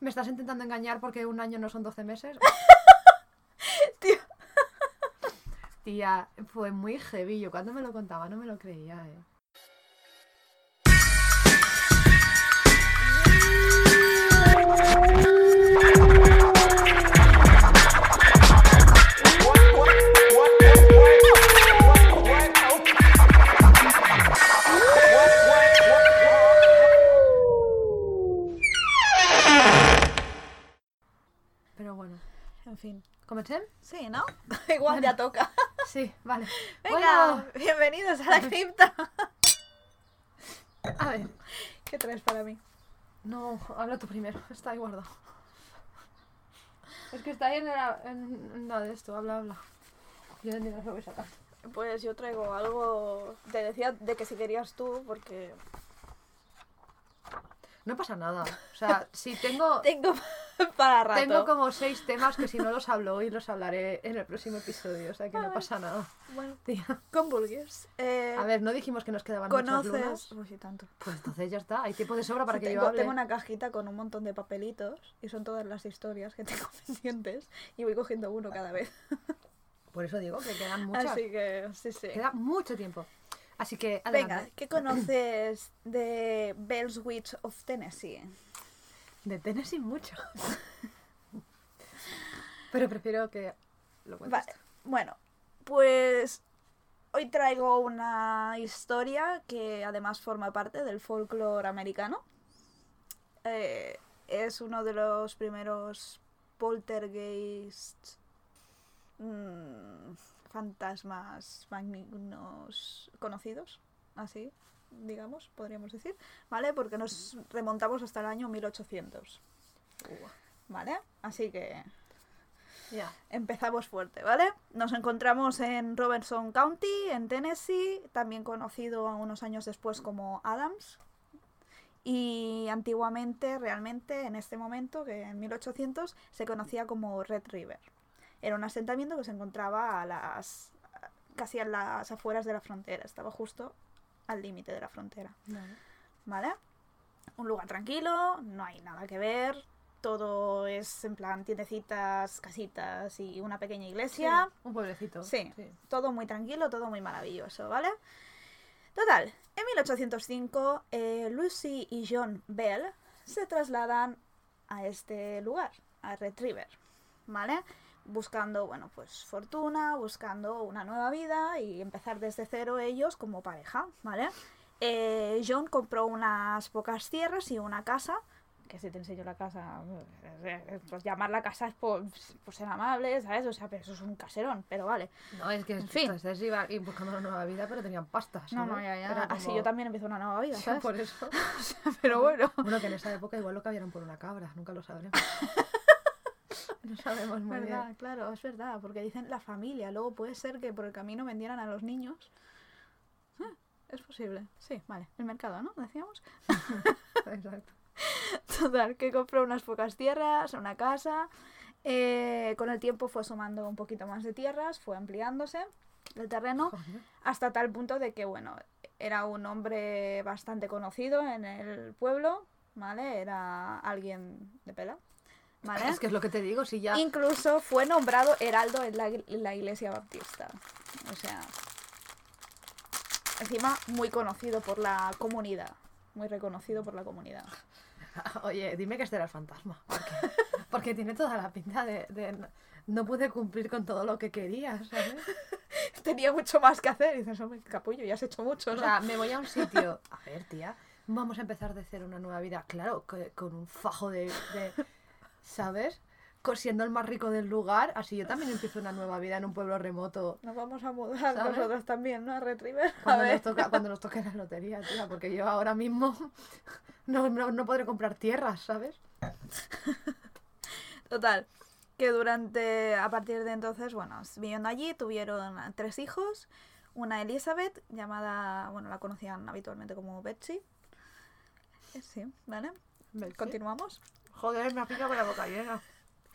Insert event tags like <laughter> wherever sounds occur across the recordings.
¿Me estás intentando engañar porque un año no son 12 meses? <laughs> Tío. Tía, fue muy heavy. Yo cuando me lo contaba no me lo creía, eh. Fin. ¿Comencé? Sí, ¿no? <laughs> Igual ya toca. <laughs> Sí, vale. Venga, Bueno, bienvenidos a la cripta. a ver. ¿Qué traes para mí? No, habla tú primero. Está ahí guardado. Es que está ahí en la, en de esto. Habla, habla. Yo ni lo voy a sacar. Pues yo traigo algo. Te decía de que si querías tú, porque No pasa nada. O sea, si tengo... <laughs> tengo <laughs> para rato. Tengo como seis temas que si no los hablo hoy los hablaré en el próximo episodio, o sea que no pasa nada. Bueno, <laughs> Tía. con Burgers. Eh, A ver, no dijimos que nos quedaban muchas ¿Conoces? lunas. Uy, sí, tanto. Pues entonces ya está, hay tiempo de sobra para que tengo, yo hable. tengo una cajita con un montón de papelitos y son todas las historias que tengo <laughs> pendientes y voy cogiendo uno cada vez. Por eso digo que quedan muchas. Así que, sí, sí. Queda mucho tiempo. Así que, Venga, adelante. ¿qué conoces de Bells Witch of Tennessee? De Tennessee mucho. Pero prefiero que lo cuentes. Vale, bueno, pues hoy traigo una historia que además forma parte del folclore americano. Eh, es uno de los primeros poltergeist mm, fantasmas malignos conocidos, así, digamos, podríamos decir, ¿vale? Porque nos remontamos hasta el año 1800, ¿vale? Así que Ya. Empezamos fuerte, ¿vale? Nos encontramos en Robertson County, en Tennessee, también conocido unos años después como Adams. Y antiguamente, realmente, en este momento, que en 1800, se conocía como Red River. Era un asentamiento que se encontraba a las casi a las afueras de la frontera, estaba justo al límite de la frontera. Vale. ¿Vale? Un lugar tranquilo, no hay nada que ver, todo es en plan tiendecitas, casitas y una pequeña iglesia. Un pueblecito. Sí. Todo muy tranquilo, todo muy maravilloso, ¿vale? Total, en 1805 eh, Lucy y John Bell se trasladan a este lugar, a Red River, ¿vale? Buscando, bueno, pues fortuna, buscando una nueva vida y empezar desde cero ellos como pareja, ¿vale? Eh, John compró unas pocas tierras y una casa, que si te enseño la casa, eh, pues llamar la casa es por, por ser amable, ¿sabes? O sea, pero eso es un caserón, pero vale. No, es que En fin. entonces iba buscando una nueva vida, pero tenían pastas. No, no, ya, ya. Era Así como- yo también empiezo una nueva vida, <laughs> ¿sabes? Por eso. <laughs> Pero bueno. Bueno, que en esa época igual lo cambiaron por una cabra, nunca lo sabremos. <laughs> no sabemos muy verdad, bien. claro, es verdad, porque dicen la familia, luego puede ser que por el camino vendieran a los niños. Ah, es posible, sí, vale. El mercado, ¿no? Decíamos. <laughs> Exacto. Total, que compró unas pocas tierras, una casa. eh, con el tiempo fue sumando un poquito más de tierras, fue ampliándose el terreno. Joder. hasta tal punto de que, bueno, era un hombre bastante conocido en el pueblo, ¿vale? Era alguien de pela, ¿vale? Es que es lo que te digo, si ya. Incluso fue nombrado heraldo en la, iglesia baptista. O sea, encima muy conocido por la comunidad, muy reconocido por la comunidad. <laughs> Oye, dime que este era el fantasma. Porque, <laughs> porque tiene toda la pinta de, de no- no pude cumplir con todo lo que quería, ¿sabes? <laughs> Tenía mucho más que hacer y dices, hombre, capullo, ya has hecho mucho, O ¿no? sea, me voy a un sitio. A ver, tía, vamos a empezar de cero una nueva vida. Claro, que- con un fajo de. de- ¿Sabes? Siendo el más rico del lugar, así yo también empiezo una nueva vida en un pueblo remoto. Nos vamos a mudar ¿Sabes? nosotros también, ¿no? A Retriever. A Cuando ver. nos, toca, cuando nos toque la lotería, tía, porque yo ahora mismo <laughs> no, no, no podré comprar tierras, ¿sabes? <laughs> Total, que durante, a partir de entonces, bueno, viviendo allí, tuvieron tres hijos. Una Elizabeth, llamada, bueno, la conocían habitualmente como Betsy. Sí, ¿vale? Continuamos. Joder, me ha picado con la boca llena.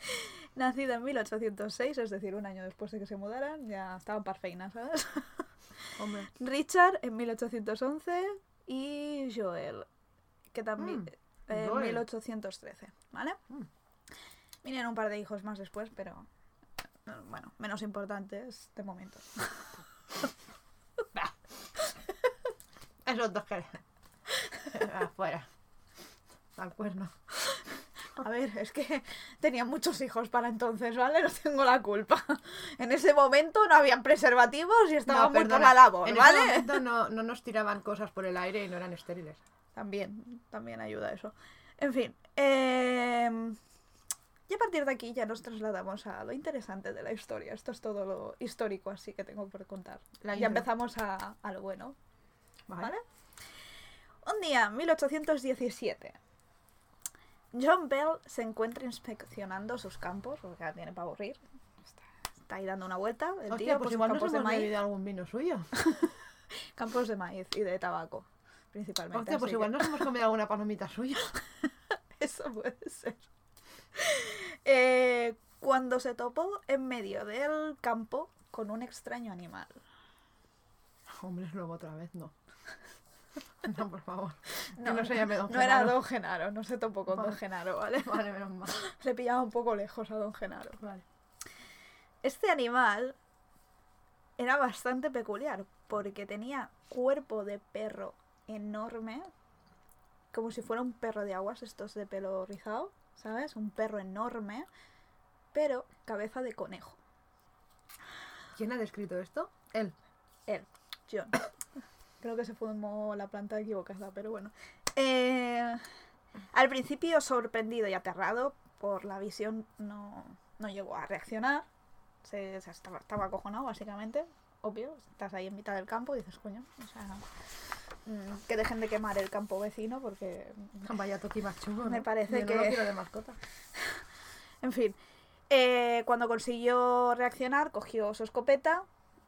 <laughs> Nacida en 1806, es decir, un año después de que se mudaran, ya estaban parfeinas, ¿sabes? <laughs> Hombre. Richard en 1811 y Joel, que también... Mm. en Joder. 1813, ¿vale? Mm. Vinieron un par de hijos más después, pero eh, bueno, menos importantes de momento. <laughs> Esos dos que... Afuera. Al cuerno. A ver, es que <laughs> tenía muchos hijos para entonces, ¿vale? No tengo la culpa. <laughs> En ese momento no habían preservativos y estaba No, muy por la labor, en ¿vale? ese momento <laughs> no, no nos tiraban cosas por el aire y no eran estériles. También, también ayuda eso. En fin, eh, y a partir de aquí ya nos trasladamos a lo interesante de la historia. Esto es todo lo histórico así que tengo por contar. La ya empezamos a, a lo bueno, Vale. ¿vale? Un día, 1817, John Bell se encuentra inspeccionando sus campos, porque ya tiene para aburrir. Está, está ahí dando una vuelta, el Hostia, tío, pues por igual sus nos campos de hemos maíz. algún vino suyo. <laughs> Campos de maíz y de tabaco, principalmente. Hostia, pues igual que- nos hemos <laughs> comido alguna palomita suya. <laughs> Eso puede ser. Eh, cuando se topó en medio del campo con un extraño animal. Hombre, luego otra vez no. <laughs> No, por favor. Que No, no se llame Don No era Genaro. Don Genaro, no se topó con Vale. Don Genaro, ¿vale? <laughs> Vale, menos mal. Le pillaba un poco lejos a Don Genaro. Vale. Este animal era bastante peculiar porque tenía cuerpo de perro enorme, como si fuera un perro de aguas, estos de pelo rizado, ¿sabes? Un perro enorme, pero cabeza de conejo. ¿Quién ha descrito esto? Él. Él, John. <coughs> Creo que se fumó la planta equivocada, pero bueno. Eh, al principio sorprendido y aterrado por la visión, no, no llegó a reaccionar. Se, se estaba, estaba acojonado, básicamente. Obvio, estás ahí en mitad del campo y dices, coño, o sea, mm, que dejen de quemar el campo vecino porque <laughs> Vaya toqui más Me parece Yo que- No lo quiero de mascota. <laughs> En fin, eh, cuando consiguió reaccionar, cogió su escopeta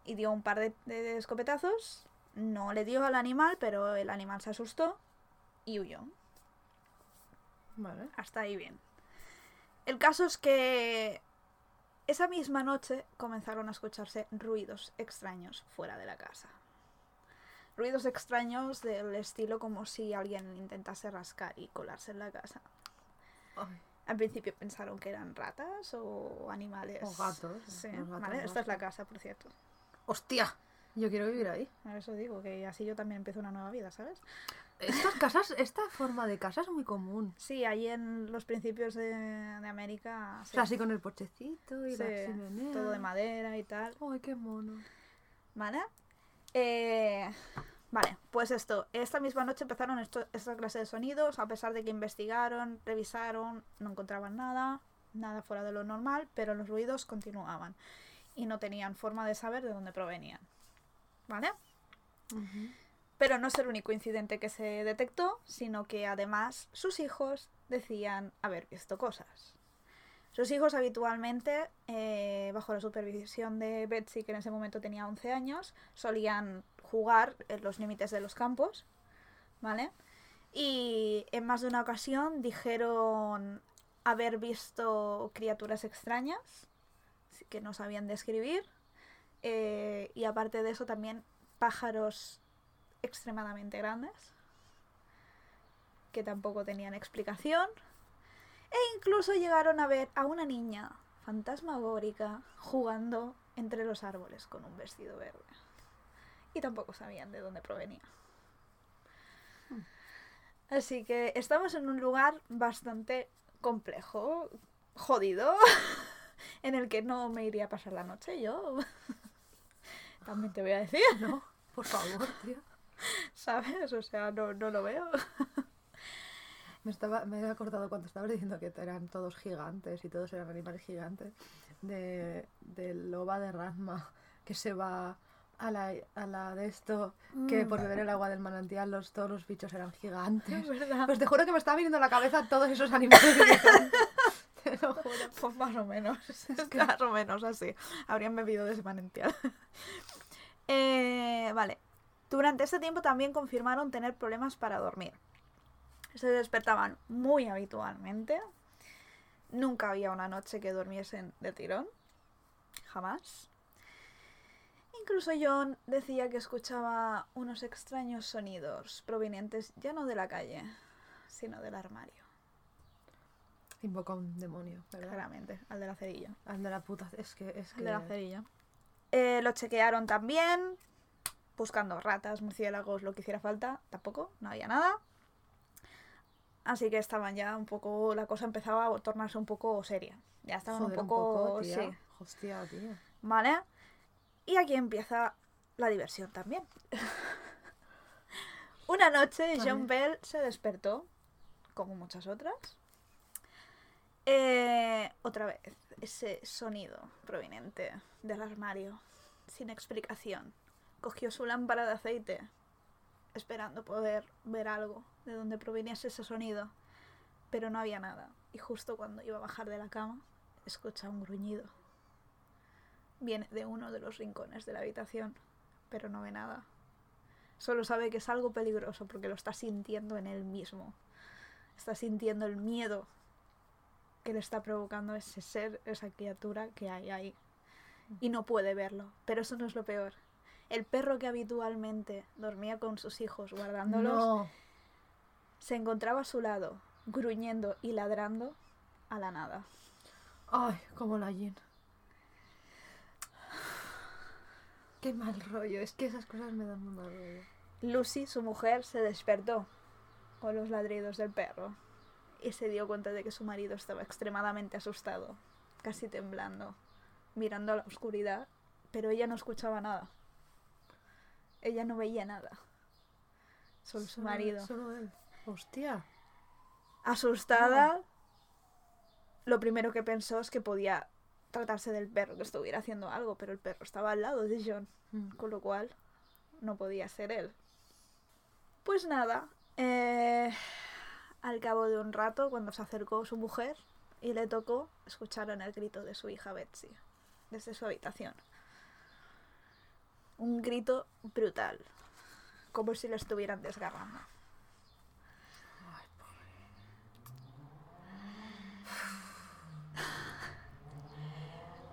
y dio un par de, de escopetazos. No le dio al animal, pero el animal se asustó y huyó. Vale. Hasta ahí bien. El caso es que esa misma noche comenzaron a escucharse ruidos extraños fuera de la casa. Ruidos extraños del estilo como si alguien intentase rascar y colarse en la casa. Ay, Al principio pensaron que eran ratas o animales. O gatos, Sí, los gatos vale, esta es la casa, por cierto. ¡Hostia! Yo quiero vivir ahí. Eso digo que así yo también empiezo una nueva vida, ¿sabes? Estas <laughs> casas, esta forma de casa es muy común. Sí, ahí en los principios de, de América. O sí, sea, así con el porchecito y sí, la chimenea. todo de madera y tal. Ay, qué mono. ¿Vale? Eh, vale, pues esto. Esta misma noche empezaron esto- esta clase de sonidos, a pesar de que investigaron, revisaron, no encontraban nada, nada fuera de lo normal, pero los ruidos continuaban y no tenían forma de saber de dónde provenían. ¿Vale? Pero no es el único incidente que se detectó, sino que además sus hijos decían haber visto cosas. Sus hijos habitualmente, eh, bajo la supervisión de Betsy, que en ese momento tenía 11 años, solían jugar en los límites de los campos, ¿vale? Y en más de una ocasión dijeron haber visto criaturas extrañas que no sabían describir. Eh, y aparte de eso también pájaros extremadamente grandes que tampoco tenían explicación. E incluso llegaron a ver a una niña fantasmagórica jugando entre los árboles con un vestido verde. Y tampoco sabían de dónde provenía. Así que estamos en un lugar bastante complejo, jodido, <laughs> en el que no me iría a pasar la noche yo. También te voy a decir, No, por favor, tío. ¿sabes? O sea, no, no lo veo. Me, estaba, me he acordado cuando estabas diciendo que eran todos gigantes y todos eran animales gigantes. De, de loba de Rasma que se va a la, a la de esto, que por beber el agua del manantial los, todos los bichos eran gigantes. Es verdad. Pues te juro que me estaba viniendo a la cabeza todos esos animales gigantes. Te lo juro. Pues más o menos. Más o menos así. Habrían bebido de ese manantial. Eh, vale. Durante este tiempo también confirmaron tener problemas para dormir. Se despertaban muy habitualmente. Nunca había una noche que durmiesen de tirón. Jamás. Incluso John decía que escuchaba unos extraños sonidos provenientes ya no de la calle, sino del armario. Invoca un demonio, ¿verdad? Claramente, al de la cerilla. Al de la puta. Es que. Es que... De la cerilla. Eh, lo chequearon también, buscando ratas, murciélagos, lo que hiciera falta. Tampoco, no había nada. Así que estaban ya un poco, la cosa empezaba a tornarse un poco seria. Ya estaban Joder, un poco, tía. sí, Hostia, tío. ¿vale? Y aquí empieza la diversión también. <laughs> Una noche. John Bell se despertó, como muchas otras. Eh, otra vez, ese sonido proveniente del armario, sin explicación. Cogió su lámpara de aceite, esperando poder ver algo de donde proviniese ese sonido, pero no había nada. Y justo cuando iba a bajar de la cama, escucha un gruñido. Viene de uno de los rincones de la habitación, pero no ve nada. Solo sabe que es algo peligroso porque lo está sintiendo en él mismo. Está sintiendo el miedo que le está provocando ese ser, esa criatura que hay ahí. Y no puede verlo. Pero eso no es lo peor. El perro que habitualmente dormía con sus hijos guardándolos No. se encontraba a su lado, gruñendo y ladrando a la nada. Ay, como la Jean. Qué mal rollo. Es que esas cosas me dan muy mal rollo. Lucy, su mujer, se despertó con los ladridos del perro y se dio cuenta de que su marido estaba extremadamente asustado, casi temblando, mirando a la oscuridad, pero ella no escuchaba nada. Ella no veía nada. Solo su marido. Solo él. Hostia. Asustada, lo primero que pensó es que podía tratarse del perro que estuviera haciendo algo, pero el perro estaba al lado de John, Mm. con lo cual no podía ser él. Pues nada, eh, al cabo de un rato, cuando se acercó su mujer y le tocó, escucharon el grito de su hija Betsy desde su habitación. Un grito brutal, como si lo estuvieran desgarrando. Ay, pobre.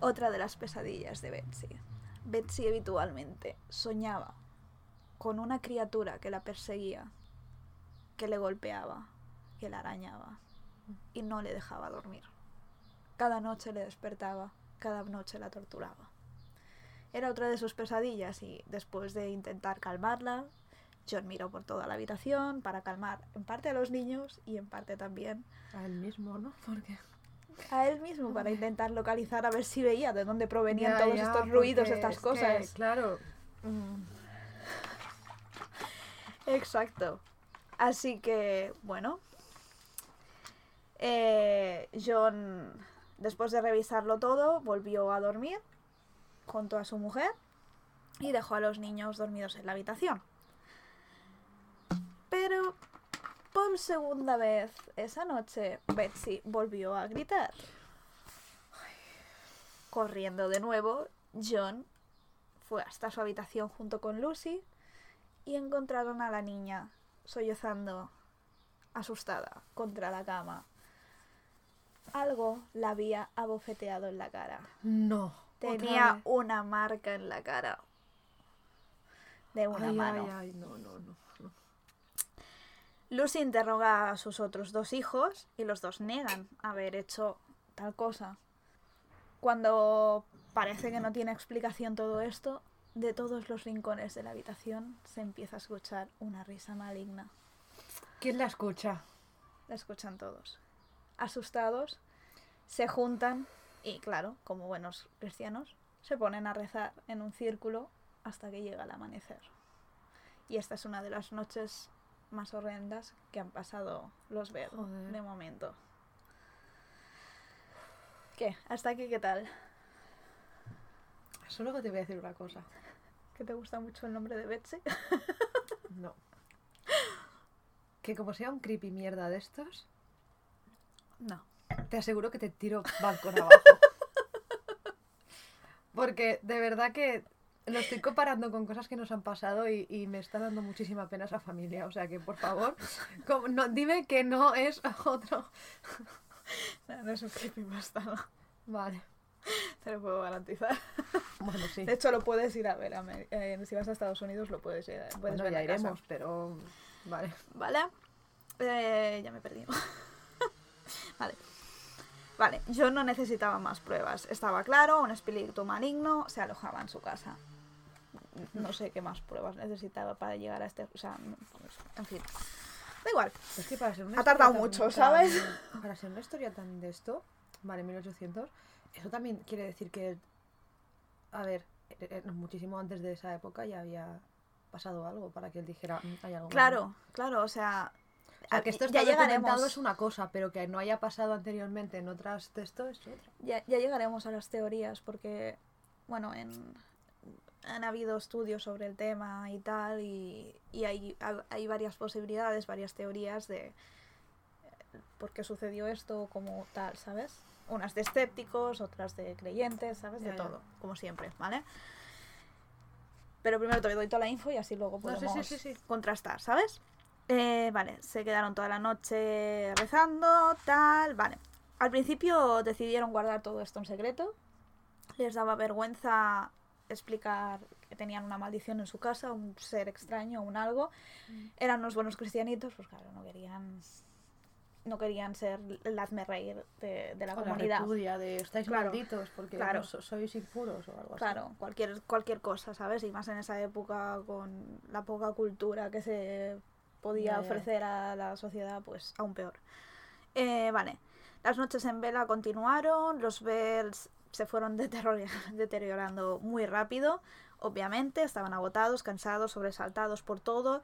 Otra de las pesadillas de Betsy. Betsy habitualmente soñaba con una criatura que la perseguía, que le golpeaba, que la arañaba y no le dejaba dormir. Cada noche le despertaba, cada noche la torturaba. Era otra de sus pesadillas y después de intentar calmarla, John miró por toda la habitación para calmar en parte a los niños y en parte también A él mismo, ¿no? Porque. <laughs> a él mismo para intentar localizar a ver si veía de dónde provenían Ya, todos ya, estos ruidos, estas es que, cosas. claro. mm, <laughs> Exacto. Así que, bueno. eh, John, después de revisarlo todo, volvió a dormir junto a su mujer y dejó a los niños dormidos en la habitación. Pero por segunda vez esa noche, Betsy volvió a gritar. Corriendo de nuevo, John fue hasta su habitación junto con Lucy y encontraron a la niña sollozando, asustada, contra la cama. Algo la había abofeteado en la cara. No. Tenía una marca en la cara. De una ay, mano. Ay, ay, no, no, no. no. Lucy interroga a sus otros dos hijos y los dos niegan haber hecho tal cosa. Cuando parece que no tiene explicación todo esto, de todos los rincones de la habitación se empieza a escuchar una risa maligna. ¿Quién la escucha? La escuchan todos. Asustados, se juntan y, claro, como buenos cristianos, se ponen a rezar en un círculo hasta que llega el amanecer. Y esta es una de las noches más horrendas que han pasado los Bell Joder. de momento. ¿Qué? ¿Hasta aquí qué tal? Solo que te voy a decir una cosa. ¿Que te gusta mucho el nombre de Betsy? No. Que como sea un creepy mierda de estos, No. te aseguro que te tiro balcón abajo. <laughs> Porque de verdad que lo estoy comparando con cosas que nos han pasado y, y me está dando muchísima pena esa familia. O sea que, por favor, <laughs> como- no, dime que no es otro. <laughs> No, no es un creepypasta, no. Vale. Te lo puedo garantizar. Bueno, sí. De hecho, lo puedes ir a ver. a eh, si vas a Estados Unidos, lo puedes ir a puedes Bueno, ver ya casa. iremos, pero... Vale. ¿Vale? Eh, ya me perdido. Vale. Vale, yo no necesitaba más pruebas. Estaba claro, un espíritu maligno se alojaba en su casa. No sé qué más pruebas necesitaba para llegar a este... O sea, pues, en fin. Da igual. Es que para ser una Ha tardado mucho, tan- ¿sabes? Para ser una historia tan de esto, vale, 1800, eso también quiere decir que, a ver, eh, eh, muchísimo antes de esa época ya había pasado algo para que él dijera, "Mm, hay algo malo". Claro, claro, o sea... O sea, que esto ya está documentado llegaremos, es una cosa, pero que no haya pasado anteriormente en otras textos es otra. ya, ya llegaremos a las teorías porque, bueno, en, han habido estudios sobre el tema y tal y, y hay, ha- hay varias posibilidades, varias teorías de eh, por qué sucedió esto como tal, ¿sabes? Unas de escépticos, otras de creyentes, ¿sabes? De Ya, ya. todo, como siempre, ¿vale? Pero primero te doy toda la info y así luego No, sí, sí, podemos sí, sí. contrastar, ¿sabes? Eh, vale, se quedaron toda la noche rezando, tal, vale. Al principio decidieron guardar todo esto en secreto. Les daba vergüenza explicar que tenían una maldición en su casa, un ser extraño, un algo. Eran unos buenos cristianitos, pues claro, no querían no querían ser el hazme reír de, de la O la comunidad. repudia de estáis Claro, malditos porque claro. no so- sois impuros o algo así. Claro, cualquier, cualquier cosa, ¿sabes? Y más en esa época con la poca cultura que se podía ofrecer a la sociedad, pues aún peor. Eh, vale, las noches en vela continuaron, los Bells se fueron <laughs> deterior- deteriorando muy rápido, obviamente, estaban agotados, cansados, sobresaltados por todo,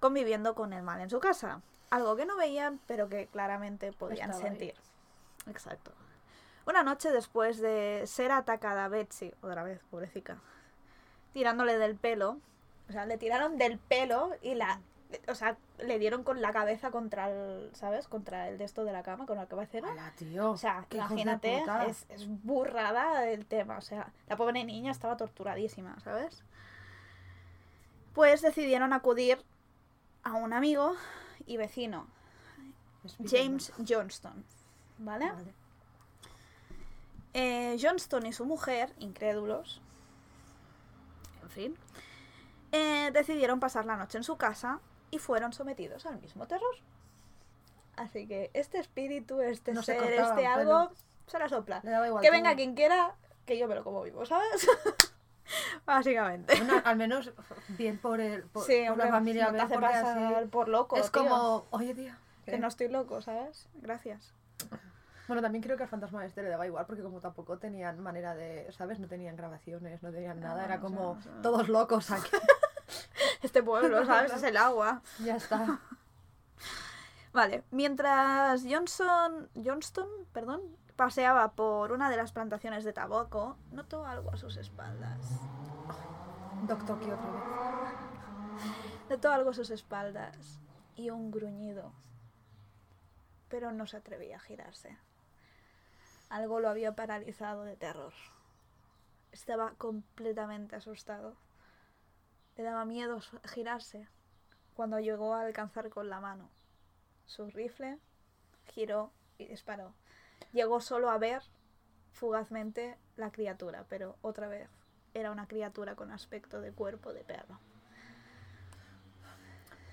conviviendo con el mal en su casa. Algo que no veían, pero que claramente podían Estaba ahí. sentir. Exacto. Una noche después de ser atacada Betsy, otra vez, pobrecita, tirándole del pelo, o sea, le tiraron del pelo y la, o sea, le dieron con la cabeza contra el, ¿sabes? Contra el de esto de la cama, con la cabecera. Hola, tío. O sea, imagínate, es, es burrada el tema. O sea, la pobre niña estaba torturadísima, ¿sabes? Pues decidieron acudir a un amigo y vecino. James Johnston, ¿vale? Vale. Eh, Johnston y su mujer, incrédulos, en fin, eh, decidieron pasar la noche en su casa y fueron sometidos al mismo terror. Así que este espíritu, este No se ser, cortaban este algo, se la sopla. Le daba igual Que venga quien quiera, que yo me lo como vivo, ¿sabes? <laughs> Básicamente. Bueno, al menos bien por, el, por, sí, por hombre, la familia. no te hace pasar así por loco, Es tío. como, oye, tío. Que ¿qué? no estoy loco, ¿sabes? Gracias. Bueno, también creo que al fantasma este le daba igual porque como tampoco tenían manera de, ¿sabes? No tenían grabaciones, no tenían nada. Ah, Era como sea, o sea. todos locos aquí. <laughs> Este pueblo, <laughs> ¿sabes? Es el agua. ya está. <laughs> Vale, mientras Johnson, Johnston perdón, paseaba por una de las plantaciones de tabaco, notó algo a sus espaldas. Doctor, ¿qué otra vez? Notó algo a sus espaldas y un gruñido. Pero no se atrevía a girarse. Algo lo había paralizado de terror. Estaba completamente asustado. Le daba miedo girarse cuando llegó a alcanzar con la mano su rifle, giró y disparó. Llegó solo a ver fugazmente la criatura, pero otra vez era una criatura con aspecto de cuerpo de perro.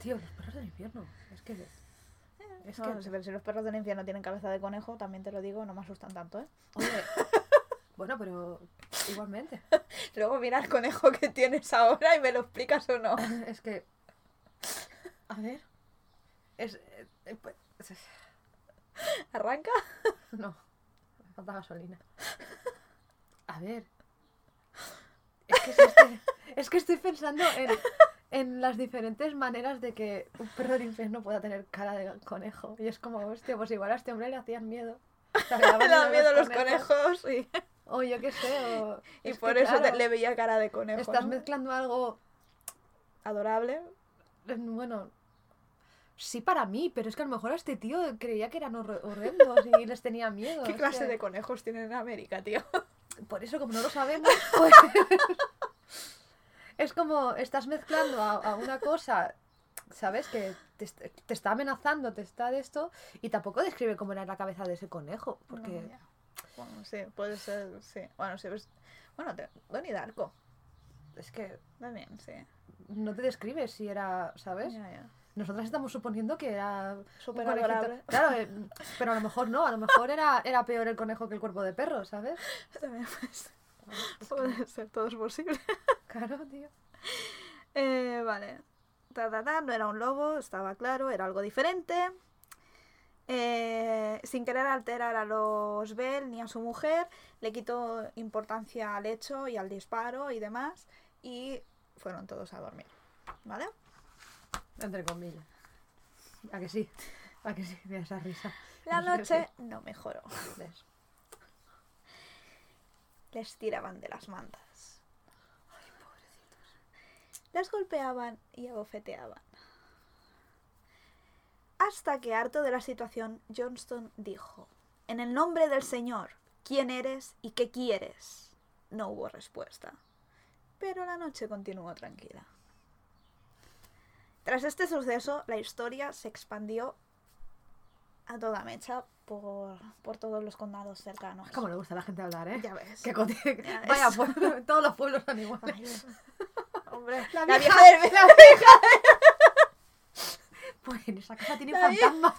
Tío, los perros del infierno. Es que. Es No, que. si- pero si los perros del infierno tienen cabeza de conejo, también te lo digo, no me asustan tanto, ¿eh? Bueno, pero igualmente. <laughs> Luego mira el conejo que tienes ahora y me lo explicas o no. <laughs> es que. A ver. Es. eh, pues, es- ¿Arranca? <laughs> No, me falta gasolina. A ver. Es que, es, este- es que estoy pensando en, en las diferentes maneras de que un perro del infierno pueda tener cara de conejo. Y es como, hostia, pues igual a este hombre le hacían miedo. O sea, le daban Me da miedo los conejos. conejos y, O yo qué sé. o- <laughs> y es por que, eso te- le veía cara de conejo. Estás ¿no? mezclando algo. Adorable. Bueno. Sí para mí, pero es que a lo mejor a este tío creía que eran horre- horrendos y les tenía miedo. <laughs> ¿Qué clase que- de conejos tienen en América, tío? <laughs> Por eso, como no lo sabemos, pues. es como estás mezclando a, a una cosa, ¿sabes? Que te, est- te está amenazando, te está de esto, y tampoco describe cómo era la cabeza de ese conejo. Porque. No. Bueno, sí, puede ser, sí. Bueno, sí, ves- Bueno, te... Donnie Darko. Es que También, sí. no te describe si era, ¿sabes? Ya, ya. nosotras estamos suponiendo que era Súper adorable. Claro, eh, pero a lo mejor no, a lo mejor era, era peor el conejo que el cuerpo de perro, ¿sabes? <laughs> También pues, Es que- puede ser, todo es posible. <laughs> Claro, tío. Eh, vale. Ta, ta, ta, no era un lobo, estaba claro, era algo diferente. Eh, sin querer alterar a los Bell ni a su mujer, le quitó importancia al hecho y al disparo y demás. Y fueron todos a dormir. ¿Vale? Entre comillas. ¿A que sí? ¿A que sí? Mira esa risa. La <laughs> noche no mejoró. Les tiraban de las mantas. Les golpeaban y abofeteaban. Hasta que, harto de la situación, Johnston dijo, En el nombre del Señor, ¿quién eres y qué quieres? No hubo respuesta. Pero la noche continuó tranquila. Tras este suceso, la historia se expandió a toda mecha por, por todos los condados cercanos. Como le gusta a la gente hablar, ¿eh? Ya ves. Que conti- Ya ves. Vaya, pueblo, <laughs> todos los pueblos son iguales. Hombre, <laughs> La la, vieja- del <laughs> la vieja. Pues en esa casa tiene La vieja- fantasmas.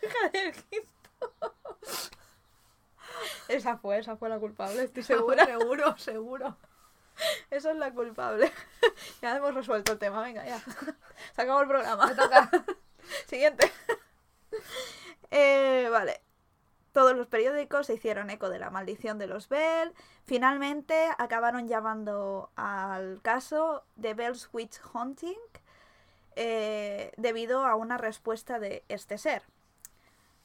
vieja <laughs> del quinto. Esa fue, esa fue la culpable, estoy segura. seguro, seguro. Esa es la culpable. <laughs> Ya hemos resuelto el tema, venga, ya. Se acabó el programa. Me toca. <laughs> Siguiente. Eh, vale. Todos los periódicos se hicieron eco de la maldición de los Bell. Finalmente acabaron llamando al caso de Bell's Witch Hunting eh, debido a una respuesta de este ser.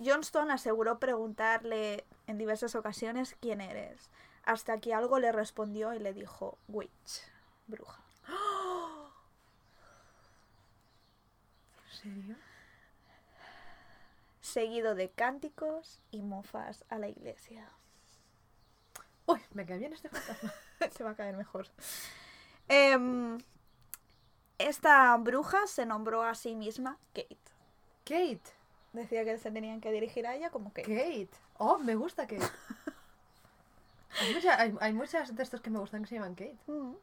Johnston aseguró preguntarle en diversas ocasiones quién eres, hasta que algo le respondió y le dijo witch, bruja. ¿En serio? seguido de cánticos y mofas a la iglesia. Uy, me cae bien este fantasma. <laughs> Se va a caer mejor. Em, esta bruja se nombró a sí misma Kate. Kate. Decía que se tenían que dirigir a ella como Kate. Kate. Oh, me gusta Kate. <laughs> Hay, mucha- hay, hay muchas de estos que me gustan que se llaman Kate. Mm.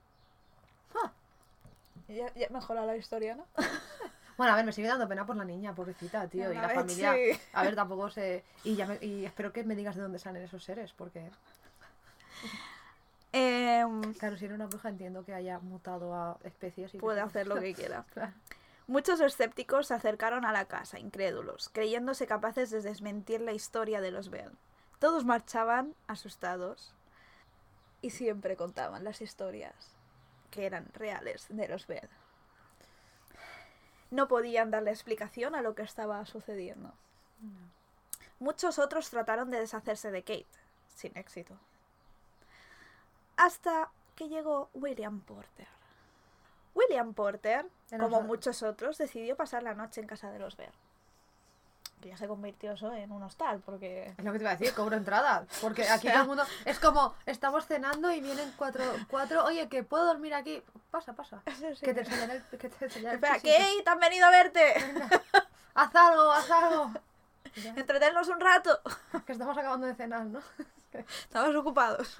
Ya, ya mejora la historia, ¿no? <laughs> Bueno, a ver, me sigue dando pena por la niña, pobrecita, tío. Y la ver, familia. sí. A ver, tampoco sé. Y, ya me- y espero que me digas de dónde salen esos seres, porque. Em, Claro, si era una bruja entiendo que haya mutado a especies y. puede hacer lo que <laughs> quiera. Claro. Muchos escépticos se acercaron a la casa, incrédulos, creyéndose capaces de desmentir la historia de los Bell. Todos marchaban asustados y siempre contaban las historias que eran reales de los Bell. No podían darle explicación a lo que estaba sucediendo. Muchos otros trataron de deshacerse de Kate, sin éxito. Hasta que llegó William Porter. William Porter, como muchos otros, decidió pasar la noche en casa de los Bear. Que ya se convirtió eso en un hostal, porque... Es lo que te iba a decir, cobro entrada. Porque <laughs> aquí todo el mundo. Es como, estamos cenando y vienen cuatro. cuatro Oye, que puedo dormir aquí. Pasa, pasa. <laughs> Que te enseñaré el. Que te enseñaré el pisito. Kate, han venido a verte. Haz algo, haz algo. <laughs> Ya, Entretenlos un rato. que estamos acabando de cenar, ¿no? Estamos ocupados.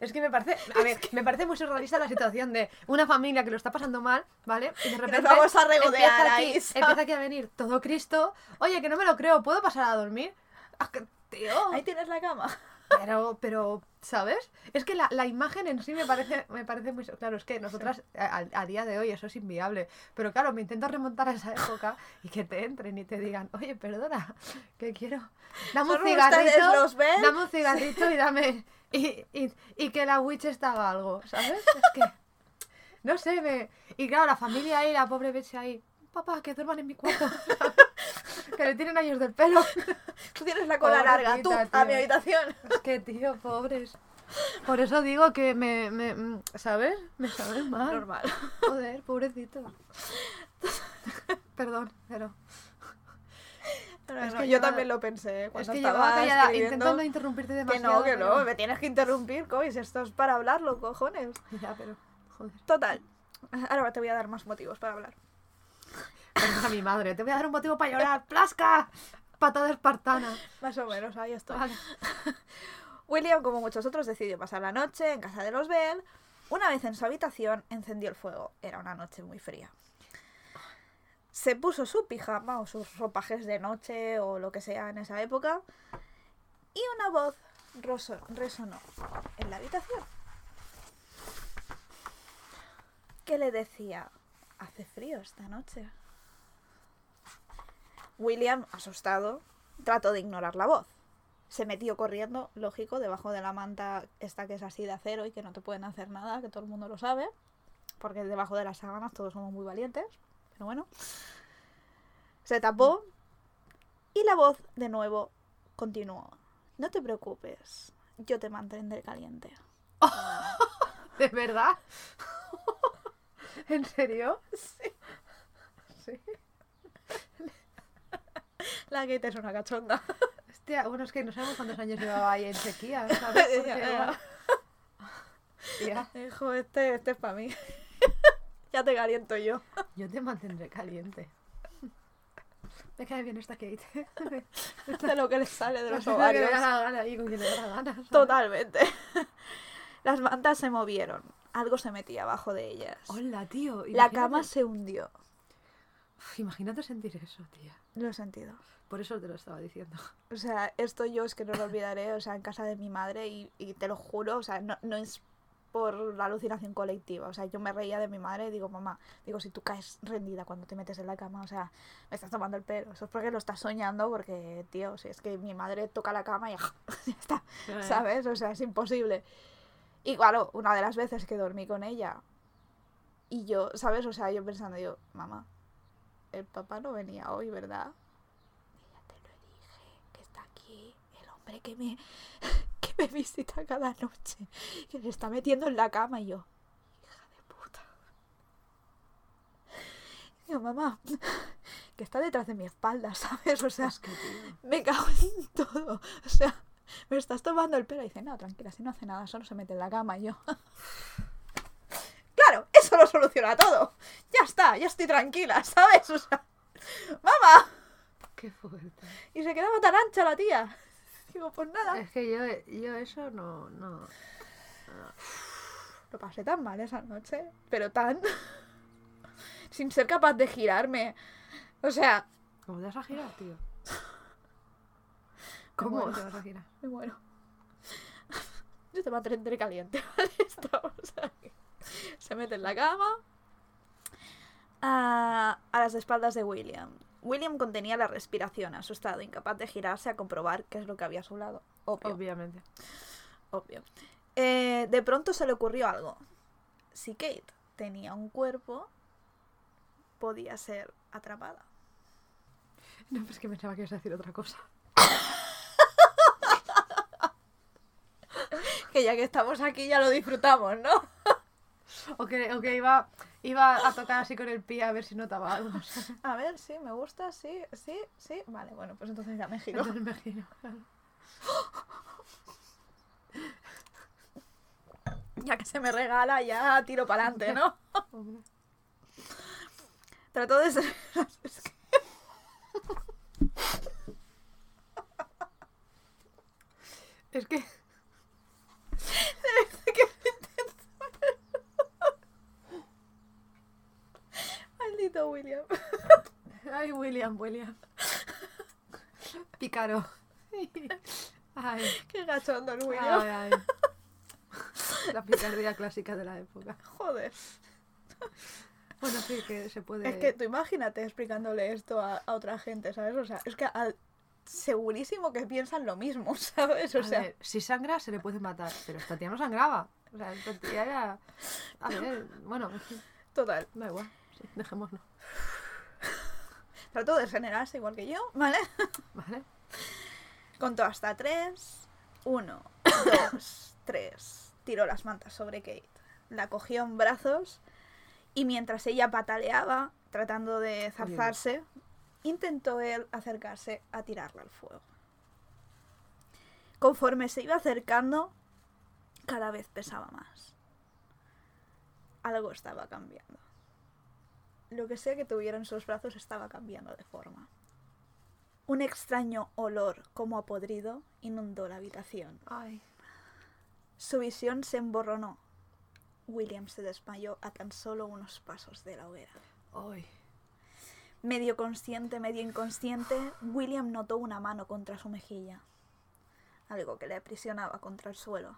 Es que me parece, a ver, me parece muy surrealista la situación de una familia que lo está pasando mal, ¿vale? Y de repente vamos a regodear empieza aquí, empieza aquí a venir todo Cristo. Oye, que no me lo creo, ¿puedo pasar a dormir? Ah, que- tío. Ahí tienes la cama. Pero, pero, ¿sabes? Es que la, la imagen en sí me parece, me parece muy... Claro, es que nosotras a, a día de hoy eso es inviable. Pero claro, me intento remontar a esa época y que te entren y te digan, oye, perdona, que quiero... Dame un ¿Son ustedes cigarrito, los dame un cigarrito y dame... Y, y, y que la witch esta haga algo, ¿sabes? Es que... No sé, me... Y claro, la familia ahí, la pobre Betsy ahí... Papá, que duerman en mi cuarto. <laughs> que le tienen años del pelo. <laughs> Tú tienes la cola larga. Tú, a mi habitación. Es que, tío, pobres. Por eso digo que me, me ¿sabes? Me saben mal. Normal. Joder, pobrecito. Perdón, pero Es no, que yo también lo pensé es cuando que estaba callada no interrumpirte Que demasiado. no, que no, me tienes que interrumpir, Cois. Esto es para hablarlo, cojones. Ya, pero, joder. Total. Ahora te voy a dar más motivos para hablar. A mi madre, te voy a dar un motivo para llorar. ¡Plasca! Patada espartana. Más o menos, ahí estoy. Vale. <laughs> William, como muchos otros, decidió pasar la noche en casa de los Bell Una vez en su habitación, encendió el fuego. Era una noche muy fría. Se puso su pijama o sus ropajes de noche o lo que sea en esa época. Y una voz resonó en la habitación. Que le decía, hace frío esta noche. William, asustado, trató de ignorar la voz. Se metió corriendo, lógico, debajo de la manta esta que es así de acero y que no te pueden hacer nada, que todo el mundo lo sabe. Porque debajo de las sábanas todos somos muy valientes. Pero bueno. Se tapó y la voz de nuevo continuó. No te preocupes, yo te mantendré caliente. <laughs> ¿De verdad? <laughs> ¿En serio? Sí. <laughs> Sí. <laughs> La Kate es una cachonda. <laughs> Hostia, bueno, es que no sabemos cuántos años llevaba ahí en sequía, ¿sabes? <laughs> Porque, Ya, ya. igual- Tía, Hijo, este, este es para mí. ya te caliento yo. yo te mantendré caliente. Me cae bien esta Kate. De lo que le sale de los Hace lo que le ovarios. da la gana y con quien le da la gana. ¿sabes? Totalmente. Las mantas se movieron. Algo se metía abajo de ellas. Hola, tío. La cama se hundió. Imagínate sentir eso, tía. Lo he sentido. Por eso te lo estaba diciendo. O sea, esto yo es que no lo olvidaré, o sea, en casa de mi madre y, y te lo juro, o sea, no, no es por la alucinación colectiva, o sea, yo me reía de mi madre y digo, mamá, digo, si tú caes rendida cuando te metes en la cama, o sea, me estás tomando el pelo, eso es porque lo estás soñando, porque, tío, si es que mi madre toca la cama y <laughs> ya está, ¿sabes? O sea, es imposible. Y claro, una de las veces que dormí con ella y yo, ¿sabes? O sea, yo pensando, yo, mamá, el papá no venía hoy, ¿verdad? Y ya te lo dije, que está aquí el hombre que me, <laughs> que me visita cada noche, que se está metiendo en la cama y yo, hija de puta. Y yo, mamá, que está detrás de mi espalda, <laughs> ¿sabes? O sea, Es que, me cago en todo. O sea, me estás tomando el pelo y dice, no, tranquila, si no hace nada, solo se mete en la cama y yo. <laughs> lo soluciona todo. Ya está, ya estoy tranquila, <laughs> ¿sabes? O sea, mamá. Qué fuerte. Y se quedaba tan ancha la tía. <laughs> Digo, pues nada. Es que yo, yo eso no, no. Lo pasé tan mal esa noche, pero tan... <laughs> Sin ser capaz de girarme. O sea, ¿Cómo te vas a girar, tío? ¿Cómo te vas a girar? muero. Yo te mantendré caliente, ¿vale? Estamos aquí. <laughs> Se mete en la cama. A, a las espaldas de William. William contenía la respiración, asustado, incapaz de girarse a comprobar qué es lo que había a su lado. Obvio. Obviamente. obvio. Eh, de pronto se le ocurrió algo. Si Kate tenía un cuerpo, podía ser atrapada. No, pues que pensaba que ibas a decir otra cosa. <laughs> Que ya que estamos aquí ya lo disfrutamos, ¿no? O que, o que iba, iba a tocar así con el pie a ver si notaba algo. A ver, sí, me gusta, sí, sí, sí. Vale, bueno, pues entonces ya me giro. Entonces. <laughs> Ya que se me regala, ya tiro para adelante, ¿no? Trato de ser... <laughs> es que- Es que. Maldito William. Ay, William, William. Pícaro. Ay, Qué gachondo el William. ay, ay. La picardía clásica de la época. Joder. Bueno, sí, que se puede. Es que tú imagínate explicándole esto a, a otra gente, ¿sabes? O sea, es que al- segurísimo que piensan lo mismo, <laughs> ¿sabes? O A sea, ver, si sangra se le puede matar, pero esta tía no sangraba. O sea, esta tía era. A <laughs> ver, bueno, total. da igual. Sí, dejémoslo. Trató de generarse igual que yo, ¿vale? <laughs> ¿Vale? Contó hasta tres. Uno, <coughs> dos, tres. Tiró las mantas sobre Kate. La cogió en brazos y mientras ella pataleaba, tratando de zarzarse, intentó él acercarse a tirarla al fuego. Conforme se iba acercando, cada vez pesaba más. Algo estaba cambiando. Lo que sea que tuviera en sus brazos estaba cambiando de forma. Un extraño olor como a podrido inundó la habitación. Ay. Su visión se emborronó. William se desmayó a tan solo unos pasos de la hoguera. Ay. Medio consciente, medio inconsciente, William notó una mano contra su mejilla, algo que le aprisionaba contra el suelo.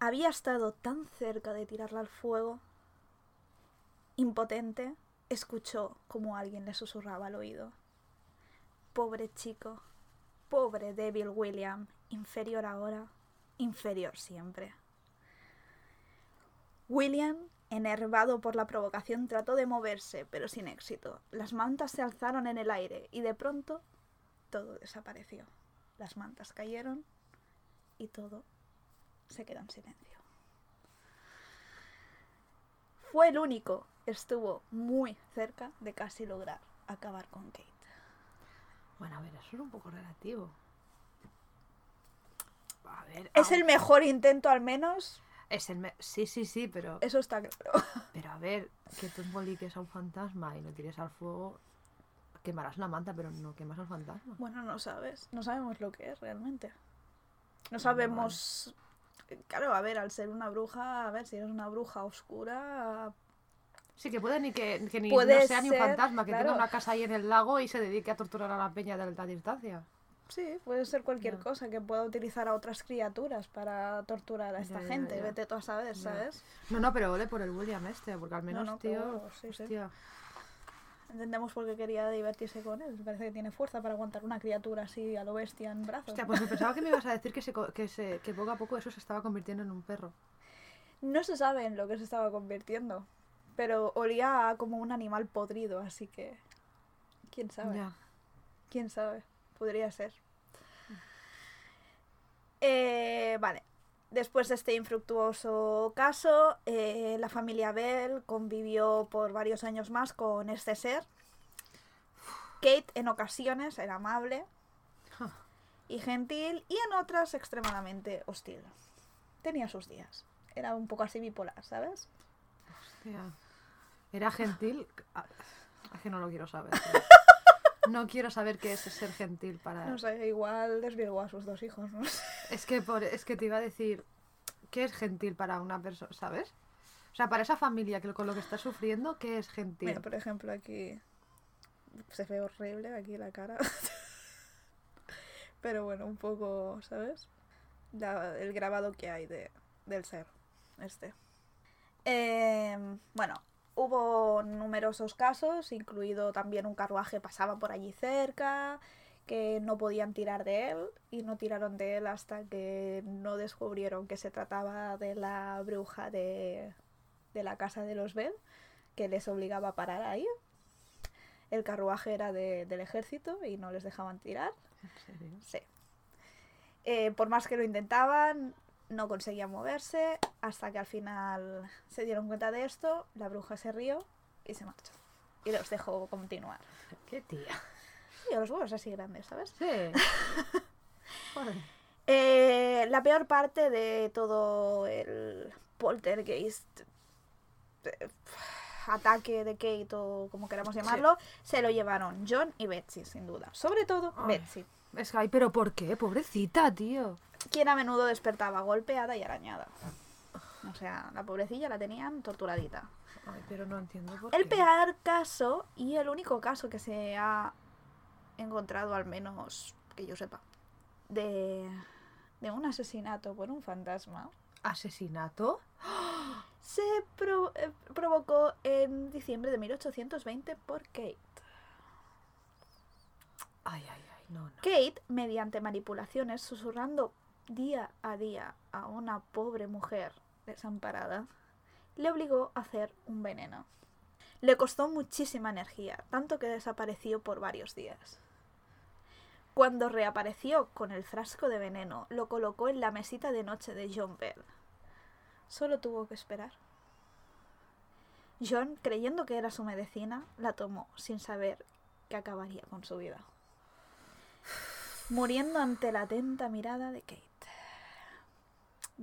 Había estado tan cerca de tirarla al fuego. Impotente, escuchó como alguien le susurraba al oído. Pobre chico, pobre débil William, inferior ahora, inferior siempre. William, enervado por la provocación, trató de moverse, pero sin éxito. Las mantas se alzaron en el aire y de pronto todo desapareció. Las mantas cayeron y todo se quedó en silencio. Fue el único, estuvo muy cerca de casi lograr acabar con Kate. Bueno, a ver, eso es un poco relativo. A ver. Es el mejor intento al menos, Es el me- Sí, sí, sí, pero. eso está claro. <laughs> Pero a ver, que tú emboliques a un fantasma y lo tires al fuego, quemarás la manta, pero no quemas al fantasma. Bueno, no sabes, no sabemos lo que es realmente. No sabemos... Claro, a ver, al ser una bruja, a ver, si eres una bruja oscura, Sí, que puede ni que, que ni Puede no sea ni un fantasma, que tenga una casa ahí en el lago y se dedique a torturar a la peña de alta distancia. sí, puede ser cualquier cosa que pueda utilizar a otras criaturas para torturar a esta Ya, gente. ya. Vete tú a saber. ¿sabes? No, no, pero ole por el William este, porque al menos, no, tío. claro, sí, sí. Entendemos por qué quería divertirse con él. Parece que tiene fuerza para aguantar una criatura así a lo bestia en brazos. Hostia, pues me pensaba que me ibas a decir <laughs> que, se, que, se, que poco a poco eso se estaba convirtiendo en un perro. No se sabe en lo que se estaba convirtiendo, pero olía a como un animal podrido, así que... ¿Quién sabe? ¿Quién sabe? Podría ser. Eh, vale. Después de este infructuoso caso, eh, la familia Bell convivió por varios años más con este ser. Kate en ocasiones era amable y gentil y en otras extremadamente hostil. Tenía sus días. Era un poco así bipolar, ¿sabes? Hostia. Era gentil. Es que no lo quiero saber. <laughs> No quiero saber qué es ser gentil para. No sé, igual desvirgó a sus dos hijos, ¿no? Es que por, es que te iba a decir, ¿qué es gentil para una persona, sabes? O sea, para esa familia que con lo que está sufriendo, ¿qué es gentil? Mira, por ejemplo, aquí se ve horrible, aquí la cara. <laughs> Pero bueno, un poco, ¿sabes? La- el grabado que hay de, del ser, este. Em, bueno, hubo numerosos casos, incluido también un carruaje pasaba por allí cerca, que no podían tirar de él y no tiraron de él hasta que no descubrieron que se trataba de la bruja de, de la casa de los Bell, que les obligaba a parar ahí. El carruaje era de- del ejército y no les dejaban tirar. ¿En serio? Sí. Eh, por más que lo intentaban, no conseguían moverse, hasta que al final se dieron cuenta de esto, la bruja se rió y se marchó. Y los dejó continuar. ¿Qué tía? Y los huevos así grandes, ¿sabes? Sí. <laughs> Joder. Eh, la peor parte de todo el poltergeist eh, ataque de Kate o como queramos llamarlo, se lo llevaron John y Betsy, sin duda. Sobre todo Ay. Betsy, Es que, ay, pero ¿por qué? Pobrecita, tío. Quien a menudo despertaba golpeada y arañada. O sea, la pobrecilla la tenían torturadita. Ay, pero no entiendo por El qué. peor caso y el único caso que se ha encontrado, al menos que yo sepa, de, de un asesinato por un fantasma, ¿Asesinato? se pro- eh, provocó en diciembre de 1820 por Kate. Ay, ay, ay, no, no. Kate, mediante manipulaciones, susurrando día a día a una pobre mujer desamparada, le obligó a hacer un veneno. Le costó muchísima energía, tanto que desapareció por varios días. Cuando reapareció con el frasco de veneno, lo colocó en la mesita de noche de John Bell. Solo tuvo que esperar. John, creyendo que era su medicina, la tomó sin saber que acabaría con su vida muriendo ante la atenta mirada de Kate.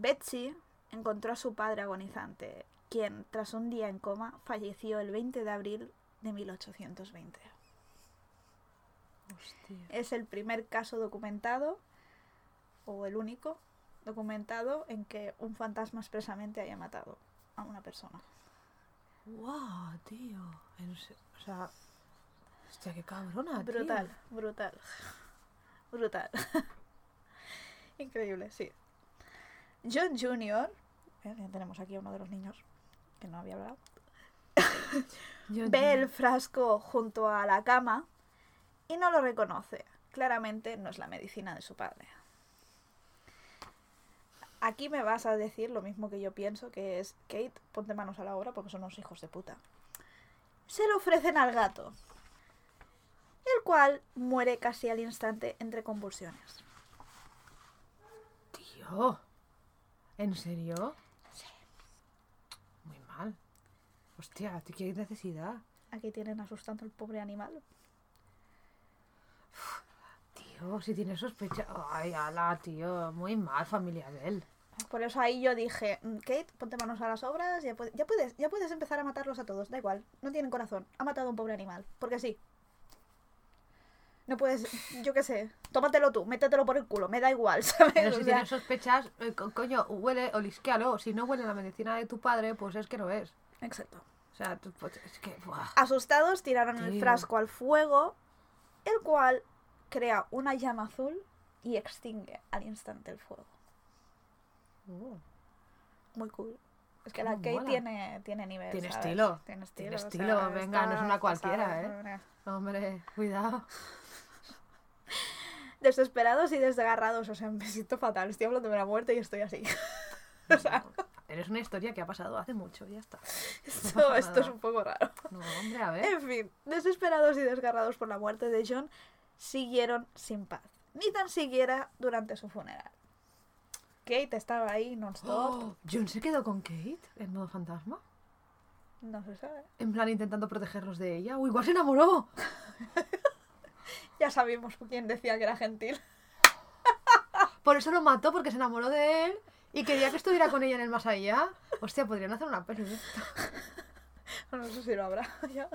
Betsy encontró a su padre agonizante, quien, tras un día en coma, falleció el 20 de abril de 1820. Hostia. Es el primer caso documentado, o el único, documentado en que un fantasma expresamente haya matado a una persona. ¡Wow, tío! O sea, hostia, qué cabrona, tío. Brutal, brutal. <laughs> Brutal. <laughs> Increíble, sí. John Jr., eh, ya tenemos aquí a uno de los niños que no había hablado, <laughs> ve el frasco junto a la cama y no lo reconoce. Claramente no es la medicina de su padre. Aquí me vas a decir lo mismo que yo pienso, que es, Kate, ponte manos a la obra porque son unos hijos de puta. Se lo ofrecen al gato, el cual muere casi al instante entre convulsiones. Tío. ¿En serio? Sí. Muy mal. Hostia, ¿tú qué necesidad? Aquí tienen asustando al pobre animal. Tío, si tienes sospecha... Ay, ala, tío. Muy mal, familia de él. Por eso ahí yo dije, "Mm, Kate, ponte manos a las obras, ya, puedes, ya puedes empezar a matarlos a todos, da igual, no tienen corazón, ha matado a un pobre animal, porque sí. No puedes, yo qué sé, tómatelo tú, métetelo por el culo, me da igual, <laughs> ¿sabes? Pero O si sea, tienes sospechas, eh, co- coño, huele, olisquealo. Si no huele la medicina de tu padre, pues es que no es. Exacto. O sea, tú, pues, es que... buah. Asustados tiraron el frasco al fuego, el cual crea una llama azul y extingue al instante el fuego. Oh. Muy cool. Es que la Kate mola. tiene, tiene nivel. Tiene ¿sabes? estilo. Tiene estilo. Tiene o sea, estilo, venga, no es una cualquiera, ¿eh? Hombre, cuidado. Desesperados y desgarrados, o sea, me siento fatal. Estoy hablando de la muerte y estoy así. <laughs> o sea, Eres una historia que ha pasado hace mucho, ya está. esto, esto es un poco raro. No, hombre, a ver. En fin, desesperados y desgarrados por la muerte de John, siguieron sin paz. Ni tan siquiera durante su funeral. Kate estaba ahí non-stop. Oh, <gasps> ¿John se quedó con Kate en modo fantasma? No se sabe. En plan, intentando protegerlos de ella. ¡Uy, igual se enamoró! <laughs> <laughs> Ya sabíamos quién decía que era gentil. <laughs> Por eso lo mató, porque se enamoró de él y quería que estuviera con ella en el más allá. Hostia, podrían hacer una peli de esto. <laughs> No sé si lo habrá. ya.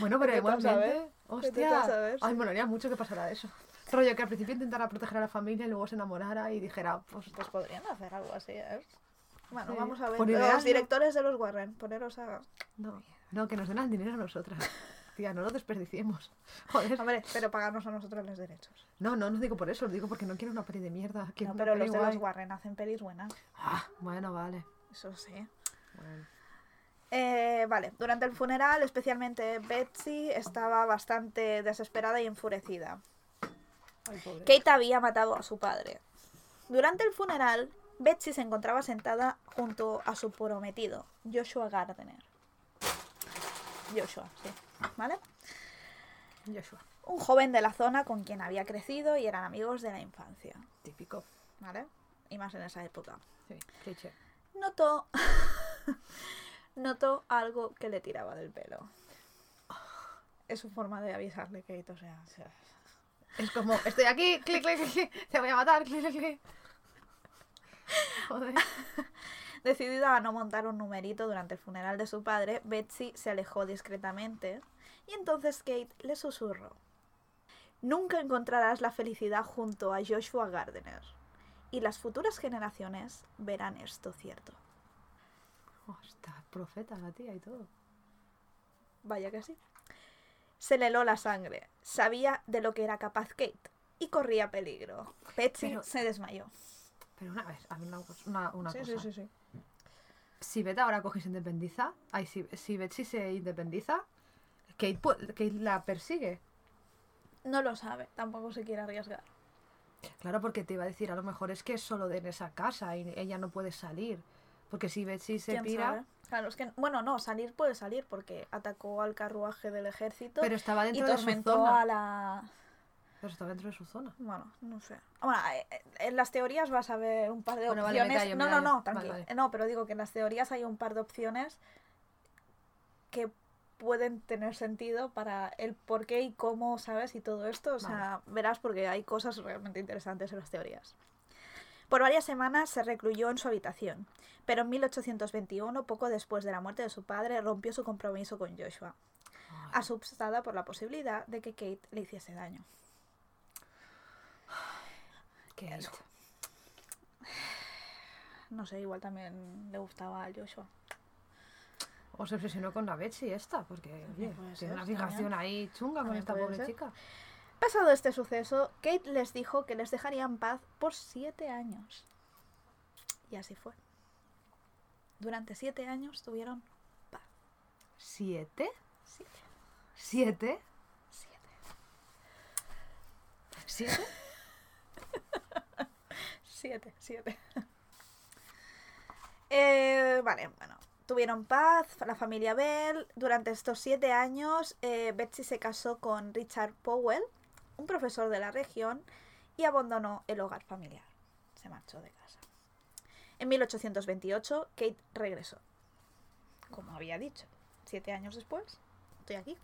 Bueno, pero igualmente. Hostia. Ay, sí. molaría mucho que pasara eso. Rollo que al principio intentara proteger a la familia y luego se enamorara y dijera, pues. Pues podrían hacer algo así, ¿eh? Bueno, Sí. vamos a ver. Por ideas, Los ¿no? directores de los Warren, poneros a... No, no, que nos den el dinero a nosotras. No lo desperdiciemos. <laughs> Joder. Hombre, pero pagarnos a nosotros los derechos. No, no, no digo por eso, lo digo porque no quiero una peli de mierda. No, pero los de guay. los Warren hacen pelis buenas. Ah, bueno, vale. Eso sí. Bueno. Eh, vale, durante el funeral, especialmente Betsy estaba bastante desesperada y enfurecida. Ay. Kate había matado a su padre. Durante el funeral, Betsy se encontraba sentada junto a su prometido, Joshua Gardner. Joshua, sí. ¿Vale? Joshua, Un joven de la zona con quien había crecido y eran amigos de la infancia. típico. ¿Vale? Y más en esa época. Sí, cliché. Notó. <laughs> Notó algo que le tiraba del pelo. Es su forma de avisarle, Kate, o sea. o sea, Es como, estoy aquí, clic, clic, clic, clic, te voy a matar, clic, clic, clic. Joder. <laughs> Decidida a no montar un numerito durante el funeral de su padre, Betsy se alejó discretamente y entonces Kate le susurró. Nunca encontrarás la felicidad junto a Joshua Gardner y las futuras generaciones verán esto cierto. Oh, está profeta la tía y todo. Vaya que sí. Se le heló la sangre. Sabía de lo que era capaz Kate y corría peligro. Betsy Pero- se desmayó. Pero una vez, a mí una, una Sí, cosa. sí, sí, sí. Si Beth ahora coge y se independiza, ay, si, si Betsy se independiza, Kate, Kate la persigue. No lo sabe, tampoco se quiere arriesgar. Claro, porque te iba a decir, a lo mejor es que es solo de en esa casa y ella no puede salir. Porque si Betsy se ¿Quién pira, sabe? Claro, es que, bueno, no, salir puede salir porque atacó al carruaje del ejército pero estaba y dentro de su zona. a la... Pero estaba dentro de su zona. Bueno, no sé. Bueno, eh, eh, en las teorías vas a ver un par de Bueno, vale, me opciones. callo, no, no, no, tranquilo. vale. No, pero digo que en las teorías hay un par de opciones que pueden tener sentido para el por qué y cómo, ¿sabes? Y todo esto. O sea, verás porque hay cosas realmente interesantes en las teorías. Por varias semanas se recluyó en su habitación, pero en 1821, poco después de la muerte de su padre, rompió su compromiso con Joshua, Ay, asustada por la posibilidad de que Kate le hiciese daño. Eso. no sé, igual también le gustaba al Joshua. O se obsesionó con la Betsy esta, porque oye, tiene ser, una fijación ahí chunga con esta pobre ser. chica. Pasado este suceso, Kate les dijo que les dejaría en paz por siete años. Y así fue. Durante siete años tuvieron paz. ¿Siete? Siete. ¿Siete? Siete. ¿Siete? Siete, siete. <laughs> Eh, vale, bueno. Tuvieron paz, la familia Bell. Durante estos siete años, eh, Betsy se casó con Richard Powell, un profesor de la región, y abandonó el hogar familiar. Se marchó de casa. En 1828, Kate regresó. Como había dicho, siete años después, estoy aquí.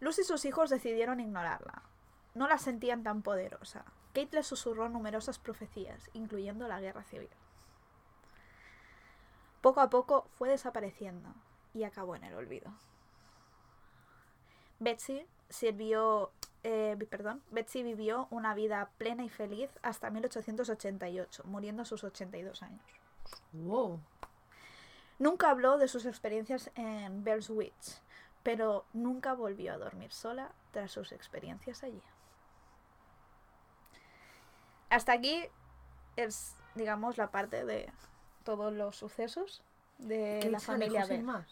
Luz y sus hijos decidieron ignorarla. No la sentían tan poderosa. Kate le susurró numerosas profecías, incluyendo la guerra civil. Poco a poco fue desapareciendo y acabó en el olvido. Betsy sirvió, eh, perdón, Betsy vivió una vida plena y feliz hasta 1888, muriendo a sus 82 años. Wow. Nunca habló de sus experiencias en Bell's Witch, pero nunca volvió a dormir sola tras sus experiencias allí. Hasta aquí es, digamos, la parte de todos los sucesos de Kate la familia Bell. más.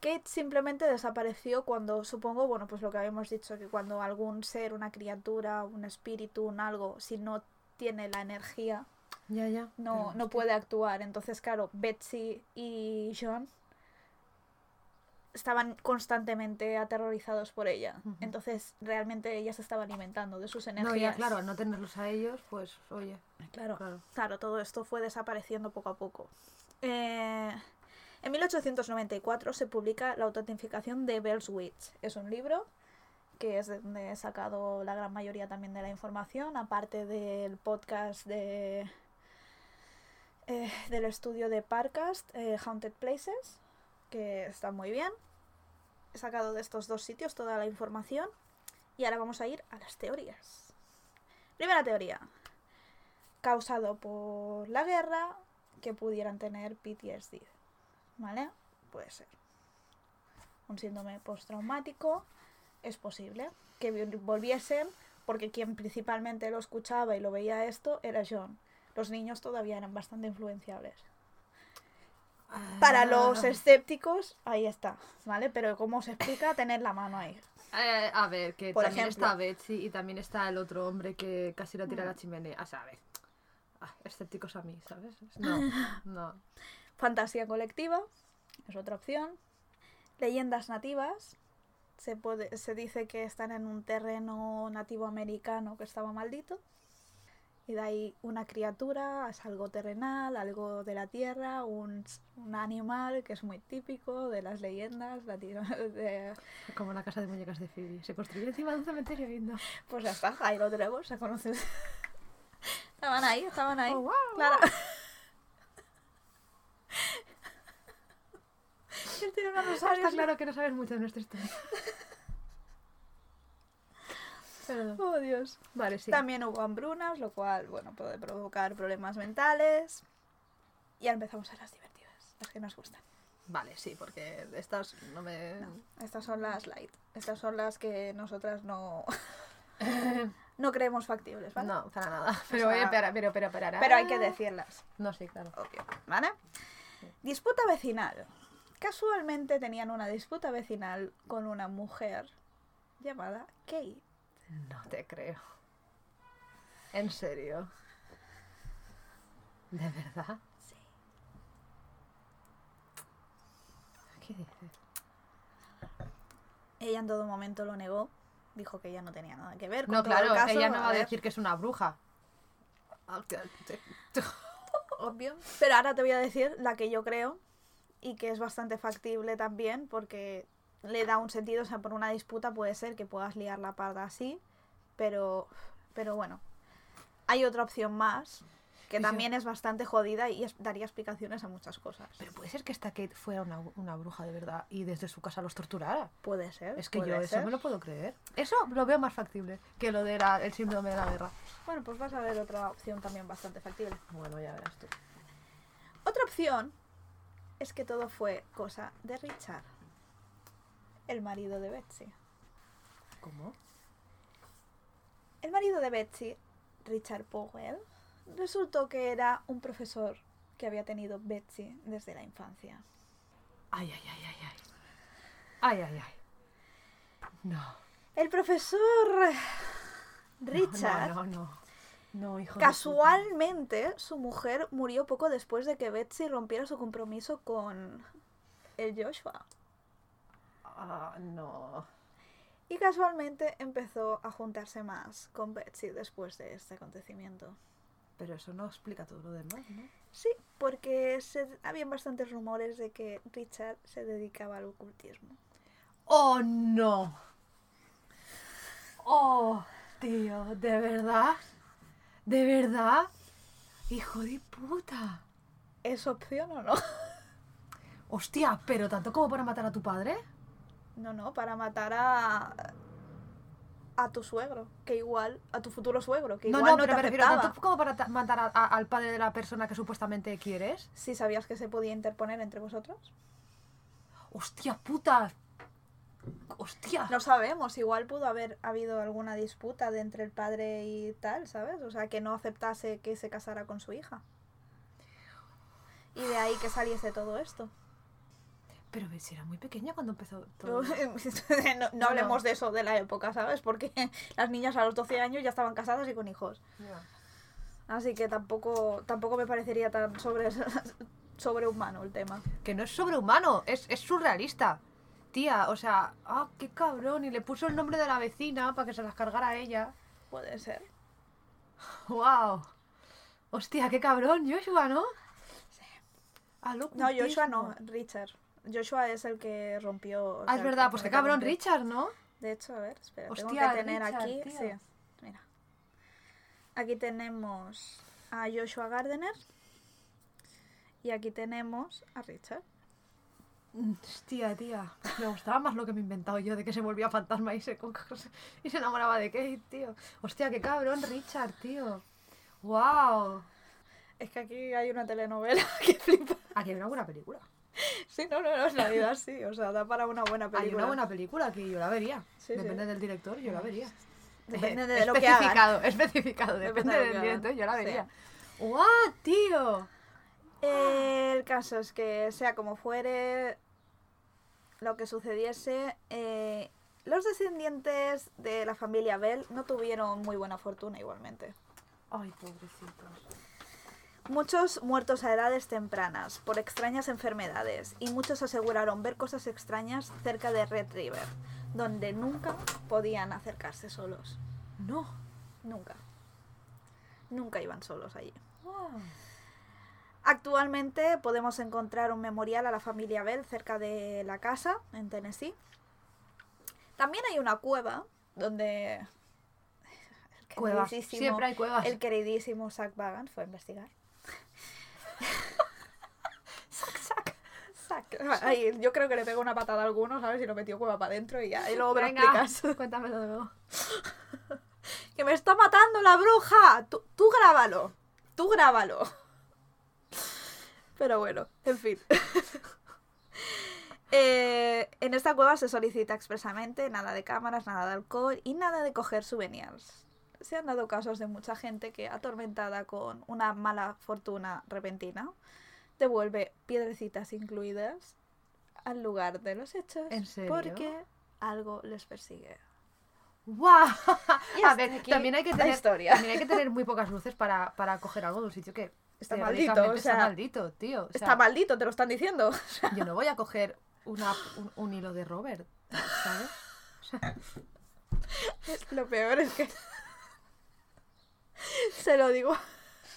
Kate simplemente desapareció cuando, supongo, bueno, pues lo que habíamos dicho, que cuando algún ser, una criatura, un espíritu, un algo, si no tiene la energía, Ya, ya. no, no puede actuar. Entonces, claro, Betsy y John estaban constantemente aterrorizados por ella. Entonces, realmente ella se estaba alimentando de sus No, energías. ya, claro, al no tenerlos a ellos, pues, oye, Claro, claro. claro, todo esto fue desapareciendo poco a poco. Eh, en 1894 se publica La autentificación de Bell's Witch. Es un libro que es de donde he sacado la gran mayoría también de la información, aparte del podcast de eh, del estudio de Parcast, eh, Haunted Places, que está muy bien. He sacado de estos dos sitios toda la información y ahora vamos a ir a las teorías. Primera teoría causado por la guerra que pudieran tener PTSD. ¿Vale? Puede ser. Un síndrome postraumático es posible. Que vi- volviesen, porque quien principalmente lo escuchaba y lo veía esto era John. Los niños todavía eran bastante influenciables. Para los Ah. escépticos, ahí está, ¿vale? Pero ¿cómo se explica tener la mano ahí? Eh, a ver, que Por también ejemplo. está Betsy y también está el otro hombre que casi lo tira a Mm. la chimenea. O sea, a ver. Ah, escépticos a mí, ¿sabes? No, <laughs> no. Fantasía colectiva es otra opción. Leyendas nativas. Se, puede, se dice que están en un terreno nativo americano que estaba maldito. Y de ahí una criatura, es algo terrenal, algo de la tierra, un, un animal que es muy típico de las leyendas. latino- <laughs> de- Como la casa de muñecas de Phoebe. Se construyó encima de un cementerio lindo. pues ya está, ahí lo tenemos, se conocen. estaban ahí, estaban ahí. Oh, wow, Claro. Él tiene unos Está claro que no sabes mucho de nuestra historia. <laughs> Oh, Dios. Vale, sí. También hubo hambrunas, lo cual, bueno, puede provocar problemas mentales. Y ahora empezamos a las divertidas, las que nos gustan. Vale, sí, porque estas no me... Estas son las light. Estas son las que nosotras no, <laughs> no creemos factibles, ¿vale? No, para nada. Pero, sea, eh, pero, pero, pero, Pero hay que decirlas, No, sí, claro. obvio, ¿vale? Disputa vecinal. Casualmente tenían una disputa vecinal con una mujer llamada Kate. No te creo. ¿En serio? ¿De verdad? Sí. ¿Qué dices? Ella en todo momento lo negó. Dijo que ella no tenía nada que ver con No, todo el claro, caso, ella no va a ver. decir que es una bruja. <laughs> Obvio. Pero ahora te voy a decir la que yo creo y que es bastante factible también porque le da un sentido, o sea, por una disputa puede ser que puedas liar la parda así, pero, pero bueno, hay otra opción más que Eso- también es bastante jodida y es- daría explicaciones a muchas cosas. Pero puede ser que esta Kate fuera una, una bruja de verdad y desde su casa los torturara. Puede ser. Es que yo eso ser. me lo puedo creer. Eso lo veo más factible que lo del el síndrome de la guerra. Bueno, pues vas a ver otra opción también bastante factible. Bueno, ya verás tú. Otra opción es que todo fue cosa de Richard, el marido de Betsy. ¿Cómo? El marido de Betsy, Richard Powell, resultó que era un profesor que había tenido Betsy desde la infancia. Ay, ay, ay, ay, ay. Ay, ay, ay. No. El profesor Richard, No, no, no. No, hijo de casualmente, su mujer murió poco después de que Betsy rompiera su compromiso con el Joshua. Ah, no. Y casualmente empezó a juntarse más con Betsy después de este acontecimiento. Pero eso no explica todo lo demás, ¿no? Sí, porque se, habían bastantes rumores de que Richard se dedicaba al ocultismo. ¡Oh, no! ¡Oh, tío! ¿De verdad? ¿De verdad? ¡Hijo de puta! ¿Es opción o no? <laughs> Hostia, pero tanto como para matar a tu padre. No, no, para matar a. a tu suegro, que igual. a tu futuro suegro, que No, igual no, no, pero te me refiero aceptaba. tanto como para ta- matar a- a- al padre de la persona que supuestamente quieres. Si sabías que se podía interponer entre vosotros. ¡Hostia puta! ¡Hostia! No sabemos, igual pudo haber habido alguna disputa de entre el padre y tal, ¿sabes? O sea, que no aceptase que se casara con su hija. Y de ahí que saliese todo esto. Pero Betsy era muy pequeña cuando empezó todo. no, <laughs> no No, hablemos de eso de la época, ¿sabes? Porque <laughs> las niñas a los 12 años ya estaban casadas y con hijos. Así que tampoco, tampoco me parecería tan sobre, <laughs> sobrehumano el tema. Que no es sobrehumano, es, es surrealista. Tía, o sea, ah, qué cabrón. Y le puso el nombre de la vecina para que se las cargara a ella. Puede ser. ¡Wow! Hostia, qué cabrón, Joshua, ¿no? Al No. Joshua no, Richard. Joshua es el que rompió. o Ah, sea, es verdad, pues qué cabrón, Richard, ¿no? De hecho, a ver, espera, Hostia, tengo que tener Richard, aquí. Sí, mira. Aquí tenemos a Joshua Gardner. Y aquí tenemos a Richard. Mm, Hostia, tía. Me gustaba más lo que me he inventado yo de que se volvía fantasma y se, <laughs> y se enamoraba de Kate, tío. Hostia, qué cabrón, Richard, tío. ¡Wow! Es que aquí hay una telenovela <laughs> que flipa. Aquí hay una buena película. <laughs> Sí, no, no, no, en realidad sí. O sea, da para una buena película. Hay una buena película que yo la vería. Sí, sí. Depende del director, yo la vería. <laughs> Depende de lo que hagan. especificado, <laughs> especificado, Depende del director, yo la vería. ¡Guau, tío! El caso es que, sea como fuere, lo que sucediese, eh, los descendientes de la familia Bell no tuvieron muy buena fortuna igualmente. Ay, pobrecitos. Muchos muertos a edades tempranas por extrañas enfermedades y muchos aseguraron ver cosas extrañas cerca de Red River, donde nunca podían acercarse solos. No. Nunca. Nunca iban solos allí. Wow. Actualmente podemos encontrar un memorial a la familia Bell cerca de la casa, en Tennessee. También hay una cueva donde Cuevas. Siempre hay cuevas. el queridísimo Zach Bagan fue a investigar. <laughs> Sac, sac. Zach. Ahí, yo creo que le pegó una patada a alguno, ¿sabes? Y lo metió cueva para adentro y ya. Y luego me lo explicas. <laughs> cuéntamelo de nuevo. <laughs> ¡Que me está matando la bruja! Tú, tú grábalo. Tú grábalo. Pero bueno, en fin. Eh, en esta cueva se solicita expresamente nada de cámaras, nada de alcohol y nada de coger souvenirs. Se han dado casos de mucha gente que, atormentada con una mala fortuna repentina, devuelve piedrecitas incluidas al lugar de los hechos. ¿En serio? Porque algo les persigue. Y A ver, también hay que tener, también hay que tener muy pocas luces para, para coger algo de un sitio que Está maldito, o sea, está maldito, tío. O sea, Está maldito, te lo están diciendo. <laughs> Yo no voy a coger una, un, un hilo de Robert, ¿sabes? O sea, Lo peor es que <laughs> se lo digo,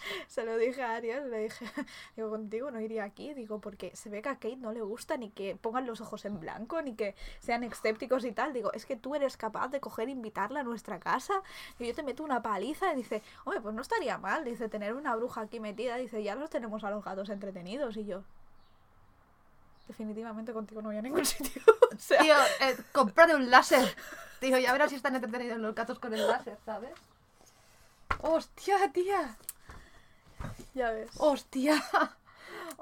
<laughs> se lo dije a Ariel, le dije, <laughs> digo, contigo no iría aquí, digo, porque se ve que a Kate no le gusta ni que pongan los ojos en blanco, ni que sean escépticos y tal, digo, es que tú eres capaz de coger e invitarla a nuestra casa, y yo te meto una paliza, y dice, oye, pues no estaría mal, dice, tener una bruja aquí metida, dice, ya los tenemos a los gatos entretenidos, y yo, definitivamente contigo no voy a ningún sitio, tío, eh, un láser. Tío, ya verás si están entretenidos los gatos con el láser, ¿sabes? ¡Hostia, tía! ya ves. ¡Hostia!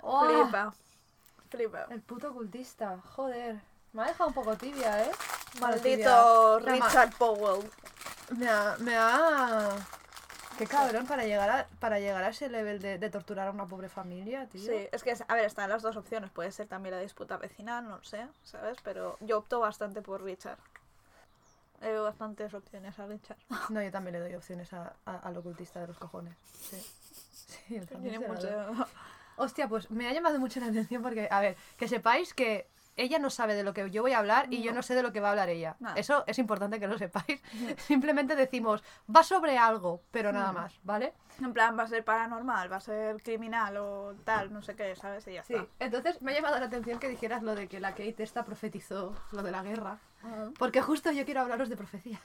Oh, Flipa. Flipa. El puto ocultista, joder. Me ha dejado un poco tibia, ¿eh? Maldito tibia. Richard Powell. Me ha, me ha... Qué cabrón para llegar a, para llegar a ese level de, de torturar a una pobre familia, tío. Sí, es que, a ver, están las dos opciones. Puede ser también la disputa vecinal, no lo sé, ¿sabes? Pero yo opto bastante por Richard. Le veo bastantes opciones a Richard. <laughs> No, yo también le doy opciones a, a- al ocultista de los cojones. Sí. Sí, el Tiene doy. mucho... Hostia, pues me ha llamado mucho la atención porque, a ver, que sepáis que ella no sabe de lo que yo voy a hablar y yo No. sé de lo que va a hablar ella. Nada. Eso es importante que lo sepáis. <laughs> Simplemente decimos, va sobre algo, pero nada Mm. más, ¿vale? En plan, va a ser paranormal, va a ser criminal o tal, no sé qué, ¿sabes? Y ya Sí. está. Entonces me ha llamado la atención que dijeras lo de que la Kate esta profetizó lo de la guerra. Porque justo yo quiero hablaros de profecías.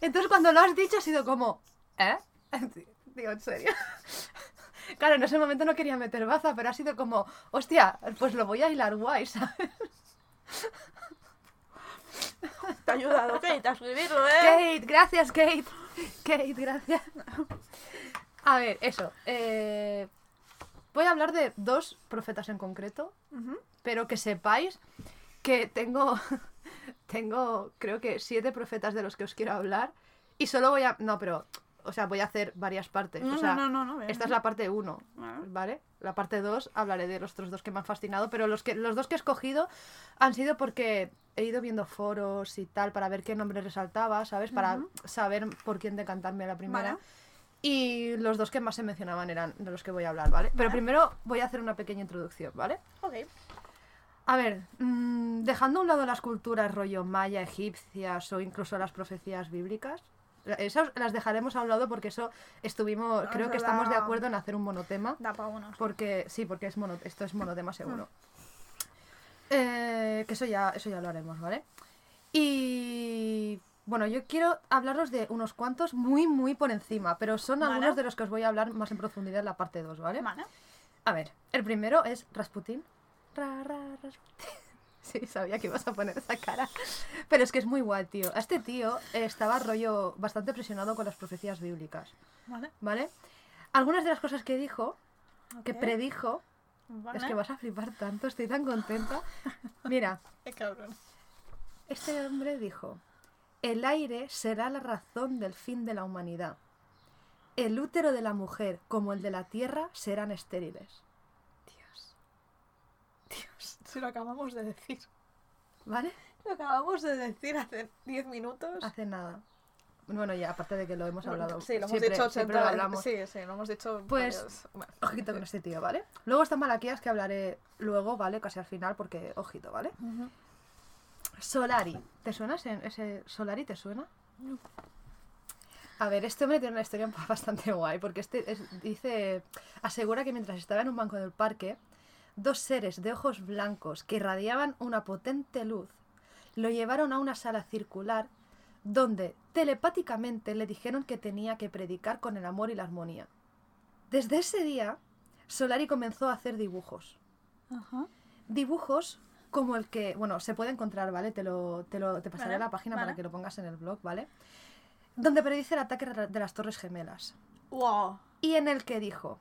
Entonces cuando lo has dicho ha sido como, ¿eh? <laughs> Digo, ¿en serio? Claro, en ese momento no quería meter baza, pero ha sido como, hostia, pues lo voy a hilar guay, ¿sabes? Te ha ayudado Kate a escribirlo, ¿eh? Kate, gracias, Kate. Kate, gracias. A ver, eso. eh, voy a hablar de dos profetas en concreto, pero que sepáis que tengo, <laughs> tengo, creo que siete profetas de los que os quiero hablar y solo voy a, no, pero, o sea, voy a hacer varias partes. No, o sea, no, no, no, esta es la parte 1, Bueno. ¿vale? La parte 2 hablaré de los otros dos que me han fascinado, pero los, que, los dos que he escogido han sido porque he ido viendo foros y tal para ver qué nombre resaltaba, ¿sabes? Para saber por quién decantarme a la primera. Vale. Y los dos que más se mencionaban eran de los que voy a hablar, ¿vale? Pero Vale. primero voy a hacer una pequeña introducción, ¿vale? Ok. A ver, mm, dejando a un lado las culturas rollo maya, egipcias o incluso las profecías bíblicas, esas las dejaremos a un lado porque eso estuvimos, creo que estamos de acuerdo en hacer un monotema. Da para uno. Porque sí, porque es mono, esto es monotema seguro. Eh, que eso ya, eso ya lo haremos, ¿vale? Y bueno, yo quiero hablaros de unos cuantos muy, muy por encima, pero son Vale. algunos de los que os voy a hablar más en profundidad en la parte 2, ¿vale? Vale. A ver, el primero es Rasputin. Ra, ra, Rasputin. <laughs> Sí, sabía que ibas a poner esa cara. Pero es que es muy guay, tío. A este tío eh, estaba rollo bastante presionado con las profecías bíblicas, Vale. ¿vale? Algunas de las cosas que dijo, que predijo, Vale. es que vas a flipar tanto, estoy tan contenta. Mira, <laughs> Qué cabrón. este hombre dijo, el aire será la razón del fin de la humanidad. El útero de la mujer como el de la tierra serán estériles. Dios. Si lo acabamos de decir. ¿Vale? Lo acabamos de decir hace 10 minutos. Hace nada. Bueno, ya, aparte de que lo hemos hablado. Sí, lo hemos siempre- dicho 80 siempre lo hablamos. Sí, sí, lo hemos dicho. Pues- bueno, Ojito con este tío, ¿vale? Luego está Malaquías que hablaré luego, ¿vale? Casi al final, porque ojito, ¿vale? Solari. ¿Te suena ese, ese Solari? ¿Te suena? A ver, este hombre tiene una historia <laughs> bastante guay, porque este es- dice, asegura que mientras estaba en un banco del parque, dos seres de ojos blancos que irradiaban una potente luz lo llevaron a una sala circular donde telepáticamente le dijeron que tenía que predicar con el amor y la armonía. Desde ese día, Solari comenzó a hacer dibujos Ajá. dibujos como el que, bueno, se puede encontrar, ¿vale? Te, lo, te, lo, te pasaré Vale, la página vale. para que lo pongas en el blog, ¿vale? Donde predice el ataque de las Torres Gemelas. Wow. Y en el que dijo,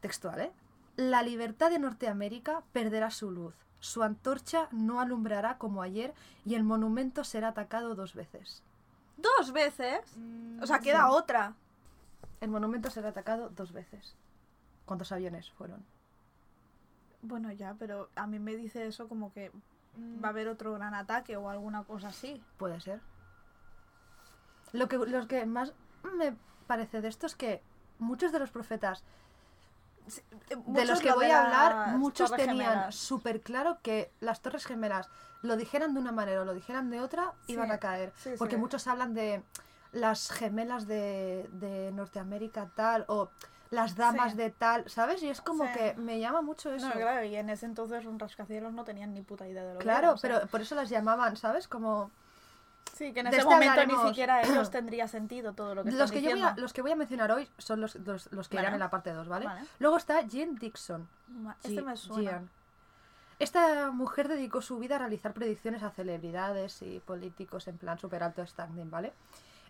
textual, ¿eh? La libertad de Norteamérica perderá su luz, su antorcha no alumbrará como ayer y el monumento será atacado dos veces. Dos veces. O sea, queda Sí. otra. El monumento será atacado dos veces. ¿Cuántos aviones fueron? Bueno, ya, pero a mí me dice eso como que va a haber otro gran ataque o alguna cosa así. Puede ser. Lo que, los que más me parece de esto es que muchos de los profetas de los que voy a hablar, muchos tenían súper claro que las Torres Gemelas lo dijeran de una manera o lo dijeran de otra, Sí, iban a caer. sí, Porque sí. muchos hablan de las gemelas de, de Norteamérica tal o las damas de tal, ¿sabes? Y es como que me llama mucho eso. No, claro, y en ese entonces un rascacielos no tenían ni puta idea de lo que Claro, era, o sea, pero por eso las llamaban, ¿sabes? Como Sí, que en ese este momento hablaremos. ni siquiera ellos <clears throat> tendría sentido todo lo que los que, yo voy a, los que voy a mencionar hoy son los, los, los que Vale. irán en la parte 2, ¿vale? Vale. Luego está Jean Dixon. Este me suena. Esta mujer dedicó su vida a realizar predicciones a celebridades y políticos en plan super alto standing, ¿vale?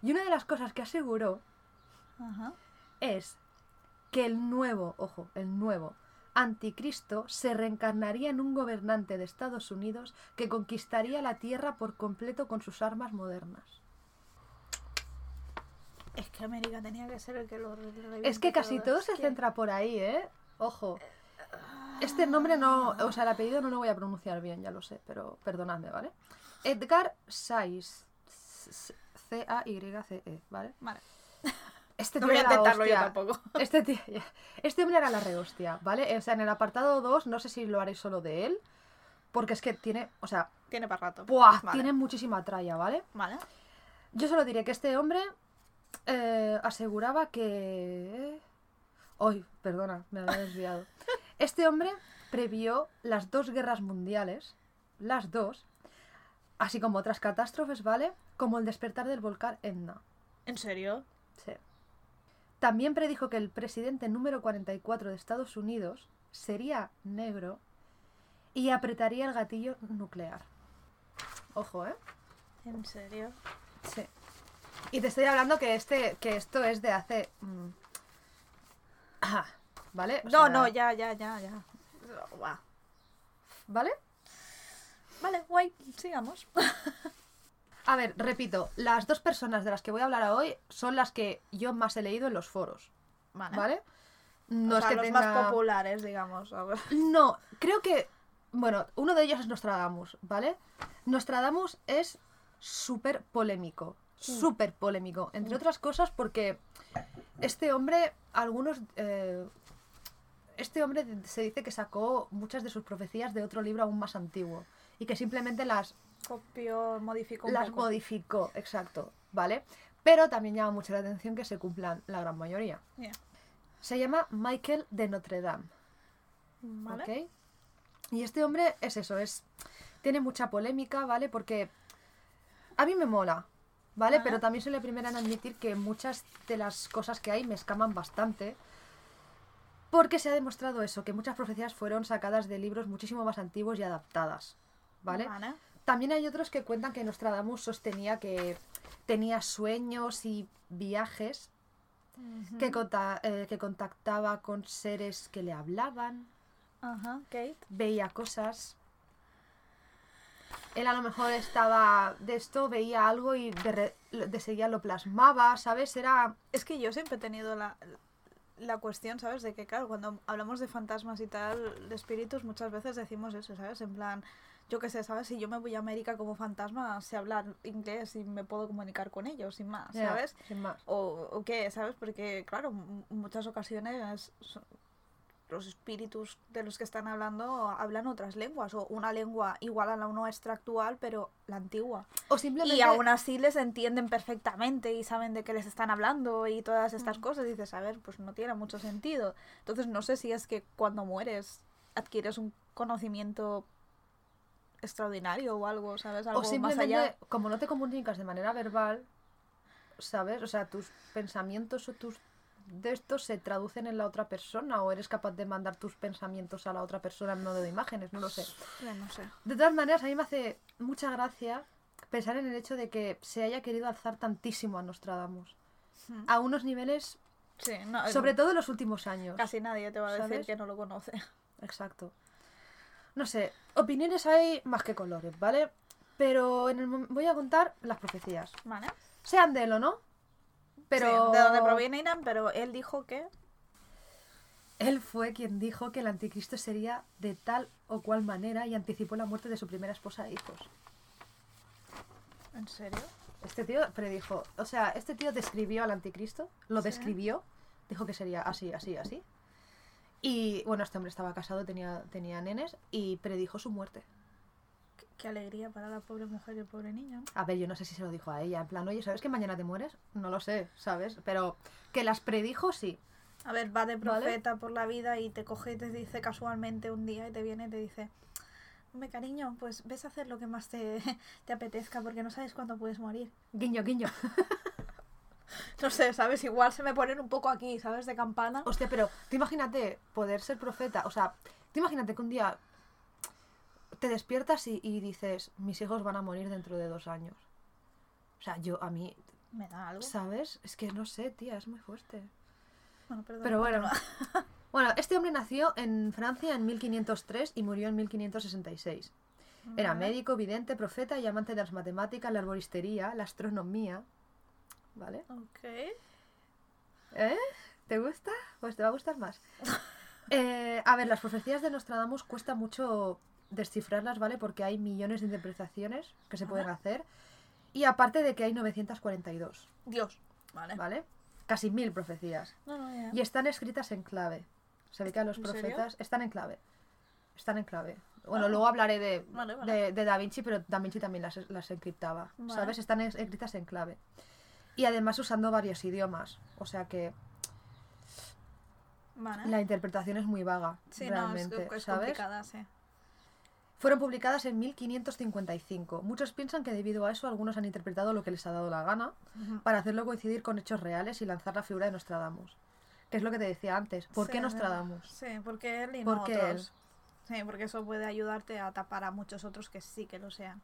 Y una de las cosas que aseguró Ajá. es que el nuevo, ojo, el nuevo Anticristo se reencarnaría en un gobernante de Estados Unidos que conquistaría la Tierra por completo con sus armas modernas. Es que América tenía que ser el que lo. Es que casi todo se centra por ahí, ¿eh? Ojo. Este nombre no, o sea, el apellido no lo voy a pronunciar bien, ya lo sé, pero perdonadme, ¿vale? Edgar Sayce. C-A-Y-C-E, ¿vale? Vale. Este No voy a intentarlo yo tampoco. <laughs> Este, tío, <laughs> este hombre era la rehostia, ¿vale? O sea, en el apartado 2, no sé si lo haré solo de él, porque es que tiene, o sea, Tiene para rato. ¡buah! Vale. tiene muchísima tralla, ¿vale? Vale. Yo solo diré que este hombre eh, aseguraba que... Hoy, perdona, me había desviado. <laughs> Este hombre previó las dos guerras mundiales, las dos, así como otras catástrofes, ¿vale? Como el despertar del volcán Etna. ¿En serio? Sí. También predijo que el presidente número 44 de Estados Unidos sería negro y apretaría el gatillo nuclear. Ojo, ¿eh? ¿En serio? Sí. Y te estoy hablando que este, que esto es de hace. mm, ¿Vale? O No, sea, no, ya, ya, ya, ya. ¿Vale? Vale, guay, sigamos. <laughs> A ver, repito, las dos personas de las que voy a hablar hoy son las que yo más he leído en los foros, Vale. ¿vale? No O es sea, que los tenga... más populares, digamos. No, creo que. Bueno, uno de ellos es Nostradamus, ¿vale? Nostradamus es súper polémico. Súper polémico. Entre otras cosas porque este hombre, algunos. eh, este hombre se dice que sacó muchas de sus profecías de otro libro aún más antiguo. Y que simplemente las, Copió, modificó un las poco. modificó, exacto, ¿vale? Pero también llama mucho la atención que se cumplan la gran mayoría. Se llama Michael de Notre Dame. Vale. ¿ok? Y este hombre es eso, es tiene mucha polémica, ¿vale? Porque a mí me mola, ¿vale? Ajá. Pero también soy la primera en admitir que muchas de las cosas que hay me escaman bastante. Porque se ha demostrado eso, que muchas profecías fueron sacadas de libros muchísimo más antiguos y adaptadas, ¿vale? Vale. También hay otros que cuentan que Nostradamus sostenía que tenía sueños y viajes, que, conta- eh, que contactaba con seres que le hablaban, Ajá, Kate. veía cosas. Él a lo mejor estaba de esto, veía algo y de, re- de seguida lo plasmaba, ¿sabes? Era... Es que yo siempre he tenido la, la cuestión, ¿sabes? De que, claro, cuando hablamos de fantasmas y tal, de espíritus, muchas veces decimos eso, ¿sabes? En plan, yo qué sé, ¿sabes? Si yo me voy a América como fantasma, sé hablar inglés y me puedo comunicar con ellos, sin más, ya, ¿sabes? Sin más. O, o qué, ¿sabes? Porque, claro, en muchas ocasiones son- los espíritus de los que están hablando hablan otras lenguas, o una lengua igual a la nuestra actual, pero la antigua. O simplemente... Y aún así les entienden perfectamente y saben de qué les están hablando y todas estas Mm. cosas. Y dices, a ver, pues no tiene mucho sentido. Entonces no sé si es que cuando mueres adquieres un conocimiento extraordinario o algo, ¿sabes? Algo O más simplemente, allá. como no te comunicas de manera verbal, ¿sabes? O sea, tus pensamientos o tus de estos se traducen en la otra persona o eres capaz de mandar tus pensamientos a la otra persona en modo de imágenes, no lo sé. Ya no sé. De todas maneras, a mí me hace mucha gracia pensar en el hecho de que se haya querido alzar tantísimo a Nostradamus. Hmm. A unos niveles, Sí, no, sobre todo en los últimos años. casi nadie te va a decir que no lo conoce. Exacto. No sé, opiniones hay más que colores, ¿vale? Pero en el mom- voy a contar las profecías. ¿Vale? Sean de él o no. Pero Sí, de dónde provienen, pero él dijo que... él fue quien dijo que el anticristo sería de tal o cual manera y anticipó la muerte de su primera esposa e hijos. ¿En serio? Este tío predijo, o sea, este tío describió al anticristo, lo Sí. describió, dijo que sería así, así, así. Y bueno, este hombre estaba casado, tenía, tenía nenes y predijo su muerte. Qué, qué alegría para la pobre mujer y el pobre niño. ¿no? A ver, yo no sé si se lo dijo a ella, en plan, oye, ¿sabes que mañana te mueres? No lo sé, ¿sabes? Pero que las predijo, sí. A ver, va de ¿Vale? profeta por la vida y te coge y te dice casualmente un día y te viene y te dice, hombre cariño, pues ves a hacer lo que más te, <laughs> te apetezca porque no sabes cuándo puedes morir. Guiño, guiño. <laughs> <laughs> No sé, ¿sabes? Igual se me ponen un poco aquí, ¿sabes? De campana. Hostia, pero tú imagínate poder ser profeta, o sea, tú imagínate que un día te despiertas y, y dices, mis hijos van a morir dentro de dos años. O sea, yo a mí, Me da algo. ¿sabes? Es que no sé, tía, es muy fuerte. Bueno, perdón. Pero bueno. <laughs> Bueno, este hombre nació en Francia en 1503 y murió en 1566. Era médico, vidente, profeta y amante de las matemáticas, la arboristería, la astronomía. ¿Vale? Ok. ¿Eh? ¿Te gusta? Pues te va a gustar más. <laughs> Eh, a ver, las profecías de Nostradamus cuesta mucho descifrarlas, ¿vale? Porque hay millones de interpretaciones que se pueden hacer. Y aparte de que hay 942, Dios. Vale. ¿vale? Casi mil profecías. No, no, ya. Y están escritas en clave. Se ve que a los profetas están en clave. Están en clave. Bueno, Ah. luego hablaré de, Vale, vale. de, de Da Vinci, pero Da Vinci también las, las encriptaba. ¿Sabes? Están es- escritas en clave. Y además usando varios idiomas. O sea que Vale. la interpretación es muy vaga. Sí, realmente, no, es, es ¿sabes? complicada, sí. Fueron publicadas en 1555. Muchos piensan que debido a eso algunos han interpretado lo que les ha dado la gana Ujú. para hacerlo coincidir con hechos reales y lanzar la figura de Nostradamus. Que es lo que te decía antes. ¿Por Sí, qué. Nostradamus? Sí, porque él y ¿Por no otros. Sí, porque eso puede ayudarte a tapar a muchos otros que sí que lo sean.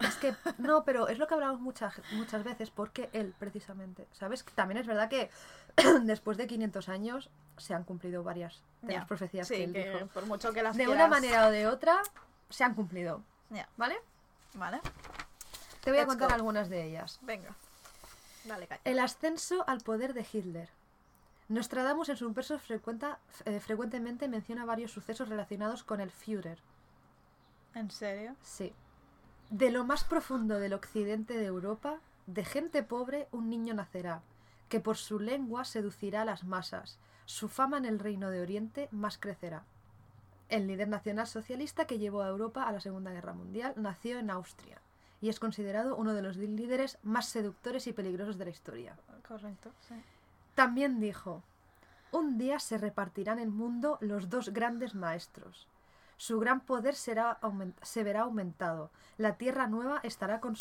Es que, no, pero es lo que hablamos muchas, muchas veces, porque él, precisamente. ¿Sabes? También es verdad que <clears throat> después de 500 años se han cumplido varias de las profecías que él que dijo. por mucho que las De una manera o de otra, se han cumplido. Ya, ¿Vale? vale. Te voy a contar go. algunas de ellas. Venga. Dale, caña. El ascenso al poder de Hitler. Nostradamus en sus versos frecuenta- eh, frecuentemente menciona varios sucesos relacionados con el Führer. ¿En serio? Sí. De lo más profundo del occidente de Europa, de gente pobre un niño nacerá, que por su lengua seducirá a las masas. Su fama en el reino de Oriente más crecerá. El líder nacional socialista que llevó a Europa a la Segunda Guerra Mundial nació en Austria y es considerado uno de los líderes más seductores y peligrosos de la historia. Correcto, sí. También dijo, un día se repartirán el mundo los dos grandes maestros. Su gran poder será se verá aumentado. La tierra nueva estará, con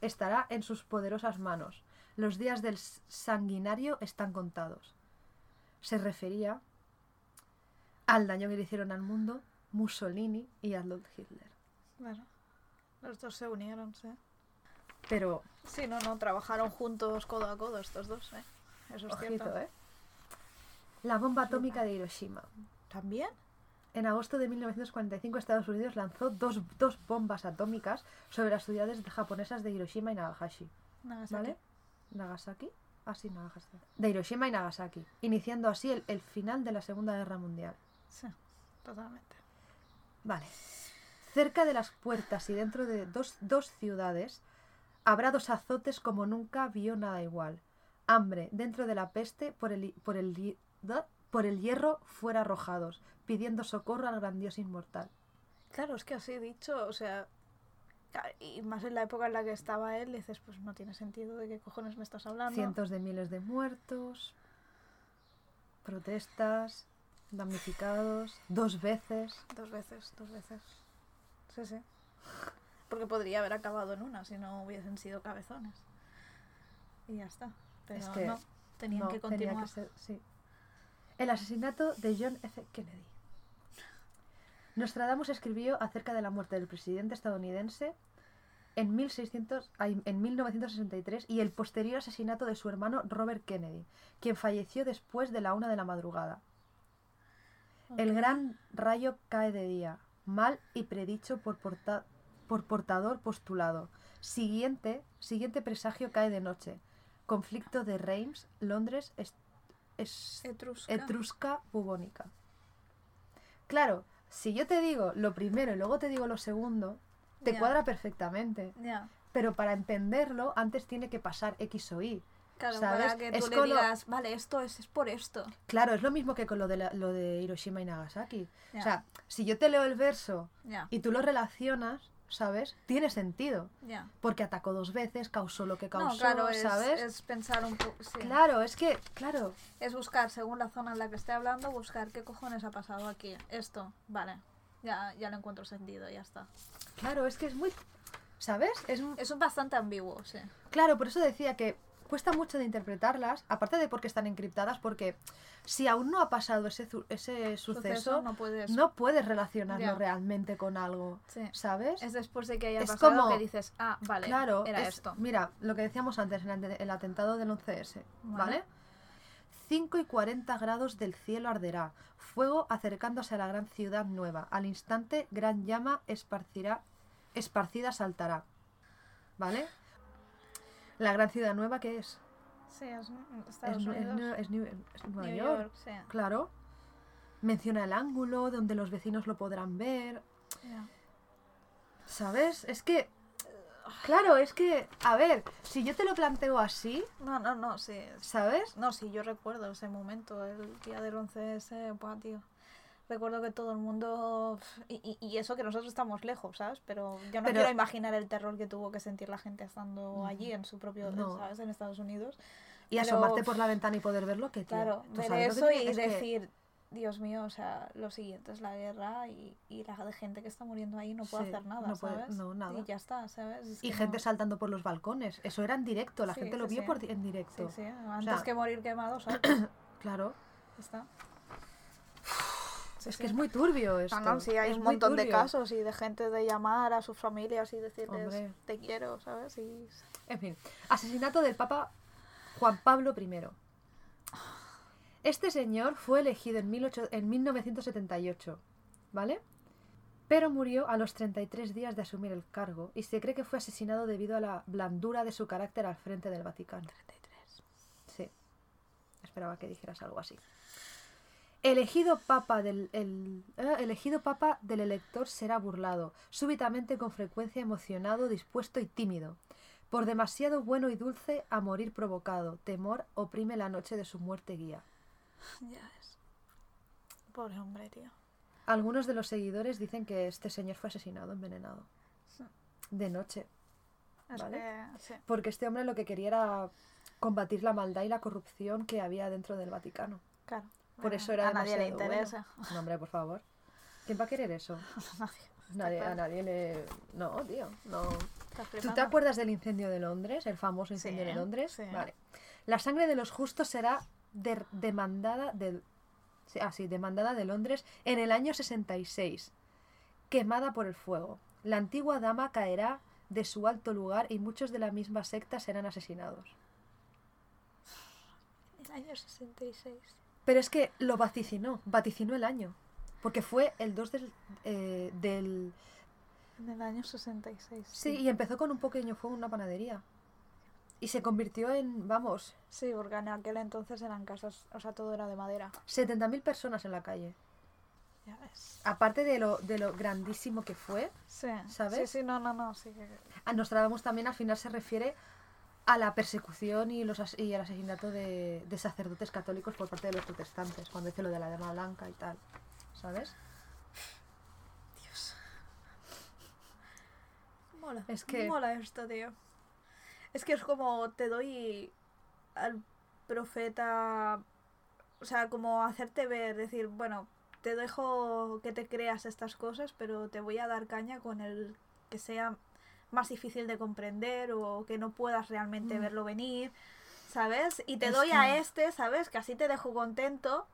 estará en sus poderosas manos. Los días del sanguinario están contados. Se refería al daño que le hicieron al mundo Mussolini y Adolf Hitler. Bueno, los dos se unieron, sí. Pero, Sí, no, no, trabajaron juntos codo a codo estos dos, ¿eh? Eso es ojito, cierto. ¿eh? La bomba atómica de Hiroshima. ¿También? En agosto de 1945 Estados Unidos lanzó dos, dos bombas atómicas sobre las ciudades japonesas de Hiroshima y Nagasaki. Nagasaki. ¿Vale? Nagasaki. Ah, sí, Nagasaki. De Hiroshima y Nagasaki, iniciando así el, el final de la Segunda Guerra Mundial. Sí, totalmente. Vale. Cerca de las puertas y dentro de dos, dos ciudades habrá dos azotes como nunca vio nada igual. Hambre dentro de la peste por el, por el, por el hierro fuera arrojados, pidiendo socorro al grandioso inmortal. Claro, es que así dicho, o sea, y más en la época en la que estaba él, dices, pues no tiene sentido de qué cojones me estás hablando. Cientos de miles de muertos, protestas, damnificados, dos veces. Dos veces, dos veces. Sí, sí. Porque podría haber acabado en una si no hubiesen sido cabezones. Y ya está. Pero Es que no, tenían No, que tenía continuar. ser- sí. El asesinato de John F. Kennedy. Nostradamus escribió acerca de la muerte del presidente estadounidense en, 1600, ay, en 1963 y el posterior asesinato de su hermano Robert Kennedy, quien falleció después de la una de la madrugada. El gran rayo cae de día, mal y predicho por, porta- por portador postulado. Siguiente, siguiente presagio cae de noche. Conflicto de Reims, Londres, es, es- Etrusca. etrusca bubónica. Claro, si yo te digo lo primero y luego te digo lo segundo, te cuadra perfectamente. Pero para entenderlo, antes tiene que pasar X o Y. Claro, ¿Sabes? para que tú Es le con lo- digas, vale, esto es, es por esto. Claro, es lo mismo que con lo de, la- lo de Hiroshima y Nagasaki. O sea, si yo te leo el verso y tú lo relacionas, ¿sabes? Tiene sentido. Porque atacó dos veces, causó lo que causó, No, claro, es, ¿sabes? es pensar un poco. sí. Claro, es que, claro, Es buscar, según la zona en la que esté hablando, buscar qué cojones ha pasado aquí. Esto, vale. Ya, ya le encuentro sentido, ya está. claro, es que es muy... ¿Sabes? Es, un- Es un bastante ambiguo, sí. Claro, por eso decía que cuesta mucho de interpretarlas, aparte de porque están encriptadas, porque si aún no ha pasado ese, ese suceso, no puedes. no puedes relacionarlo realmente con algo, Sí. ¿sabes? Es después de que haya Es pasado como- que dices, ah, vale, claro, era es- esto. Mira, lo que decíamos antes, el, el atentado del 11S, ¿vale? Vale. 5 y 40 grados del cielo arderá, fuego acercándose a la gran ciudad nueva. Al instante, gran llama esparcirá, esparcida saltará. ¿Vale? La gran ciudad nueva, ¿qué es? Sí, es Es, Estados es Unidos. Es New- es Nueva New York. York, sí. Claro. Menciona el ángulo donde los vecinos lo podrán ver. ¿Sabes? Es que. Claro, es que. A ver, si yo te lo planteo así, No, no, no, sí. es- ¿sabes? No, sí, yo recuerdo ese momento, el día del 11S, buah, tío. Recuerdo que todo el mundo... Y, y- eso que nosotros estamos lejos, ¿sabes? Pero yo no Pero- quiero imaginar el terror que tuvo que sentir la gente estando allí, en su propio... No. ¿Sabes? En Estados Unidos. Y Pero, asomarte por la ventana y poder verlo, que tío, Claro, ¿tú ver lo eso tiene- y es que- decir... Dios mío, o sea, lo siguiente es la guerra y, y la gente que está muriendo ahí no puede Sí, hacer nada, no puede- ¿sabes? no, nada. Y ya está, ¿sabes? Es Y gente no- saltando por los balcones. Eso era en directo, la Sí, gente lo sí, vio sí. por en Sí, directo. sí, antes sea- que morir quemado, <clears throat> ¿sabes? Claro. Está. Sí, es que es muy turbio esto. No, no, sí, hay es un montón de turbio. casos y de gente de llamar a sus familias y decirles Hombre. te quiero, ¿sabes? Y... En fin, asesinato del Papa Juan Pablo I. Este señor fue elegido en, 18 en 1978, ¿vale? Pero murió a los 33 días de asumir el cargo y se cree que fue asesinado debido a la blandura de su carácter al frente del Vaticano. 33. Sí, esperaba que dijeras algo así. Elegido papa del, el, eh, elegido papa del elector será burlado, súbitamente con frecuencia emocionado, dispuesto y tímido. Por demasiado bueno y dulce a morir provocado, temor oprime la noche de su muerte guía. <sighs> Ya ves. Pobre hombre, tío. Algunos de los seguidores dicen que este señor fue asesinado, envenenado. Sí. De noche. Es Vale. que, sí. Porque este hombre lo que quería era combatir la maldad y la corrupción que había dentro del Vaticano. Claro. Por Bueno, eso era a nadie le bueno. interesa. No, hombre, por favor. ¿Quién va a querer eso? <laughs> Nadie. A nadie le... No, tío, no. ¿Tú te acuerdas del incendio de Londres? El famoso incendio Sí, de Londres. sí. Vale. La sangre de los justos será der- demandada de... Ah, sí, demandada de Londres en el año 66. Quemada por el fuego. La antigua dama caerá de su alto lugar y muchos de la misma secta serán asesinados. El año 66. Pero es que lo vaticinó, vaticinó el año. Porque fue el 2 del, eh, del En el año 66. Sí, y empezó con un pequeño fuego en una panadería. Y se convirtió en, vamos, Sí, porque en aquel entonces eran casas, o sea, todo era de madera. 70.000 personas en la calle. Ya ves. Aparte de lo, de lo grandísimo que fue, Sí, ¿Sabes? Sí, sí, no, no, no, sí. a Nostradamus también al final se refiere a la persecución y, los, as- y el asesinato de, de sacerdotes católicos por parte de los protestantes, cuando dice lo de la dama blanca y tal. ¿Sabes? Dios. Mola. Es que- Mola esto, tío. Es que es como te doy al profeta. O sea, como hacerte ver, decir, bueno, te dejo que te creas estas cosas, pero te voy a dar caña con el que sea más difícil de comprender o que no puedas realmente Mm. verlo venir, ¿sabes? Y te Es doy a este, ¿sabes? Que así te dejo contento,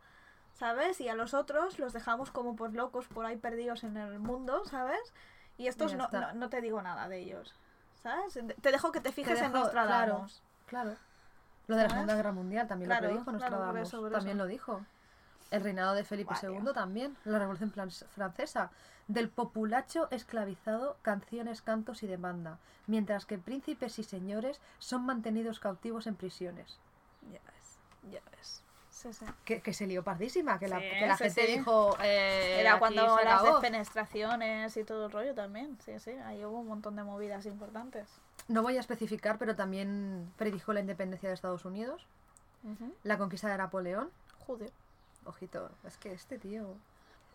¿sabes? Y a los otros los dejamos como pues locos por ahí perdidos en el mundo, ¿sabes? Y estos no, no, no te digo nada de ellos, ¿sabes? Te dejo que te fijes en dejo- Nostradamus. Claro. Lo de la ¿Sabes? Segunda Guerra Mundial también Claro, lo claro, por Nostradamus. eso, por también eso. lo dijo. El reinado de Felipe II también. La Revolución Fran- Francesa. Del populacho esclavizado, canciones, cantos y demanda. Mientras que príncipes y señores son mantenidos cautivos en prisiones. Ya ves, ya ves. Sí, sí. Que, que se lió pardísima. Que la, Sí, que la gente dijo. eh, Era cuando las despenestraciones y todo el rollo también. Sí, sí, ahí hubo un montón de movidas importantes. No voy a especificar, pero también predijo la independencia de Estados Unidos. La conquista de Napoleón. Joder. Ojito, es que este tío.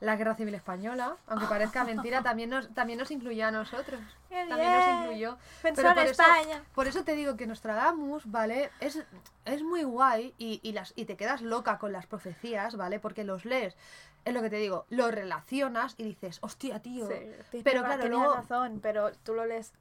La guerra civil española, aunque parezca mentira, también nos, también nos incluyó a nosotros. <laughs> Qué También nos incluyó. Pensó Pero en por eso- España. Por eso te digo que Nostradamus, ¿vale? Es, es muy guay y, y las, y te quedas loca con las profecías, ¿vale? Porque los lees, es lo que te digo, lo relacionas y dices, hostia, tío. Sí, pero claro, tenía luego- razón, pero tú lo lees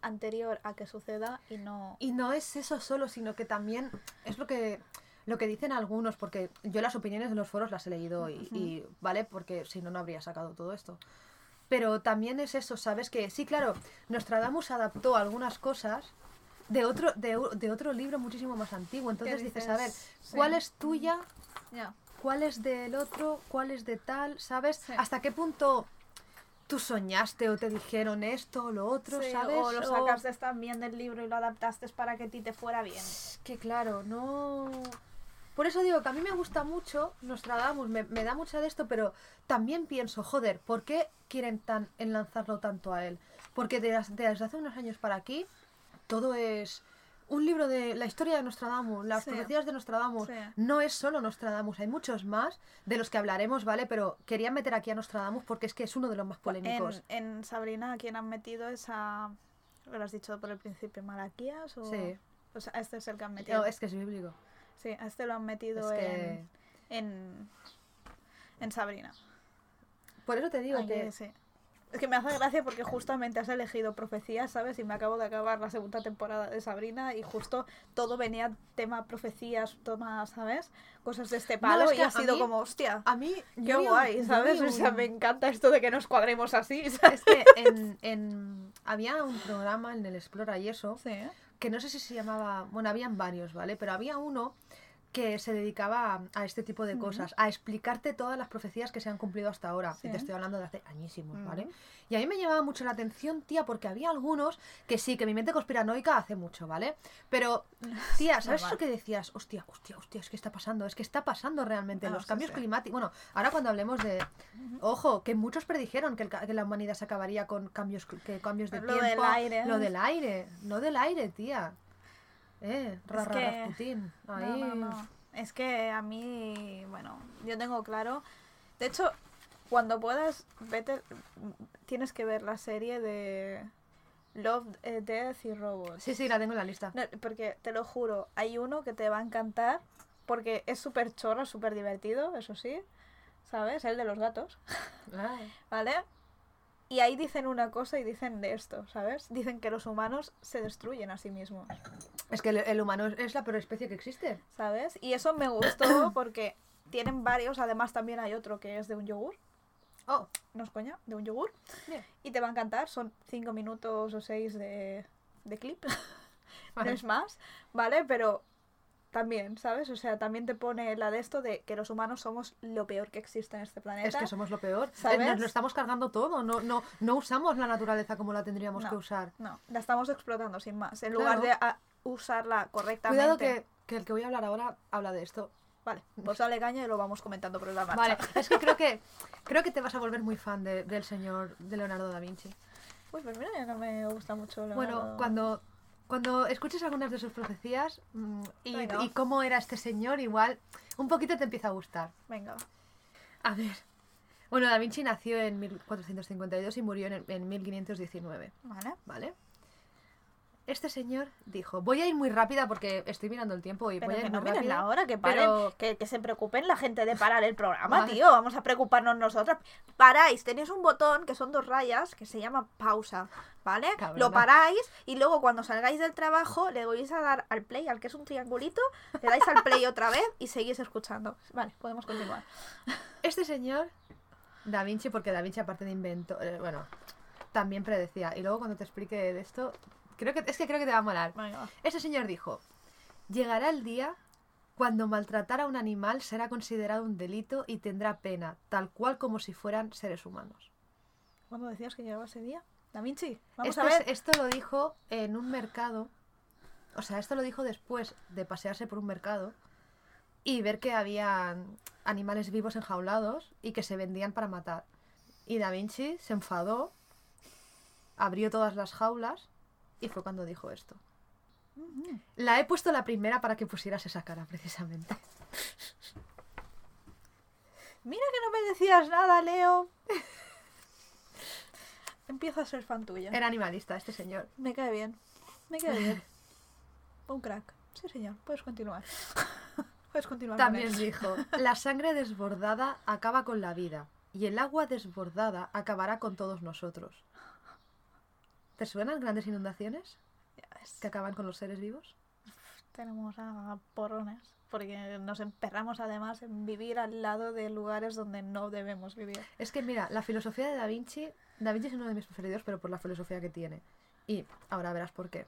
anterior a que suceda y no... Y no es eso solo, sino que también es lo que lo que dicen algunos, porque yo las opiniones de los foros las he leído y, y, ¿vale? Porque si no, no habría sacado todo esto. Pero también es eso, ¿sabes? Que sí, claro, Nostradamus adaptó algunas cosas, de otro, de, de otro libro muchísimo más antiguo. Entonces dices, a ver, dices? Sí. ¿cuál es tuya? Ya. ¿Cuál es del otro? ¿Cuál es de tal? ¿Sabes? Sí. ¿Hasta qué punto tú soñaste o te dijeron esto o lo otro? Sí, ¿Sabes? O lo sacaste también del libro y lo adaptaste para que a ti te fuera bien. Es que claro, no... Por eso digo que a mí me gusta mucho Nostradamus, me, me da mucha de esto, pero también pienso, joder, ¿por qué quieren tan enlazarlo tanto a él? Porque desde, desde hace unos años para aquí, todo es un libro de la historia de Nostradamus, las Sí. profecías de Nostradamus. Sí. No es solo Nostradamus, hay muchos más de los que hablaremos, ¿vale? Pero quería meter aquí a Nostradamus porque es que es uno de los más polémicos. En, en Sabrina, ¿a quién han metido esa. ¿Lo has dicho por el principio? ¿Malaquías? O... Sí. O sea, este es el que han metido. No, es que es bíblico. Sí, a este lo han metido Es que- en, en. En Sabrina. Por eso te digo Ay, que... sí. Es que me hace gracia porque justamente has elegido profecías, ¿sabes? Y me acabo de acabar la segunda temporada de Sabrina y justo todo venía tema profecías, toma, ¿sabes? Cosas de este No, palo es y que ha sido mí- como, hostia, A mí... qué guay, ¿sabes? O sea, me encanta esto de que nos cuadremos así, ¿sabes? Es que en, en- había un programa en el Explora y eso, Sí, ¿eh? que no sé si se llamaba, bueno, habían varios, ¿vale? Pero había uno que se dedicaba a, a este tipo de cosas, a explicarte todas las profecías que se han cumplido hasta ahora. Sí. Y te estoy hablando de hace añísimos, ¿vale? Y a mí me llamaba mucho la atención, tía, porque había algunos que sí, que mi mente conspiranoica hace mucho, ¿vale? Pero, <laughs> tía, ¿sabes Normal. eso que decías? Hostia, hostia, hostia, es que está pasando, es que está pasando realmente. Ah, los sí, cambios sí. climáticos. Bueno, ahora cuando hablemos de. Ojo, que muchos predijeron que, el ca- que la humanidad se acabaría con cambios, que cambios de Lo tiempo. del aire. Lo del aire, no del aire, tía. Eh, ra, Es ra, que- Rasputín. No, Ahí. no, no. Es que a mí, bueno, yo tengo claro. De hecho, cuando puedas, vete, tienes que ver la serie de Love, eh, Death y Robots. Sí, sí, la tengo en la lista. No, porque te lo juro, hay uno que te va a encantar porque es súper chorro, súper divertido, eso sí, ¿sabes? El de los gatos, Ay. <laughs> ¿vale? Y ahí dicen una cosa y dicen de esto, ¿sabes? Dicen que los humanos se destruyen a sí mismos. Es que el, el humano es, la peor especie que existe. ¿sabes? Y eso me gustó <coughs> porque tienen varios, además también hay otro que es de un yogur, Oh, no es coña, de un yogur, bien. y te va a encantar, son cinco minutos o seis de, de clip, no es más, ¿vale? Pero también, ¿sabes? O sea, también te pone la de esto de que los humanos somos lo peor que existe en este planeta. Es que somos lo peor. Eh, ¿Sabes? Nos lo estamos cargando todo. No, no, no usamos la naturaleza como la tendríamos No. que usar. No, la estamos explotando sin más, en Claro. lugar de a- usarla correctamente. Cuidado que, que el que voy a hablar ahora habla de esto. Vale, pues dale caña y lo vamos comentando por la marcha. Vale, <laughs> es que creo que creo que te vas a volver muy fan de- del señor de Leonardo da Vinci. Uy, pues mira, no me gusta mucho Leonardo. Bueno, cuando, cuando escuches algunas de sus profecías mm, y, cómo era este señor, igual un poquito te empieza a gustar. Venga. A ver. Bueno, Da Vinci nació en 1452 y murió en, en 1519, Vale. ¿vale? Este señor dijo, voy a ir muy rápida porque estoy mirando el tiempo y Pero voy a que ir no muy miren rápida. la hora, que paren, pero- que, que se preocupen la gente de parar el programa, Vale. tío. Vamos a preocuparnos nosotras. Paráis, tenéis un botón que son dos rayas que se llama pausa, ¿vale? Lo paráis y luego cuando salgáis del trabajo le vais a dar al play, al que es un triangulito, le dais al play otra vez y seguís escuchando. Vale, podemos continuar. Este señor, Da Vinci, porque Da Vinci aparte de invento, eh, bueno, también predecía. Y luego cuando te explique de esto, creo que es que creo que te va a molar. Venga. Este señor dijo, llegará el día cuando maltratar a un animal será considerado un delito y tendrá pena, tal cual como si fueran seres humanos. ¿Cuándo decías que llegaba ese día? Da Vinci, vamos Esto, a es- ver. esto lo dijo en un mercado, o sea, esto lo dijo después de pasearse por un mercado y ver que había animales vivos enjaulados y que se vendían para matar. Y Da Vinci se enfadó, abrió todas las jaulas y fue cuando dijo esto. La he puesto la primera para que pusieras esa cara, precisamente. Mira que no me decías nada, Leo. Empiezo a ser fan tuya. Era animalista este señor. Me cae bien. Me cae <laughs> bien. Un crack. Sí, señor. Puedes continuar. <laughs> Puedes continuar. con También dijo, <laughs> la sangre desbordada acaba con la vida y el agua desbordada acabará con todos nosotros. ¿Te suenan grandes inundaciones que acaban con los seres vivos? Tenemos a porrones. Porque nos emperramos además en vivir al lado de lugares donde no debemos vivir. Es que mira, la filosofía de Da Vinci, Da Vinci es uno de mis preferidos, pero por la filosofía que tiene. Y ahora verás por qué.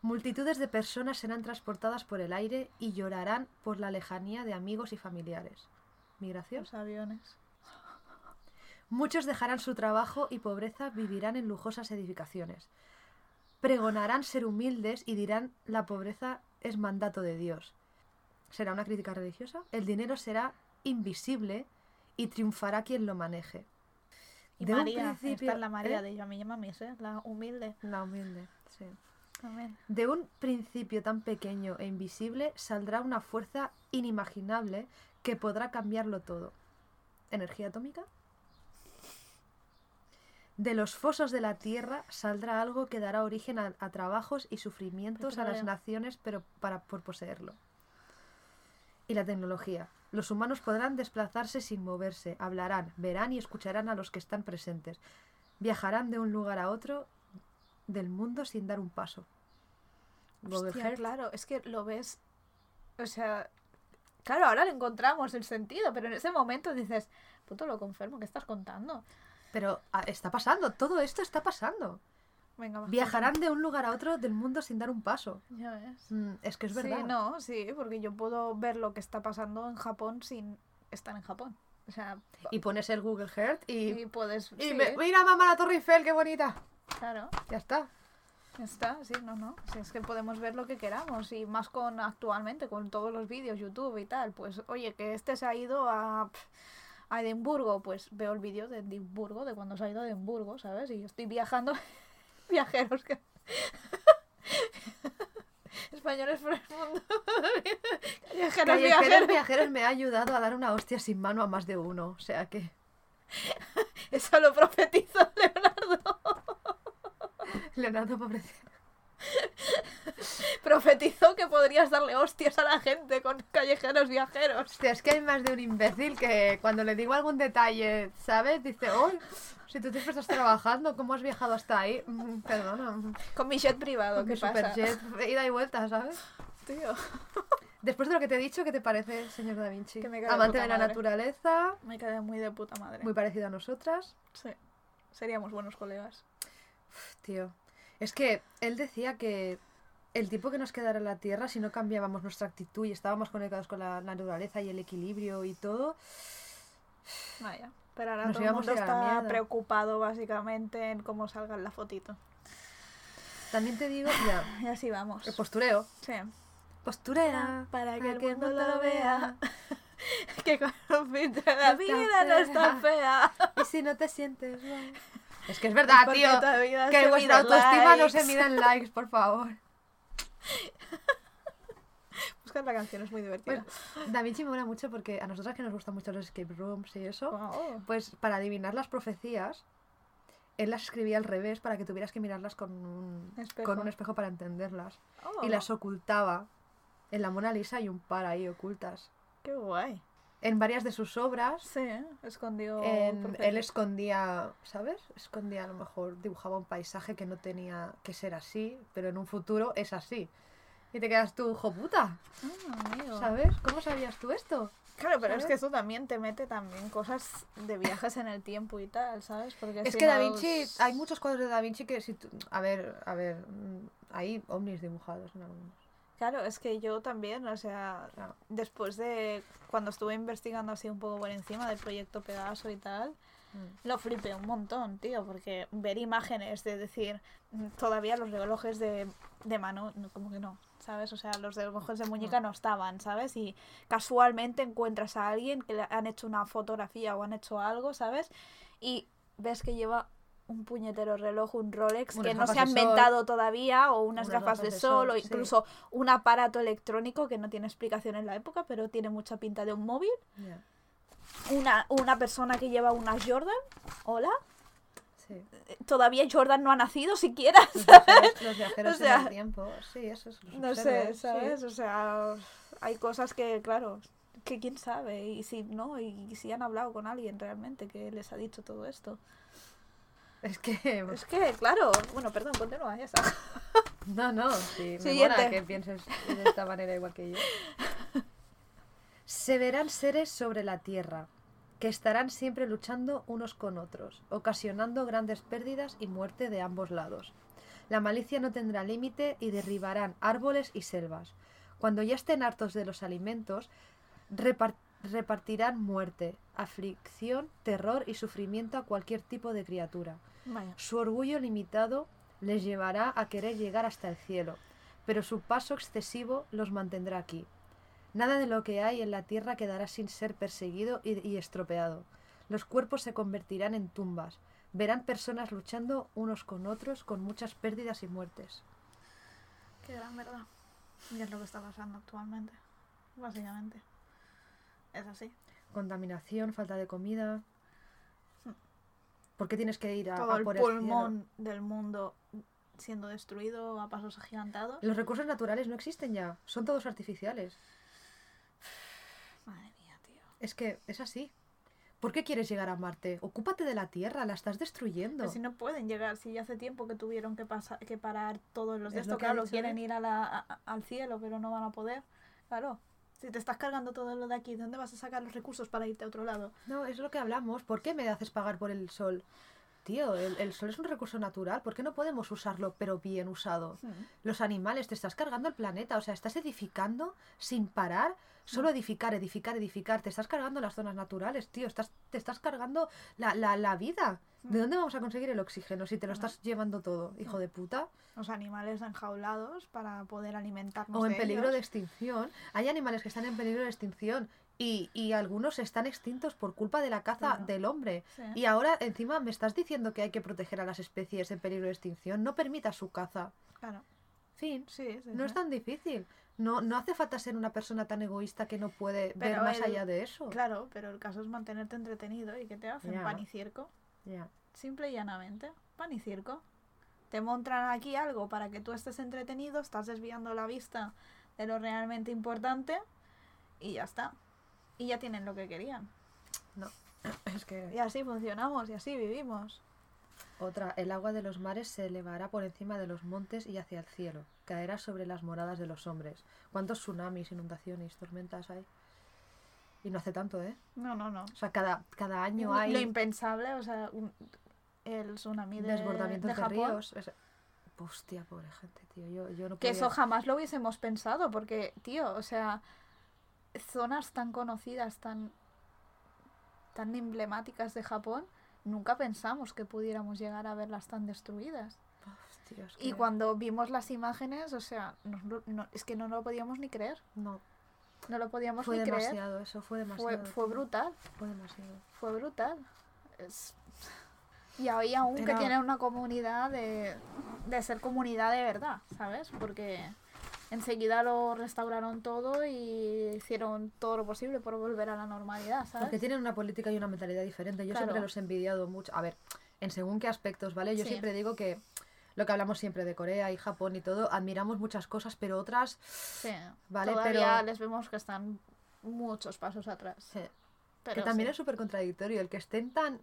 Multitudes de personas serán transportadas por el aire y llorarán por la lejanía de amigos y familiares. ¿Migración? Los aviones. Muchos dejarán su trabajo y pobreza vivirán en lujosas edificaciones. Pregonarán ser humildes y dirán la pobreza es mandato de Dios. ¿Será una crítica religiosa? El dinero será invisible y triunfará quien lo maneje. Y De un principio- esta es la María ¿eh? de yo, a mí llama ¿eh? La humilde. La humilde, sí. Amén. De un principio tan pequeño e invisible saldrá una fuerza inimaginable que podrá cambiarlo todo. ¿Energía atómica? De los fosos de la tierra saldrá algo que dará origen a, a trabajos y sufrimientos a las naciones, pero para por poseerlo. Y la tecnología. Los humanos podrán desplazarse sin moverse, hablarán, verán y escucharán a los que están presentes. Viajarán de un lugar a otro del mundo sin dar un paso. Hostia, claro, es que lo ves. O sea, claro, ahora le encontramos el sentido, pero en ese momento dices, puto lo confirmo, ¿qué estás contando? Pero ah, está pasando, todo esto está pasando. Venga. Viajarán de un lugar a otro del mundo sin dar un paso. Ya ves. Mm, es que es verdad. Sí, no, sí, porque yo puedo ver lo que está pasando en Japón sin estar en Japón. O sea, Y pones el Google Earth y. y puedes. y sí, me- mira, mamá, la Torre Eiffel, qué bonita. claro, Ya está. ya está, sí, no, no. Si es que podemos ver lo que queramos y más con actualmente, con todos los vídeos, YouTube y tal. Pues, oye, que este se ha ido a. A Edimburgo, pues veo el vídeo de Edimburgo, de cuando se ha ido a Edimburgo, ¿sabes? Y yo estoy viajando, <laughs> viajeros que... <laughs> Españoles por el mundo. <laughs> Callejeros Callejeros viajeros. Viajeros me ha ayudado a dar una hostia sin mano a más de uno. O sea que. Eso lo profetizó Leonardo. Leonardo, pobrecito. <laughs> Profetizó que podrías darle hostias a la gente con callejeros viajeros. Hostia, es que hay más de un imbécil que cuando le digo algún detalle, ¿sabes? Dice, oh, si tú siempre estás trabajando, ¿cómo has viajado hasta ahí? Mm, Perdona. Con mi jet privado, con ¿qué mi pasa? superjet, ida y vuelta, ¿sabes? Tío, Después de lo que te he dicho, ¿qué te parece, señor Da Vinci? Que me Amante de la madre. naturaleza, me quedé muy de puta madre. muy parecido a nosotras. Sí, seríamos buenos colegas. Tío, es que él decía que el tiempo que nos quedara en la Tierra, si no cambiábamos nuestra actitud y estábamos conectados con la naturaleza y el equilibrio y todo, Vaya. Pero ahora Nos todo el mundo está preocupado básicamente en cómo salga la fotito. también te digo, ya, <laughs> Y así vamos. el postureo. Sí. Posturera. Para que el que mundo lo vea. <laughs> que con un filtro la vida no está fea. Y si no te sientes mal. <laughs> Es que es verdad, tío. Que vuestra autoestima no se mide en likes, por favor. <laughs> Buscar la canción es muy divertida. Pues, Da Vinci me mola mucho porque a nosotras que nos gustan mucho los escape rooms y eso, pues para adivinar las profecías, él las escribía al revés para que tuvieras que mirarlas con un Espejo. con un espejo para entenderlas. Oh, Y las ocultaba. En la Mona Lisa hay un par ahí ocultas. Qué guay. En varias de sus obras, Sí, ¿eh? escondió. en- él escondía, ¿sabes? Escondía, a lo mejor dibujaba un paisaje que no tenía que ser así, pero en un futuro es así. Y te quedas tú, hijo puta, Ah. ¿sabes? ¿Cómo sabías tú esto? Claro, pero es que eso también te mete también cosas de viajes en el tiempo y tal, ¿sabes? Porque Es si que Da Vinci, hay muchos cuadros de Da Vinci que si tú- a ver, a ver, mm, hay ovnis dibujados en algunos. Claro, es que yo también, o sea, Claro. después de cuando estuve investigando así un poco por encima del proyecto Pegaso y tal, Mm. lo flipé un montón, tío, porque ver imágenes de decir, mm, todavía los relojes de, de mano, no, como que no, ¿sabes? O sea, los relojes de muñeca no estaban, ¿sabes? Y casualmente encuentras a alguien que le han hecho una fotografía o han hecho algo, ¿sabes? Y ves que lleva un puñetero reloj, un Rolex, Unas que no se ha sol. inventado todavía, o unas, Unas gafas, gafas de, sol, o sí. incluso un aparato electrónico que no tiene explicación en la época, pero tiene mucha pinta de un móvil. Una, una persona que lleva unas Jordan. Hola. sí. Todavía Jordan no ha nacido siquiera. Los viajeros, los viajeros O sea, en el tiempo, sí, eso es. No sé, sí. ¿sabes? O sea, hay cosas que, claro, que quién sabe. Y si no, y si han hablado con alguien realmente que les ha dicho todo esto. Es que, Es que, claro, bueno, perdón, continúa, ya está. <laughs> no, no, sí, me mola que pienses de esta manera igual que yo. <laughs> Se verán seres sobre la tierra, que estarán siempre luchando unos con otros, ocasionando grandes pérdidas y muerte de ambos lados. La malicia no tendrá límite y derribarán árboles y selvas. Cuando ya estén hartos de los alimentos, repar- repartirán muerte, aflicción, terror y sufrimiento a cualquier tipo de criatura. Vaya. Su orgullo limitado les llevará a querer llegar hasta el cielo, pero su paso excesivo los mantendrá aquí. Nada de lo que hay en la tierra quedará sin ser perseguido y, y estropeado. Los cuerpos se convertirán en tumbas. Verán personas luchando unos con otros con muchas pérdidas y muertes. Qué gran verdad. Y es lo que está pasando actualmente. Básicamente. Es así. Contaminación, falta de comida. ¿Por qué tienes que ir a, Todo a el por el pulmón del mundo siendo destruido a pasos agigantados. Los recursos naturales no existen ya, son todos artificiales. Madre mía, tío. Es que es así. ¿Por qué quieres llegar a Marte? Ocúpate de la Tierra, la estás destruyendo. Pero si no pueden llegar, si ya hace tiempo que tuvieron que, pasar, que parar todos los de Es lo esto, ha claro, quieren él. ir a la- a- al cielo, pero no van a poder. Claro. Si te estás cargando todo lo de aquí, ¿de dónde vas a sacar los recursos para irte a otro lado? No, es lo que hablamos. ¿Por qué me haces pagar por el sol? Tío, el, el sol es un recurso natural. ¿Por qué no podemos usarlo, pero bien usado? Los animales, te estás cargando el planeta. O sea, estás edificando sin parar. Solo edificar, edificar, edificar. Te estás cargando las zonas naturales, tío. Estás, te estás cargando la, la, la vida. ¿De dónde vamos a conseguir el oxígeno si te lo estás llevando todo, hijo de puta? Los animales enjaulados para poder alimentarnos o en de peligro de extinción. Hay animales que están en peligro de extinción y, y algunos están extintos por culpa de la caza Claro. del hombre. Sí. Y ahora encima me estás diciendo que hay que proteger a las especies en peligro de extinción. No permita su caza. Claro. Fin. Sí, sí, No es tan difícil. No, no hace falta ser una persona tan egoísta que no puede ver más el- allá de eso. Claro, pero el caso es mantenerte entretenido y que te hacen Ya. pan y circo. Simple y llanamente. Pan y circo. Te montan aquí algo para que tú estés entretenido, estás desviando la vista de lo realmente importante y ya está. Y ya tienen lo que querían. <clears throat> Es que Y así funcionamos y así vivimos. otra, el agua de los mares se elevará por encima de los montes y hacia el cielo. Caerá sobre las moradas de los hombres. ¿Cuántos tsunamis, inundaciones, tormentas hay? Y no hace tanto, ¿eh? No, no, no. O sea, cada, cada año Lo hay impensable, o sea, un- el tsunami de, desbordamientos de de, Japón. ríos. Es- Hostia, pobre gente, tío. Yo, yo no Que podía- eso jamás lo hubiésemos pensado, porque, tío, o sea, zonas tan conocidas, tan, tan emblemáticas de Japón, nunca pensamos que pudiéramos llegar a verlas tan destruidas. Y cuando vimos las imágenes, o sea, lo- no- es que no lo podíamos ni creer. No, No lo podíamos fue ni creer. demasiado, eso fue demasiado. Fue, fue brutal, Fue demasiado. fue brutal. Es- Y hoy aún que tienen una comunidad de, de ser comunidad de verdad, ¿sabes? Porque enseguida lo restauraron todo y hicieron todo lo posible por volver a la normalidad, ¿sabes? Porque tienen una política y una mentalidad diferente. Yo Claro. siempre los he envidiado mucho. A ver, en según qué aspectos, ¿vale? Yo Sí. siempre digo que lo que hablamos siempre de Corea y Japón y todo, admiramos muchas cosas, pero otras. Sí, Vale, todavía pero- les vemos que están muchos pasos atrás. Pero que también sí. es súper contradictorio. El que estén tan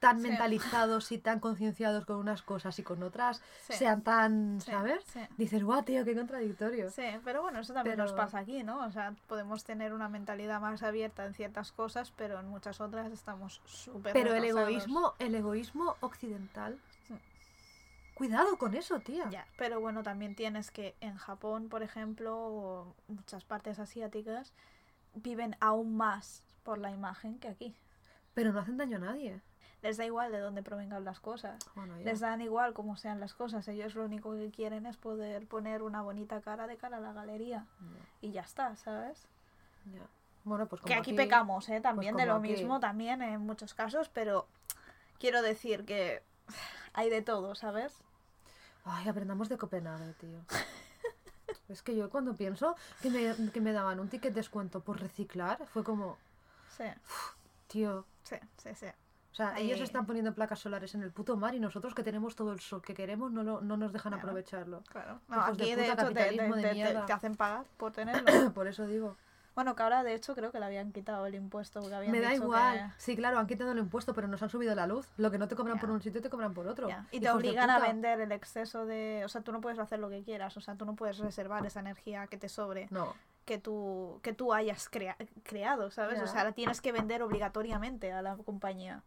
tan Sí. mentalizados y tan concienciados con unas cosas y con otras Sí. sean tan, Sí, ¿sabes? Dices, guau, tío, qué contradictorio. Sí, pero bueno, eso también nos pasa aquí, ¿no? O sea, podemos tener una mentalidad más abierta en ciertas cosas, pero en muchas otras estamos súper Pero el egoísmo, el egoísmo occidental. Cuidado con eso, tía. Ya, pero bueno, también tienes que en Japón, por ejemplo, o muchas partes asiáticas, viven aún más por la imagen que aquí. Pero no hacen daño a nadie. Les da igual de dónde provengan las cosas. Bueno. Les dan igual cómo sean las cosas. Ellos lo único que quieren es poder poner una bonita cara de cara a la galería. Y ya está, ¿sabes? Ya. Bueno, pues como que aquí, pecamos, ¿eh? También pues de lo aquí. mismo, también en muchos casos, pero quiero decir que hay de todo, ¿sabes? Ay, aprendamos de Copenhague, tío. <laughs> es que yo cuando pienso que me, que me daban un ticket descuento por reciclar, fue como, Sí, tío. sí, sí, sí. O sea, ellos están poniendo placas solares en el puto mar y nosotros que tenemos todo el sol que queremos no, lo- no nos dejan Claro. aprovecharlo. Claro. No, de aquí de, puta, hecho te, de hacen pagar por tenerlo. <coughs> Por eso digo, bueno, que ahora de hecho creo que le habían quitado el impuesto. Que habían me da dicho igual. Sí, claro, han quitado el impuesto, pero nos han subido la luz. Lo que no te cobran por un sitio te cobran por otro. Y te de obligan a vender el exceso de... O sea, tú no puedes hacer lo que quieras. O sea, tú no puedes reservar esa energía que te sobre. No, que tú, que tú hayas crea- creado, ¿sabes? O sea, la tienes que vender obligatoriamente a la compañía.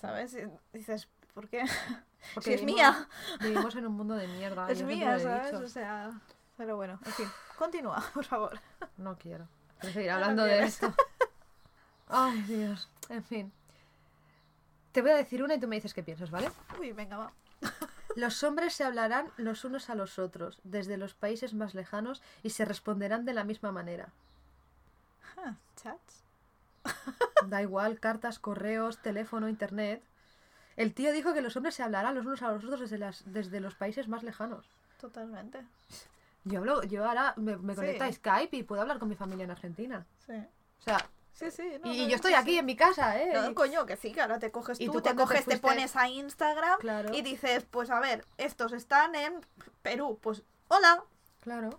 ¿Sabes? Y dices, ¿por qué? <laughs> Porque Si es mía. Vivimos en un <laughs> mundo de mierda. Es mía, ¿sabes? dicho. O sea, pero bueno, en fin, continúa, <laughs> por favor. No quiero. Quiero seguir no hablando de esto. Ay, Dios. En fin. Te voy a decir una y tú me dices qué piensas, ¿vale? Uy, venga, va. Los hombres se hablarán los unos a los otros, desde los países más lejanos, y se responderán de la misma manera. Ah, Chats. Da igual, cartas, correos, teléfono, internet. El tío dijo que los hombres se hablarán los unos a los otros desde, las, desde los países más lejanos. Totalmente. Yo hablo, yo ahora me, me Sí. conecto a Skype y puedo hablar con mi familia en Argentina. Sí. O sea, Sí, sí. no, y, no, yo estoy sí, aquí en mi casa, ¿eh? No, coño, que sí, que ahora te coges ¿Y tú, tú te coges, te, pones a Instagram Claro. y dices, pues a ver, estos están en Perú, pues hola. Claro.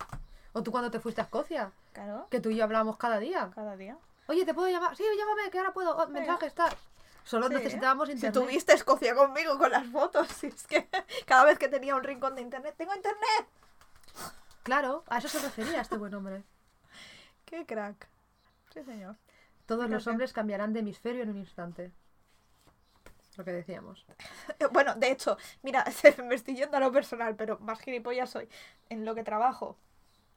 O tú cuando te fuiste a Escocia, Claro, que tú y yo hablábamos cada día. cada día. Oye, ¿te puedo llamar? Sí, llámame, que ahora puedo. Oh, mensajes, tal. Solo Sí, necesitábamos Si internet. tuviste Escocia conmigo con las fotos, si es que <laughs> cada vez que tenía un rincón de internet, tengo internet. Claro, a eso se refería este buen hombre. <laughs> Qué crack. Sí, señor. Todos los hombres cambiarán de hemisferio en un instante. Lo que decíamos. <laughs> Bueno, de hecho, mira, me estoy yendo a lo personal, pero más gilipollas soy. En lo que trabajo,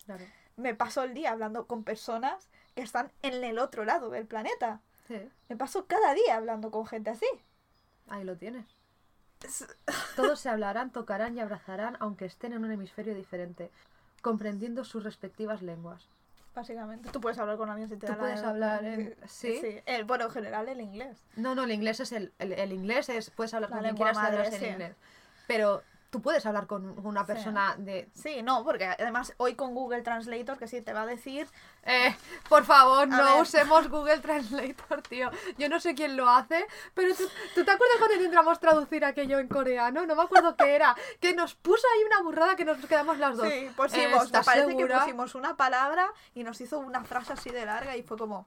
Claro. me paso el día hablando con personas que están en el otro lado del planeta. Sí, Me paso cada día hablando con gente así. ahí lo tienes. Es- <laughs> Todos se hablarán, tocarán y abrazarán, aunque estén en un hemisferio diferente, comprendiendo sus respectivas lenguas. Básicamente. Tú puedes hablar con alguien si te Tú da la- puedes hablar en- <laughs> ¿sí? El, bueno, en general el inglés. No, no, el inglés es el, el, el inglés es puedes hablar La con quien quieras hablas madre, en sí. inglés. Pero tú puedes hablar con una Sí. persona de Sí, no, porque además hoy con Google Translator que sí te va a decir Eh, por favor, no ver. usemos Google Translator, tío. Yo no sé quién lo hace, pero tú, ¿tú te acuerdas cuando intentamos traducir aquello en coreano? No me acuerdo qué era. Que nos puso ahí una burrada que nos quedamos las dos. Sí, pusimos, me ¿Estás parece segura? que pusimos una palabra y nos hizo una frase así de larga y fue como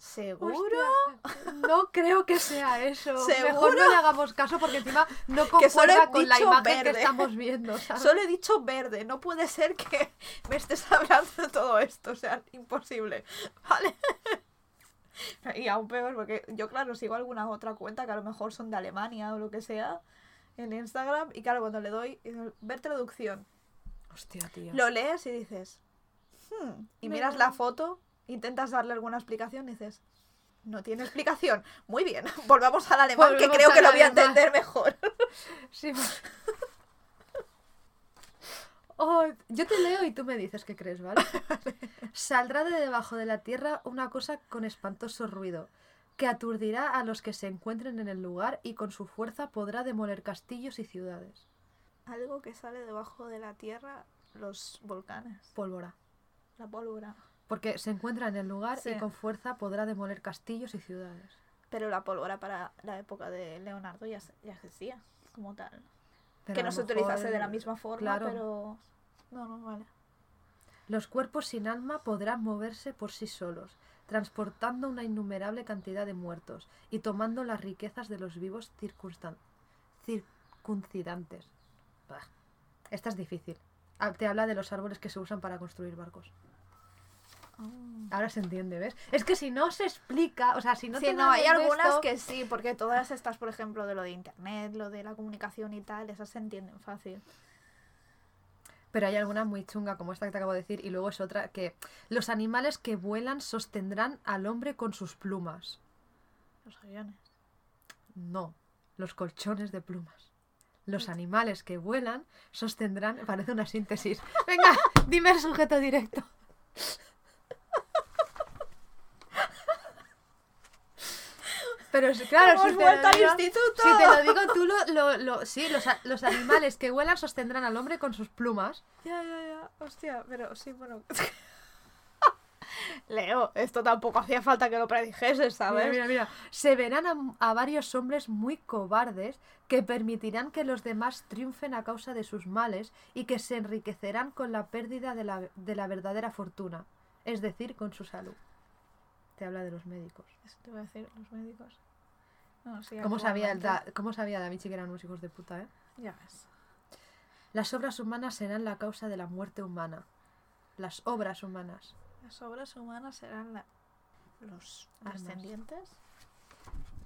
¿Seguro? Hostia, no creo que sea eso. Mejor ¿Seguro? no le hagamos caso porque encima no Que concuerda con la imagen que verde. estamos viendo. ¿sabes? Solo he dicho verde, no puede ser que me estés hablando de todo esto, o sea, imposible. ¿Vale? Y aún peor, porque yo, claro, sigo alguna otra cuenta que a lo mejor son de Alemania o lo que sea en Instagram, y claro, cuando le doy eh, ver traducción, Hostia, tío. lo lees y dices, "Hmm", y miras la foto, intentas darle alguna explicación y dices, no tiene explicación. Muy bien, <laughs> volvamos al alemán, Volvemos que creo que lo voy a alemán. entender mejor. <laughs> Sí, Oh, yo te leo y tú me dices qué crees, <laughs> ¿vale? Saldrá de debajo de la tierra una cosa con espantoso ruido, que aturdirá a los que se encuentren en el lugar y con su fuerza podrá demoler castillos y ciudades. Algo que sale debajo de la tierra, los volcanes, Pólvora. la pólvora. Porque se encuentra en el lugar Sí. y con fuerza podrá demoler castillos y ciudades. Pero la pólvora para la época de Leonardo ya, ya existía, como tal. Pero que no se utilizase de la misma forma, claro. pero... No, no, vale. Los cuerpos sin alma podrán moverse por sí solos, transportando una innumerable cantidad de muertos y tomando las riquezas de los vivos circunstan- circuncidantes. Bah. Esta es difícil. Ah, Te habla de los árboles que se usan para construir barcos. Ahora se entiende, ¿ves? Es que si no se explica, o sea, si no sí, te no, hay algunas esto- que sí, porque todas estas, por ejemplo, de lo de internet, lo de la comunicación y tal, esas se entienden fácil. Pero hay alguna muy chunga, como esta que te acabo de decir, y luego es otra que los animales que vuelan sostendrán al hombre con sus plumas. Los aviones. No, los colchones de plumas. Los animales que vuelan sostendrán. Parece una síntesis. Venga, <laughs> dime el sujeto directo. Pero es- claro, Hemos si te, vuelto lo al digo, instituto. si te lo digo tú, lo, lo- lo- sí, los, a- los animales que vuelan sostendrán al hombre con sus plumas. Ya, ya, ya. Hostia, pero sí, bueno. <laughs> Leo, esto tampoco hacía falta que lo predijeses, ¿sabes? Mira, mira, mira. Se verán a, a varios hombres muy cobardes que permitirán que los demás triunfen a causa de sus males y que se enriquecerán con la pérdida de la, de la verdadera fortuna, es decir, con su salud. Te habla de los médicos. Eso te voy a decir, los médicos. No, sí, ¿Cómo sabía, da, ¿Cómo sabía Da Vinci que eran unos hijos de puta, eh? Ya ves. Las obras humanas serán la causa de la muerte humana. Las obras humanas. Las obras humanas serán la- los Armas. descendientes.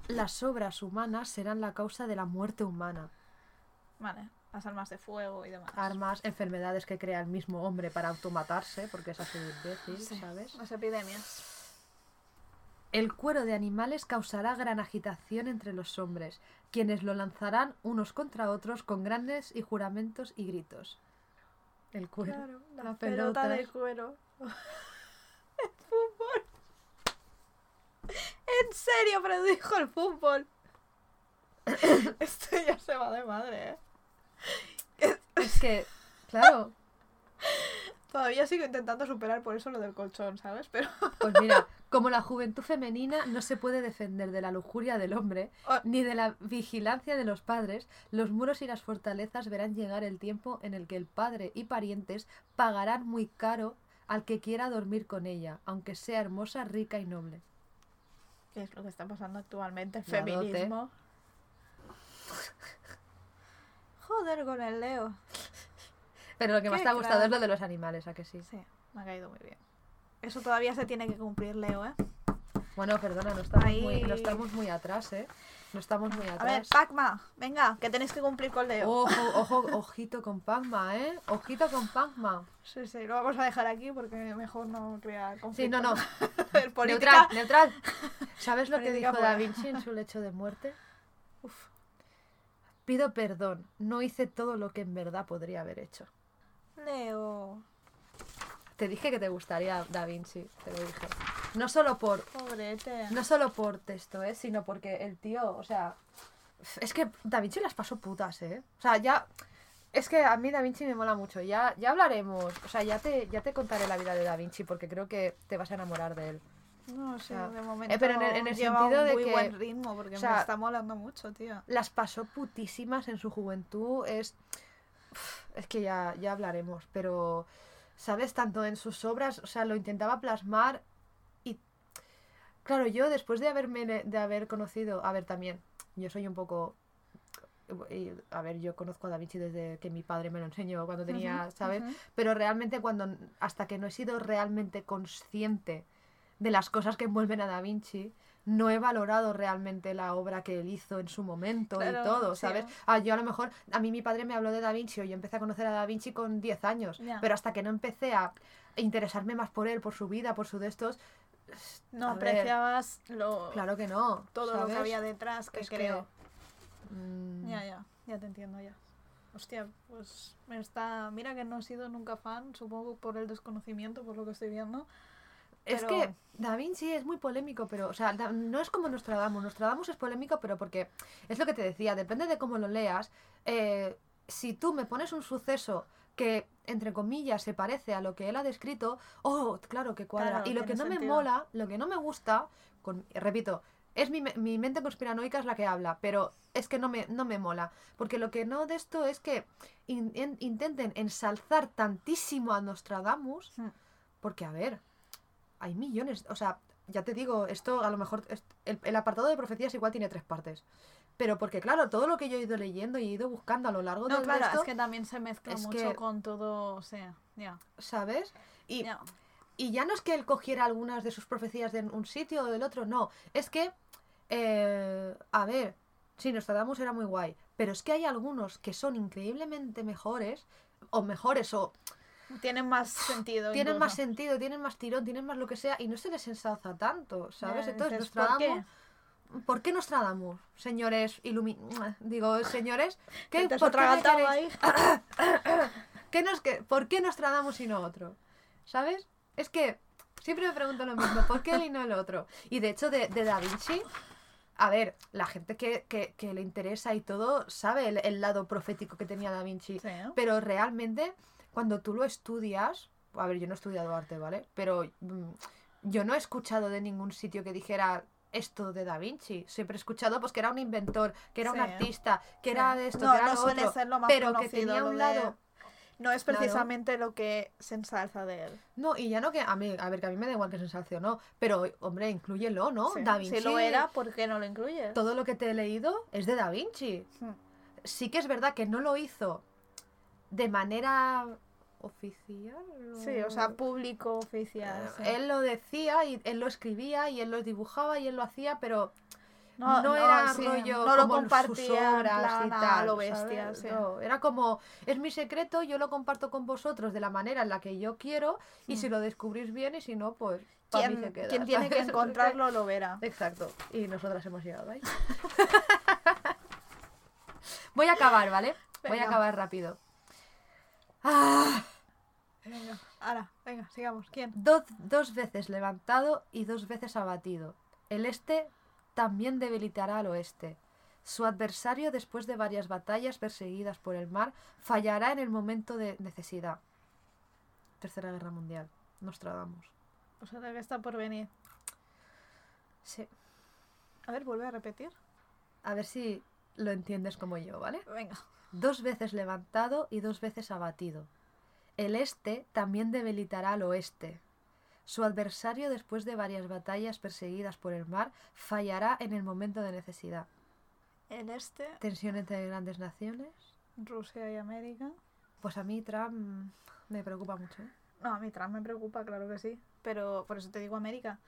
las obras humanas serán la causa de la muerte humana. Vale, las armas de fuego y demás. Armas, enfermedades que crea el mismo hombre para automatarse, porque es así de imbécil, Sí, ¿sabes? Las epidemias. El cuero de animales causará gran agitación entre los hombres, quienes lo lanzarán unos contra otros con grandes y juramentos y gritos. El cuero. Claro, la, la pelota, pelota. de cuero. <laughs> el fútbol. En serio, predijo el fútbol. <coughs> Esto ya se va de madre, ¿eh? Es que, claro, <laughs> Todavía sigo intentando superar por eso lo del colchón, ¿sabes? Pero pues mira, como la juventud femenina no se puede defender de la lujuria del hombre, ni de la vigilancia de los padres, los muros y las fortalezas verán llegar el tiempo en el que el padre y parientes pagarán muy caro al que quiera dormir con ella, aunque sea hermosa, rica y noble. ¿qué es lo que está pasando actualmente? El feminismo. <laughs> Joder con el Leo. Pero lo que más te ha gustado es lo de los animales, ¿a que sí? Sí, me ha caído muy bien. Eso todavía se tiene que cumplir, Leo, ¿eh? Bueno, perdona, no estamos, Ahí- muy, no estamos muy atrás, ¿eh? No estamos muy A ver, atrás. Pacma, venga, que tenéis que cumplir con Leo. Ojo, <laughs> ojo, ojito con Pacma, ¿eh? Ojito con Pacma. Sí, sí, lo vamos a dejar aquí porque mejor no crear conflicto. Sí, no, no. <laughs> Neutral, neutral. <laughs> ¿Sabes lo que dijo. Da Vinci en su lecho de muerte? Uf. Pido perdón, no hice todo lo que en verdad podría haber hecho. Leo, Te dije que te gustaría Da Vinci, te lo dije. No solo por, pobrete. no solo por texto, ¿eh? Sino porque el tío, o sea... Es que Da Vinci las pasó putas, ¿eh? O sea, ya... Es que a mí Da Vinci me mola mucho. Ya, ya hablaremos, o sea, ya te, ya te contaré la vida de Da Vinci porque creo que te vas a enamorar de él. No sé, sea, de momento eh, pero en el- en el lleva sentido un de muy que- buen ritmo porque o sea, me está molando mucho, tío. las pasó putísimas en su juventud. Es. Es que ya, ya hablaremos, pero. ¿Sabes? Tanto en sus obras, o sea, lo intentaba plasmar y. Claro, yo después de haberme de haber conocido. A ver, también. Yo soy un poco. A ver, yo conozco a Da Vinci desde que mi padre me lo enseñó cuando tenía, ¿sabes? Pero realmente cuando. Hasta que no he sido realmente consciente de las cosas que envuelven a Da Vinci, no he valorado realmente la obra que él hizo en su momento Claro, y todo, sí. ¿sabes? Ah, yo a lo mejor, a mí mi padre me habló de Da Vinci o yo empecé a conocer a Da Vinci con 10 años, pero hasta que no empecé a interesarme más por él, por su vida, por su de estos, No ver, apreciabas lo, claro que no. todo lo que había detrás, que Es que, creo. mm, Ya, ya, ya te entiendo ya. Hostia, pues me está... Mira que no he sido nunca fan, supongo por el desconocimiento, por lo que estoy viendo. Es que Da Vinci es muy polémico, pero, o sea, no es como Nostradamus. Nostradamus es polémico, pero porque es lo que te decía, depende de cómo lo leas. eh, si tú me pones un suceso que, entre comillas, se parece a lo que él ha descrito, oh, claro que cuadra. Claro, y lo que no me mola, lo que no me gusta, con, repito, es mi, mi mente conspiranoica es la que habla, pero es que no me, no me mola. Porque lo que no de esto es que in- in- intenten ensalzar tantísimo a Nostradamus, Hmm. porque, a ver, hay millones, o sea, ya te digo, esto a lo mejor, el, el apartado de profecías igual tiene tres partes. Pero porque, claro, todo lo que yo he ido leyendo y he ido buscando a lo largo No, de claro, es que también se mezcla mucho que- con todo, o sea, ya. ¿sabes? Y, ya. y ya no es que él cogiera algunas de sus profecías de un sitio o del otro, no. Es que, eh, a ver, sí, Nostradamus era muy guay, pero es que hay algunos que son increíblemente mejores, o mejores, o Tienen <sighs> más sentido. tienen más sentido, tienen más tirón, tienen más lo que sea, y no se les ensalza tanto, ¿sabes? Ya, Entonces, dices, ¿por Nostradamus, qué? ¿por qué Nostradamus, señores ilumi... <sniffs> Digo, señores, <laughs> ¿qué, ¿por qué ahí. <sniffs> <coughs> ¿Qué nos que, ¿Por qué Nostradamus y no otro? ¿Sabes? Es que siempre me pregunto lo mismo, ¿por qué él y no el otro? Y de hecho, de, de Da Vinci, a ver, la gente que, que- que le interesa y todo sabe el, el lado profético que tenía Da Vinci. Pero realmente, cuando tú lo estudias, a ver, yo no he estudiado arte, ¿vale? Pero mm, yo no he escuchado de ningún sitio que dijera esto de Da Vinci. Siempre he escuchado pues que era un inventor, que era un artista, que Sí. era de esto, no, que era no lo suele otro, ser lo más pero que tenía un de- lado No es Claro. precisamente lo que se ensalza de él. No, y ya no que a mí, a ver, que a mí me da igual que se ensalce o no, pero hombre, inclúyelo, ¿no? Sí. Da Vinci. Si lo era, ¿por qué no lo incluyes? Todo lo que te he leído es de Da Vinci. Hmm. Sí que es verdad que no lo hizo de manera oficial. Sí, o sea, público oficial. Eh, sí. Él lo decía y él lo escribía y él lo dibujaba y él lo hacía, pero No, No, no, era sí, rollo no lo como compartía y tal, lo bestia, ¿sabes? sí. No, era como, es mi secreto, yo lo comparto con vosotros de la manera en la que yo quiero y si lo descubrís bien y si no, pues mí Quien, se queda. quien tiene que encontrarlo lo verá. <laughs> Exacto. Y nosotras hemos llegado ahí. <laughs> Voy a acabar, ¿vale? Voy a acabar rápido. Ah, Venga, ahora, venga, sigamos. ¿Quién? dos, dos veces levantado y dos veces abatido. El este también debilitará al oeste. Su adversario, después de varias batallas perseguidas por el mar, fallará en el momento de necesidad. Tercera Guerra Mundial. Nostradamus. O sea, que está por venir. Sí. A ver, vuelve a repetir. A ver si lo entiendes como yo, ¿vale? Venga. dos veces levantado y dos veces abatido. El este también debilitará al oeste. Su adversario, después de varias batallas perseguidas por el mar, fallará en el momento de necesidad. El este, Tensión entre grandes naciones. Rusia y América. Pues a mí Trump me preocupa mucho. ¿eh? No, a mí Trump me preocupa, claro que sí. Pero por eso te digo América.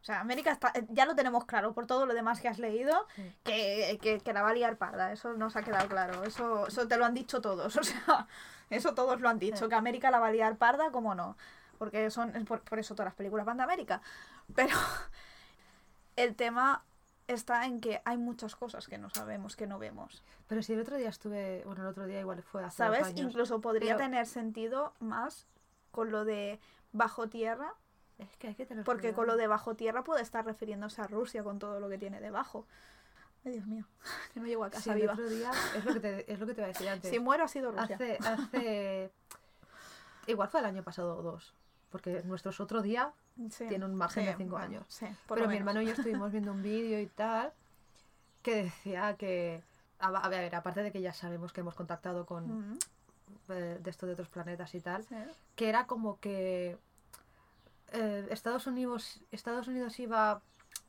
O sea, América está, eh, ya lo tenemos claro por todo lo demás que has leído, Sí. que, que, que la va a liar parda. Eso nos ha quedado claro. Eso, eso te lo han dicho todos. <laughs> O sea, eso todos lo han dicho. Sí. Que América la va a liar parda, ¿cómo no? Porque son es por, por eso todas las películas van de América. Pero <laughs> el tema está en que hay muchas cosas que no sabemos, que no vemos. Pero si el otro día estuve, bueno, el otro día igual fue hace ¿Sabes? dos años. Incluso podría Pero- tener sentido más con lo de bajo tierra Es que hay que tener Porque con lo de bajo tierra puede estar refiriéndose a Rusia con todo lo que tiene debajo. Ay, Dios mío, <laughs> que no llego a Sí, casa el viva. otro día, es lo que te, es lo que te iba a decir antes. Si muero ha sido Rusia. Hace, hace. Igual fue el año pasado o dos. Porque nuestros otro día. Sí, tiene un margen de cinco bueno, años. Pero mi menos. hermano y yo <laughs> estuvimos viendo un vídeo y tal. Que decía que. A, a ver, aparte de que ya sabemos que hemos contactado con. Eh, de esto de otros planetas y tal. Que era como que. Eh, Estados Unidos Estados Unidos iba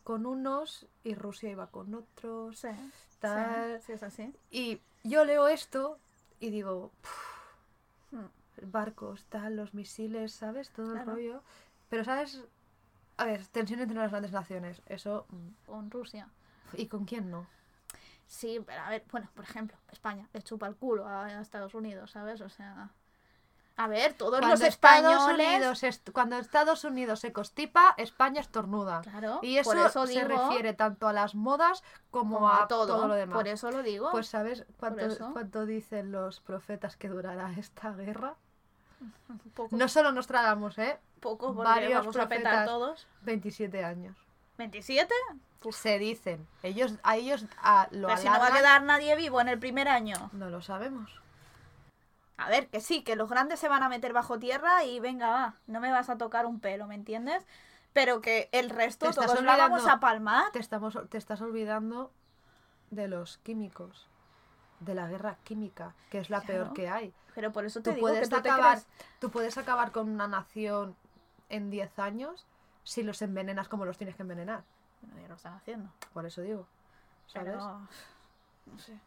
con unos y Rusia iba con otros. Sí, Tal. sí, sí, es así. Y yo leo esto y digo, Mm, barcos, tal, los misiles, ¿sabes? Todo Claro. el rollo. Pero, ¿sabes? A ver, tensión entre las grandes naciones. Eso. mm, Con Rusia. ¿Y con quién no? Sí, pero a ver, bueno, por ejemplo, España le chupa el culo a Estados Unidos, ¿sabes? O sea. A ver, todos los Estados españoles. Unidos est- cuando Estados Unidos se constipa, España estornuda. Claro, Y eso, por eso se digo, refiere tanto a las modas como, como a, todo. todo. lo demás. Por eso lo digo. Pues ¿sabes cuánto, cuánto dicen los profetas que durará esta guerra? un <laughs> poco, No solo nos tragamos, ¿eh? poco porque varios vamos a petar profetas. todos. 27 años. ¿27? Se dicen. Ellos, a ellos a, lo Pero si no va a alargan. quedar nadie vivo en el primer año. No lo sabemos. A ver, que sí, que los grandes se van a meter bajo tierra y venga, va, no me vas a tocar un pelo, ¿me entiendes? Pero que el resto todos la vamos a palmar. Te, estamos, te estás olvidando de los químicos. De la guerra química, que es la peor que hay. Pero por eso te Tú digo que puedes, tú te acabar, tú puedes acabar con una nación en 10 años si los envenenas como los tienes que envenenar. Bueno, ya lo están haciendo. Por eso digo. ¿Sabes? Pero... No sé.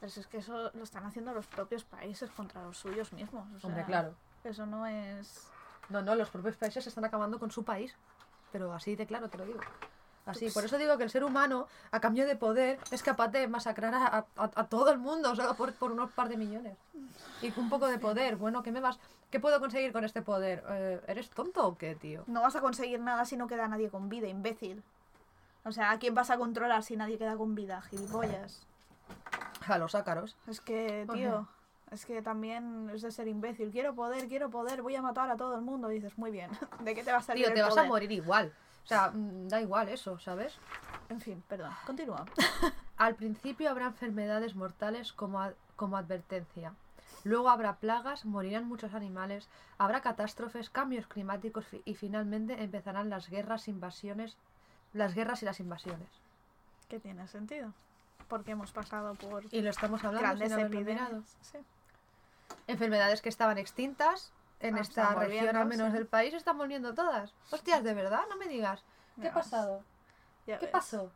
Pero si es que eso lo están haciendo los propios países contra los suyos mismos. o Hombre, sea, claro. Eso no es... No, no, los propios países están acabando con su país. Pero así de claro te lo digo. Así, Ups. por eso digo que el ser humano, a cambio de poder, es capaz de masacrar a, a- a todo el mundo, solo por, por unos par de millones. Y un poco de poder. Bueno, ¿qué me vas? ¿Qué puedo conseguir con este poder? Eh, ¿Eres tonto o qué, tío? No vas a conseguir nada si no queda nadie con vida, imbécil. O sea, ¿a quién vas a controlar si nadie queda con vida? Gilipollas. A los ácaros. Es que, Ajá. tío, es que también es de ser imbécil. Quiero poder, quiero poder, voy a matar a todo el mundo. Y dices, muy bien, <laughs> ¿de qué te va a salir Tío, el te vas a morir igual. O sea, mm, da igual eso, ¿sabes? En fin, perdón, continúa. <laughs> Al principio habrá enfermedades mortales como, a- como advertencia. Luego habrá plagas, morirán muchos animales, habrá catástrofes, cambios climáticos y finalmente empezarán las guerras, invasiones, las guerras y las invasiones. ¿Qué tiene sentido? Porque hemos pasado por Y lo estamos hablando grandes sin epidemias. Sí. Enfermedades que estaban extintas en Ah, esta región al menos sí. del país están volviendo todas. Hostias, ¿de verdad? No me digas. ¿Qué ha pasado? Ya ¿Qué ves. pasó?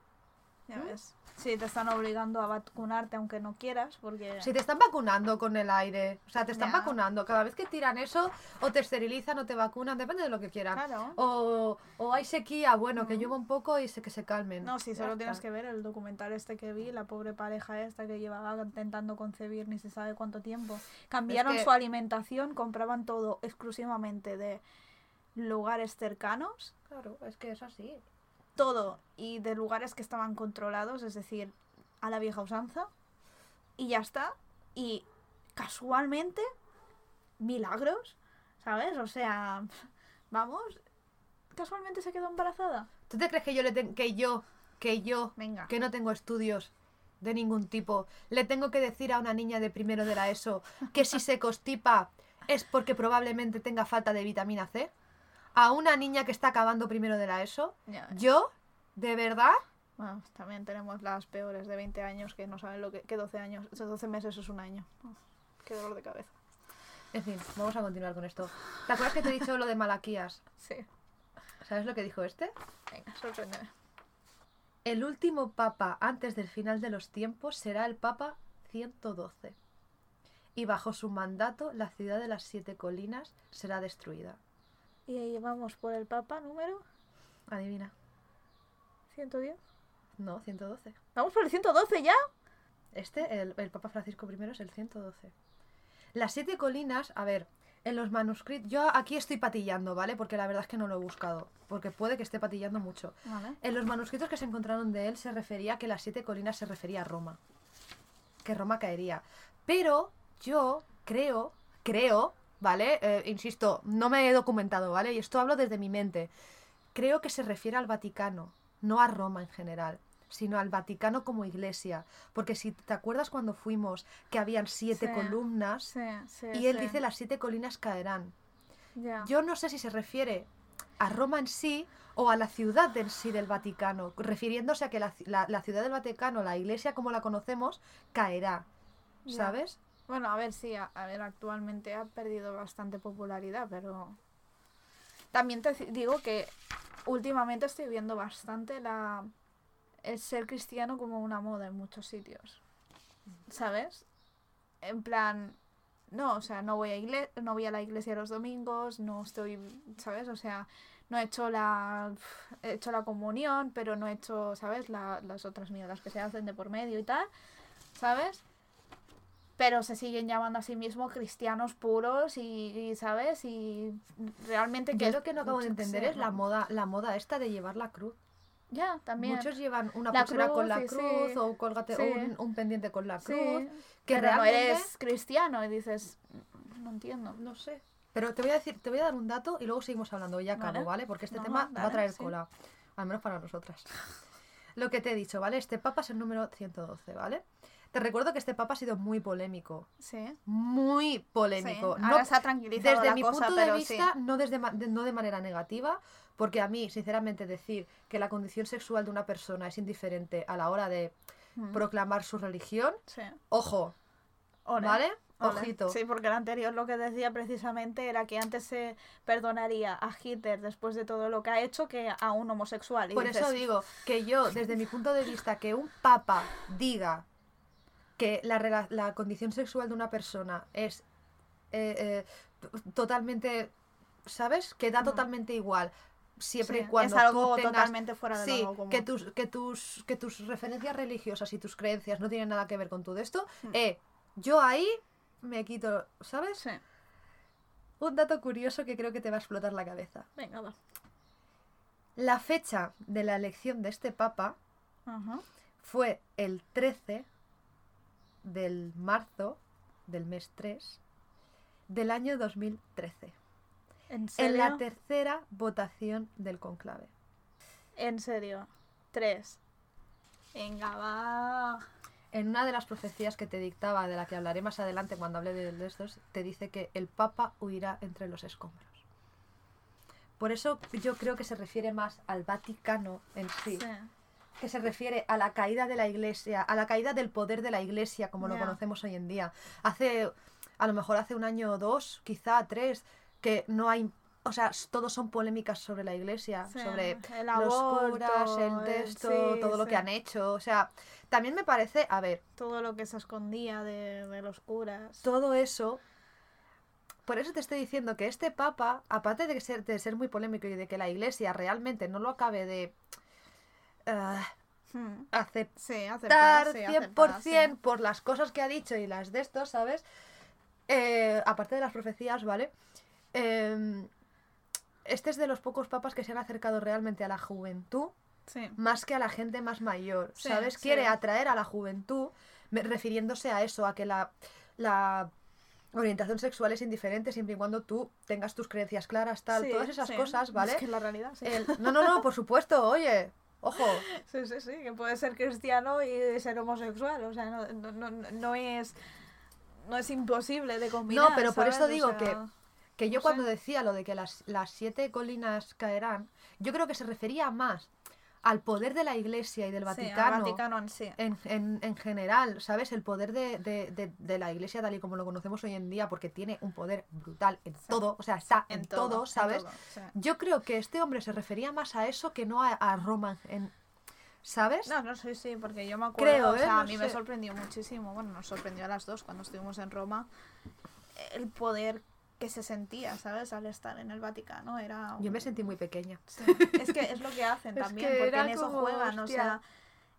Ya ves. Sí, te están obligando a vacunarte aunque no quieras, porque... Si te están vacunando con el aire, o sea, te están Ya. vacunando. Cada vez que tiran eso, o te esterilizan o te vacunan, depende de lo que quieran. Claro. O, o hay sequía, bueno, que llueva un poco y se, que se calmen. No, sí, solo tienes que ver el documental este que vi, la pobre pareja esta que llevaba intentando concebir ni se sabe cuánto tiempo. Cambiaron que- su alimentación, compraban todo exclusivamente de lugares cercanos, Claro, es que es así. Todo y de lugares que estaban controlados, es decir, a la vieja usanza, y ya está. Y casualmente, milagros, ¿sabes? O sea, <laughs> vamos, casualmente se quedó embarazada. ¿Tú te crees que yo le ten- que yo, que yo, Venga. que no tengo estudios de ningún tipo, le tengo que decir a una niña de primero de la ESO que si se constipa es porque probablemente tenga falta de vitamina C? A una niña que está acabando primero de la ESO, Ya yo, de verdad, Bueno, también tenemos las peores de 20 años que no saben lo que, que 12 años, o sea, 12 meses es un año. Uf, qué dolor de cabeza. en fin, vamos a continuar con esto. ¿Te acuerdas que te he dicho lo de Malaquías? <laughs> Sí, ¿Sabes lo que dijo este? venga, sorpréndeme. El último papa antes del final de los tiempos será el papa 112. Y bajo su mandato la ciudad de las siete colinas será destruida. Y ahí vamos por el Papa número Adivina. 110. No, 112. ¿Vamos por el 112 ya? Este, el, el Papa Francisco I, es el 112. Las siete colinas, a ver, en los manuscritos. Yo aquí estoy patillando, ¿vale? Porque la verdad es que no lo he buscado. Porque puede que esté patillando mucho. Vale. En los manuscritos que se encontraron de él se refería que las siete colinas se refería a Roma. Que Roma caería. Pero yo creo, creo, ¿vale? Eh, insisto, no me he documentado, ¿vale? Y esto hablo desde mi mente. Creo que se refiere al Vaticano, no a Roma en general, sino al Vaticano como iglesia. Porque si te acuerdas cuando fuimos que habían siete Sí. columnas Sí, sí. y él dice las siete colinas caerán. Yo no sé si se refiere a Roma en sí o a la ciudad en sí del Vaticano, refiriéndose a que la, la- la ciudad del Vaticano, la iglesia como la conocemos, caerá. ¿Sabes? Bueno, a ver, sí, a, ver, actualmente ha perdido bastante popularidad, pero también te digo que últimamente estoy viendo bastante la el ser cristiano como una moda en muchos sitios. ¿Sabes? En plan, no, o sea, no voy a igle- no voy a la iglesia los domingos, no estoy, ¿sabes? O sea, no he hecho la he hecho la comunión, pero no he hecho, ¿sabes? La- las otras mierdas que se hacen de por medio y tal, ¿sabes? Pero se siguen llamando a sí mismos cristianos puros y, y, sabes y realmente Yo lo que no acabo de entender es la ¿no? moda, la moda esta de llevar la cruz. ya también Muchos llevan una La pulsera con cruz, la y cruz sí, o colgate, sí. un, un pendiente con la cruz. sí, que pero no realmente- eres cristiano y dices "Mm, no entiendo No sé. Pero te voy a decir, te voy a dar un dato y luego seguimos hablando. Ya acabo, Vale. ¿vale? Porque este No, tema va a traer sí. cola. Al menos para nosotras. Lo que te he dicho, ¿vale? Este papa es el número 112, ¿vale? Te recuerdo que este papa ha sido muy polémico. sí, Muy sí. polémico. ahora No, se ha tranquilizado desde la mi cosa, punto de vista, sí. no, desde, de- no de manera negativa, porque a mí, sinceramente, decir que la condición sexual de una persona es indiferente a la hora de Mm, proclamar su religión, sí. ojo, Ole, ¿vale? ole. Ojito. Sí, porque el anterior lo que decía precisamente era que antes se perdonaría a Hitler después de todo lo que ha hecho que a un homosexual. Y Por dices, eso digo que yo, desde mi punto de vista, que un papa diga que la, condición sexual de una persona es eh, eh, totalmente, ¿sabes? Que da Mm. totalmente igual. Siempre sí, y cuando es algo tú tengas... totalmente fuera de Sí, lo que tus, que, tus, que tus referencias religiosas y tus creencias no tienen nada que ver con todo esto. Eh, yo ahí me quito, ¿sabes? Sí. Un dato curioso que creo que te va a explotar la cabeza. Venga, va. La fecha de la elección de este papa fue el 13 del marzo del mes 3 del año 2013, ¿En en serio? la tercera votación del conclave. En serio. Tres. Venga, va. En una de las profecías que te dictaba, de la que hablaré más adelante cuando hable de de estos, te dice que el papa huirá entre los escombros. Por eso yo creo que se refiere más al Vaticano en sí, Sí. Que se refiere a la caída de la iglesia, a la caída del poder de la iglesia como lo conocemos hoy en día. Hace, a lo mejor hace un año o dos, quizá tres, que no hay o sea, todos son polémicas sobre la iglesia, Sí, sobre el los curas, el el- texto, sí, todo lo que han hecho. O sea, también me parece, a ver, Todo lo que se escondía de, de los curas. todo eso. Por eso te estoy diciendo que este papa, aparte de ser, de ser muy polémico y de que la iglesia realmente no lo acabe de eh, Hmm. aceptar Sí, aceptar, sí, 100% aceptar, sí. por las cosas que ha dicho y las de estos, ¿sabes? Eh, aparte de las profecías, ¿vale? Eh, este es de los pocos papas que se han acercado realmente a la juventud más que a la gente más mayor, ¿sabes? Quiere atraer a la juventud, refiriéndose a eso, a que la, la orientación sexual es indiferente siempre y cuando tú tengas tus creencias claras, tal, Sí, todas esas sí. cosas, ¿vale? Es que la realidad, sí. El- <laughs> no, no, no, por supuesto, oye, ojo, Sí, sí, sí, que puede ser cristiano y ser homosexual, o sea, no, no, no, no es no es imposible de combinar. No, pero por ¿sabes? eso O digo sea, que- que yo cuando sé. decía lo de que las, las siete colinas caerán, yo creo que se refería más al poder de la iglesia y del sí, Vaticano. En sí. En, en, en general, ¿sabes? El poder de, de, de, de la iglesia tal y como lo conocemos hoy en día, porque tiene un poder brutal en Sí. todo, o sea, está en, todo, ¿sabes? todo. Yo creo que este hombre se refería más a eso que no a, a Roma, en, ¿sabes? No, no, sí, sí, porque yo me acuerdo, Creo, o ¿eh? sea, No a mí me sé. sorprendió muchísimo, bueno, nos sorprendió a las dos cuando estuvimos en Roma, el poder que se sentía, ¿sabes? Al estar en el Vaticano, era... Yo me sentí muy pequeña. Sí, Es que es lo que hacen <laughs> Es también, que porque en eso como, juegan, o sea,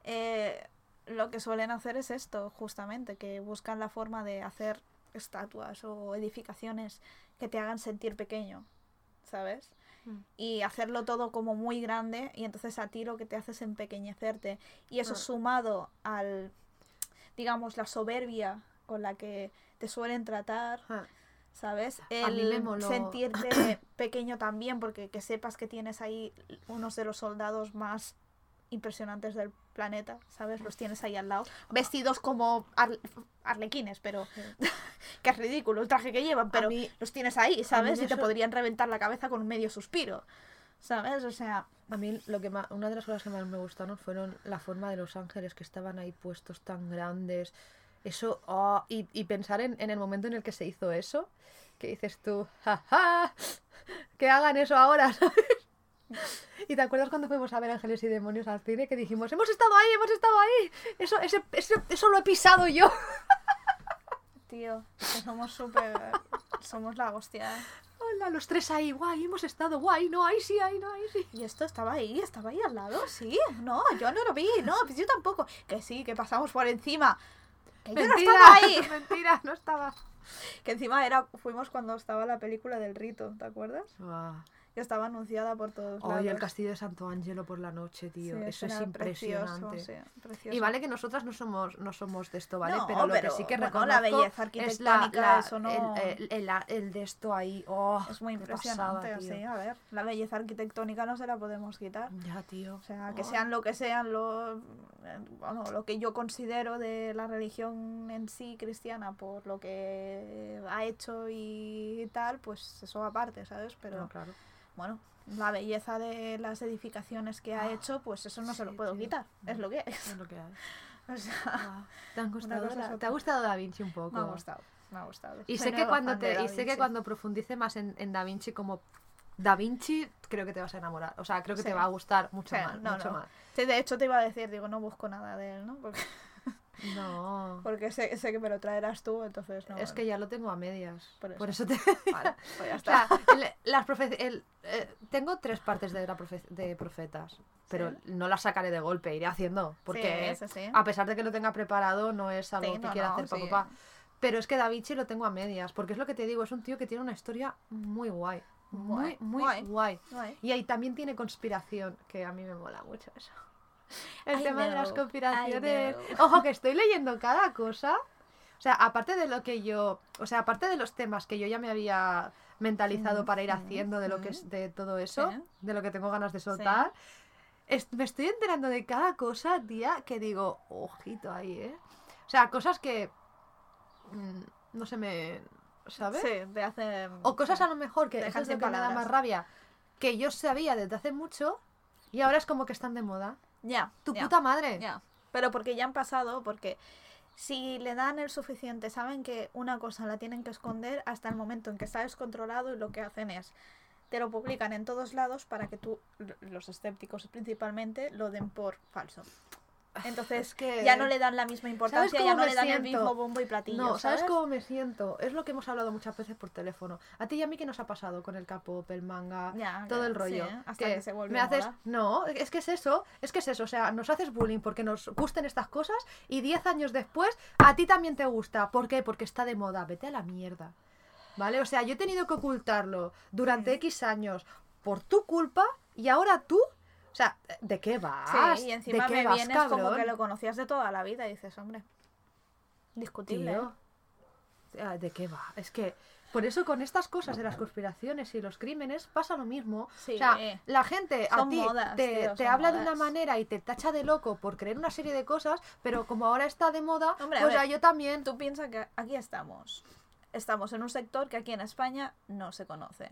eh, lo que suelen hacer es esto, justamente, que buscan la forma de hacer estatuas o edificaciones que te hagan sentir pequeño, ¿sabes? Mm. Y hacerlo todo como muy grande y entonces a ti lo que te hace es empequeñecerte. Y eso sumado al, digamos, la soberbia con la que te suelen tratar, Ah, ¿sabes? A mí me El moló. sentirte <coughs> pequeño también, porque que sepas que tienes ahí unos de los soldados más impresionantes del planeta, ¿sabes? Los tienes ahí al lado, vestidos como arle- arlequines, pero <laughs> que es ridículo el traje que llevan, pero mí- los tienes ahí, ¿sabes? Y te podrían reventar la cabeza con un medio suspiro, ¿sabes? O sea, A mí lo que una de las cosas que más me gustaron fueron la forma de los ángeles que estaban ahí puestos tan grandes. Eso, oh, y, y pensar en, en el momento en el que se hizo eso, que dices tú, jaja, que hagan eso ahora, <laughs> ¿sabes? Y te acuerdas cuando fuimos a ver Ángeles y Demonios al cine que dijimos, hemos estado ahí, hemos estado ahí, eso, ese, ese- eso lo he pisado yo. <laughs> tío, que somos súper... somos la hostia. Hola, los tres ahí, guay, hemos estado, guay, no, ahí sí, ahí no, ahí sí. Y esto estaba ahí, estaba ahí al lado, sí. No, yo no lo vi, no, pues yo tampoco. Que sí, que pasamos por encima. Que yo no Mentira, estaba ahí. <laughs> mentira, no estaba. Que encima era, fuimos cuando estaba la película del rito, ¿te acuerdas? Que estaba anunciada por todos lados. Oye, el castillo de Santo Ángelo por la noche, tío. Sí, Eso es impresionante. Precioso, sí, precioso. Y vale que nosotras no somos, no somos de esto, ¿vale? No, pero lo pero, que sí que bueno, reconozco la belleza es la, arquitectónica, la- eso no- el, el- el- el de esto ahí. Oh, Es muy impresionante, pasada, sí, a ver. La belleza arquitectónica no se la podemos quitar. Ya, tío. O sea, que Oh. sean lo que sean, lo, bueno, lo que yo considero de la religión en sí cristiana por lo que ha hecho y tal, pues eso aparte, ¿sabes? Pero No, claro. Bueno, la belleza de las edificaciones que ha Ah, hecho, pues eso no se lo puedo quitar, es lo que es. Es lo que hay. <laughs> O sea, Ah, ¿Te, han gustado es la- ¿Te ha gustado Da Vinci un poco? me ha gustado, me ha gustado. Y sé que cuando te, y sé que cuando profundice más en, en Da Vinci como Da Vinci, creo que te vas a enamorar. O sea, creo que Sí. te va a gustar mucho más. no, mucho no. más. Sí, de hecho te iba a decir, digo, no busco nada de él, ¿no? Porque, No. porque sé, sé que me lo traerás tú, entonces no. es que ya lo tengo a medias. Por Por eso. eso, te. Vale, <laughs> pues ya O está. sea, el- las profe- el, eh, tengo tres partes de, la profe- de profetas, pero Sí. no las sacaré de golpe, iré haciendo. Porque Sí, sí, sí. a pesar de que lo tenga preparado, no es algo que no, quiera no, hacer para papá. Pero es que Da Vinci lo tengo a medias, porque es lo que te digo, es un tío que tiene una historia muy guay. Muy, muy guay. guay. Guay. Y ahí también tiene conspiración, que a mí me mola mucho eso. El I tema de las conspiraciones. Ojo, que <laughs> estoy leyendo cada cosa. O sea, aparte de lo que yo. O sea, aparte de los temas que yo ya me había mentalizado Mm, para ir mm, haciendo de lo que es de todo eso, Sí. de lo que tengo ganas de soltar. me estoy enterando de cada cosa, tía, que digo, ojito ahí, ¿eh? O sea, cosas que. mm, no se me. ¿Sabes? Sí, te hace. O cosas a lo mejor que dejan es lo sin que me da palabras. más rabia. Que yo sabía desde hace mucho y ahora es como que están de moda. Ya. ¡Tu puta madre! Ya. Pero porque ya han pasado, porque si le dan el suficiente, saben que una cosa la tienen que esconder hasta el momento en que está descontrolado y lo que hacen es te lo publican en todos lados para que tú, los escépticos principalmente, lo den por falso. Entonces Es que- ya no le dan la misma importancia, ya no le dan el siento? mismo bombo y platillo. No, ¿sabes ¿sabes? cómo me siento? Es lo que hemos hablado muchas veces por teléfono. A ti y a mí, ¿qué nos ha pasado con el K-pop, el manga, Ya, todo ya, el sí, rollo? ¿eh? Hasta que se me haces... moda. No, es que es eso, es que es eso. O sea, nos haces bullying porque nos gusten estas cosas y 10 años después a ti también te gusta. ¿Por qué? Porque está de moda. Vete a la mierda. ¿Vale? O sea, yo he tenido que ocultarlo durante Sí. X años por tu culpa y ahora tú... O sea, ¿de qué vas? Sí, y encima ¿De qué me vas, vienes como que lo conocías de toda la vida y dices, hombre, discutible. Tío, ¿De qué va? Es que por eso con estas cosas de las conspiraciones y los crímenes pasa lo mismo. Sí. O sea, la gente a ti modas, te, tío, te son habla de una manera y te tacha de loco por creer una serie de cosas, pero como ahora está de moda, Hombre, pues ver, yo también. Tú piensas que aquí estamos. Estamos en un sector que aquí en España no se conoce,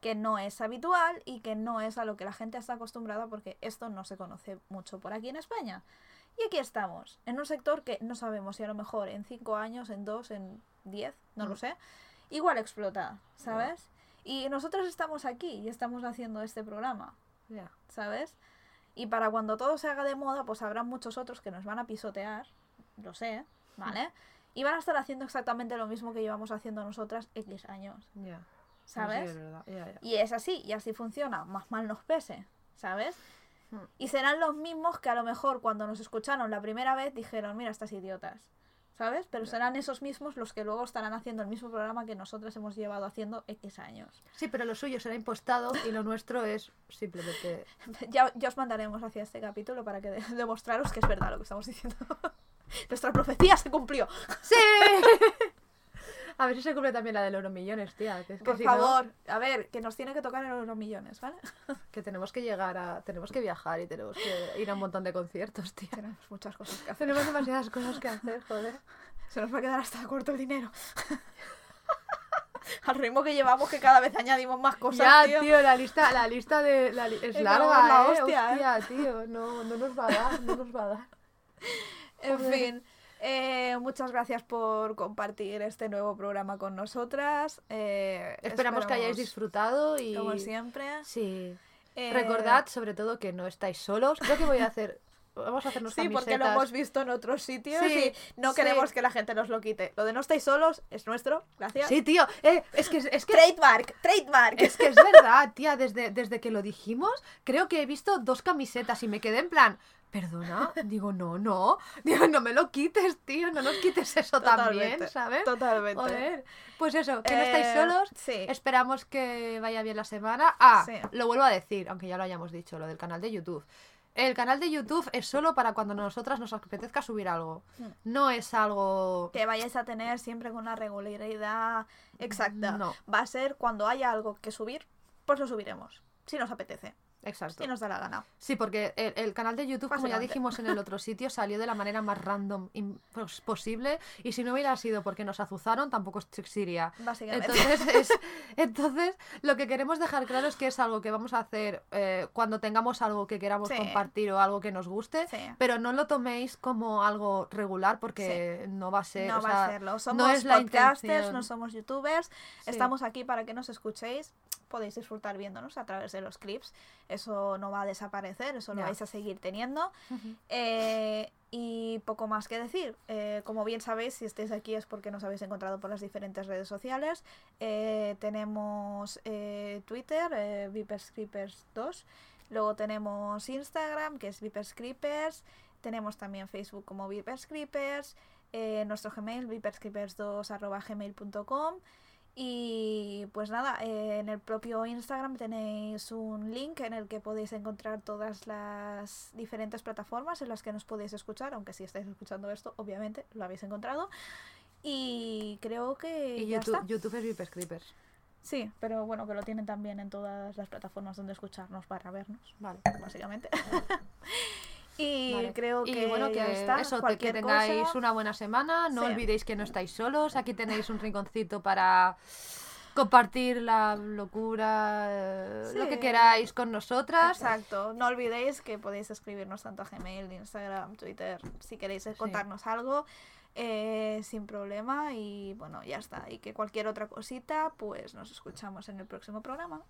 que no es habitual y que no es a lo que la gente está acostumbrada porque esto no se conoce mucho por aquí en España. Y aquí estamos, en un sector que no sabemos si a lo mejor en 5 años, en 2, en 10, no lo Mm. sé, igual explota, ¿sabes? Y nosotros estamos aquí y estamos haciendo este programa, Ya. ¿sabes? Y para cuando todo se haga de moda, pues habrá muchos otros que nos van a pisotear, lo sé, ¿vale? Y van a estar haciendo exactamente lo mismo que llevamos haciendo nosotras X años, Ya. ¿Sabes? Sí, es verdad. Ya, ya. Y es así, y así funciona, más mal nos pese, ¿sabes? Hmm. Y serán los mismos que a lo mejor cuando nos escucharon la primera vez dijeron, mira, estas idiotas, ¿sabes? Pero serán esos mismos los que luego estarán haciendo el mismo programa que nosotras hemos llevado haciendo X años. Sí, pero lo suyo será impostado y lo nuestro es simplemente. <laughs> Ya, ya os mandaremos hacia este capítulo para que de- demostraros que es verdad lo que estamos diciendo. <laughs> Nuestra profecía se cumplió. ¡Sí! <laughs> A ver si se cumple también la de los millones, tía. Que es que Por si no, favor, a ver, que nos tiene que tocar en los millones, ¿vale? <laughs> que tenemos que llegar a. Tenemos que viajar y tenemos que ir a un montón de conciertos, tía. Tenemos muchas cosas que hacer. Tenemos demasiadas cosas que hacer, joder. Se nos va a quedar hasta corto el dinero. <laughs> Al ritmo que llevamos, que cada vez añadimos más cosas, ya, tío. tío. la lista, la lista de. la li- es Es larga, la eh. hostia, Hostia, tío. No, no nos va a dar, no nos va a dar. En fin, eh, muchas gracias por compartir este nuevo programa con nosotras. eh, Esperamos que hayáis disfrutado y. Como siempre. Sí. Eh, Recordad, sobre todo, que no estáis solos. Creo que voy a hacer. Vamos a hacernos Sí, porque lo hemos visto en otros sitios Sí, y no sí. queremos que la gente nos lo quite. Lo de no estáis solos es nuestro. Gracias. Sí, tío. Eh, es que es que Trademark, trademark. Es que es verdad, tía, desde, desde que lo dijimos, creo que he visto dos camisetas y me quedé en plan, perdona, digo, no, no, digo, no me lo quites, tío, no nos quites eso también, ¿sabes? Totalmente. Joder. Pues eso, que no estáis Eh, solos, Sí. esperamos que vaya bien la semana. Ah, lo vuelvo a decir, aunque ya lo hayamos dicho, lo del canal de YouTube. El canal de YouTube es solo para cuando a nosotras nos apetezca subir algo. Mm. No es algo... que vayáis a tener siempre con una regularidad exacta. No. Va a ser cuando haya algo que subir, pues lo subiremos. Si nos apetece, Exacto. si nos da la gana. Sí, porque el, el canal de YouTube, como ya dijimos en el otro <laughs> sitio, salió de la manera más random pos- posible. Y si no hubiera sido porque nos azuzaron, tampoco existiría. Básicamente. Entonces, <laughs> es- entonces, lo que queremos dejar claro es que es algo que vamos a hacer eh, cuando tengamos algo que queramos Sí. compartir o algo que nos guste. Sí. Pero no lo toméis como algo regular porque no va a ser. no o va sea, a serlo. Somos no es podcasters, no somos youtubers. Estamos aquí para que nos escuchéis. Podéis disfrutar viéndonos a través de los clips. Eso no va a desaparecer, eso lo Ya. vais a seguir teniendo. Eh, y poco más que decir. Eh, como bien sabéis, si estáis aquí es porque nos habéis encontrado por las diferentes redes sociales. Eh, tenemos eh, Twitter, eh, VipersCreepers2. Luego tenemos Instagram, que es VipersCreepers. Tenemos también Facebook como VipersCreepers. Eh, nuestro Gmail, viperscreepers2.gmail.com. Y pues nada, eh, en el propio Instagram tenéis un link en el que podéis encontrar todas las diferentes plataformas en las que nos podéis escuchar, aunque si estáis escuchando esto, obviamente lo habéis encontrado. Y creo que Y ya YouTube, está. YouTube es Vipers Creepers. Sí, pero bueno, que lo tienen también en todas las plataformas donde escucharnos para vernos, Vale. básicamente. <laughs> y Vale. creo Y que bueno, que ya está. eso, que Cualquier tengáis cosa- una buena semana. No Sí. olvidéis que no estáis solos. Aquí tenéis un rinconcito para compartir la locura, eh, lo que queráis con nosotras. Exacto. No olvidéis que podéis escribirnos tanto a Gmail, Instagram, Twitter, si queréis Sí. contarnos algo, eh, sin problema. Y bueno, ya está. Y que cualquier otra cosita, pues nos escuchamos en el próximo programa.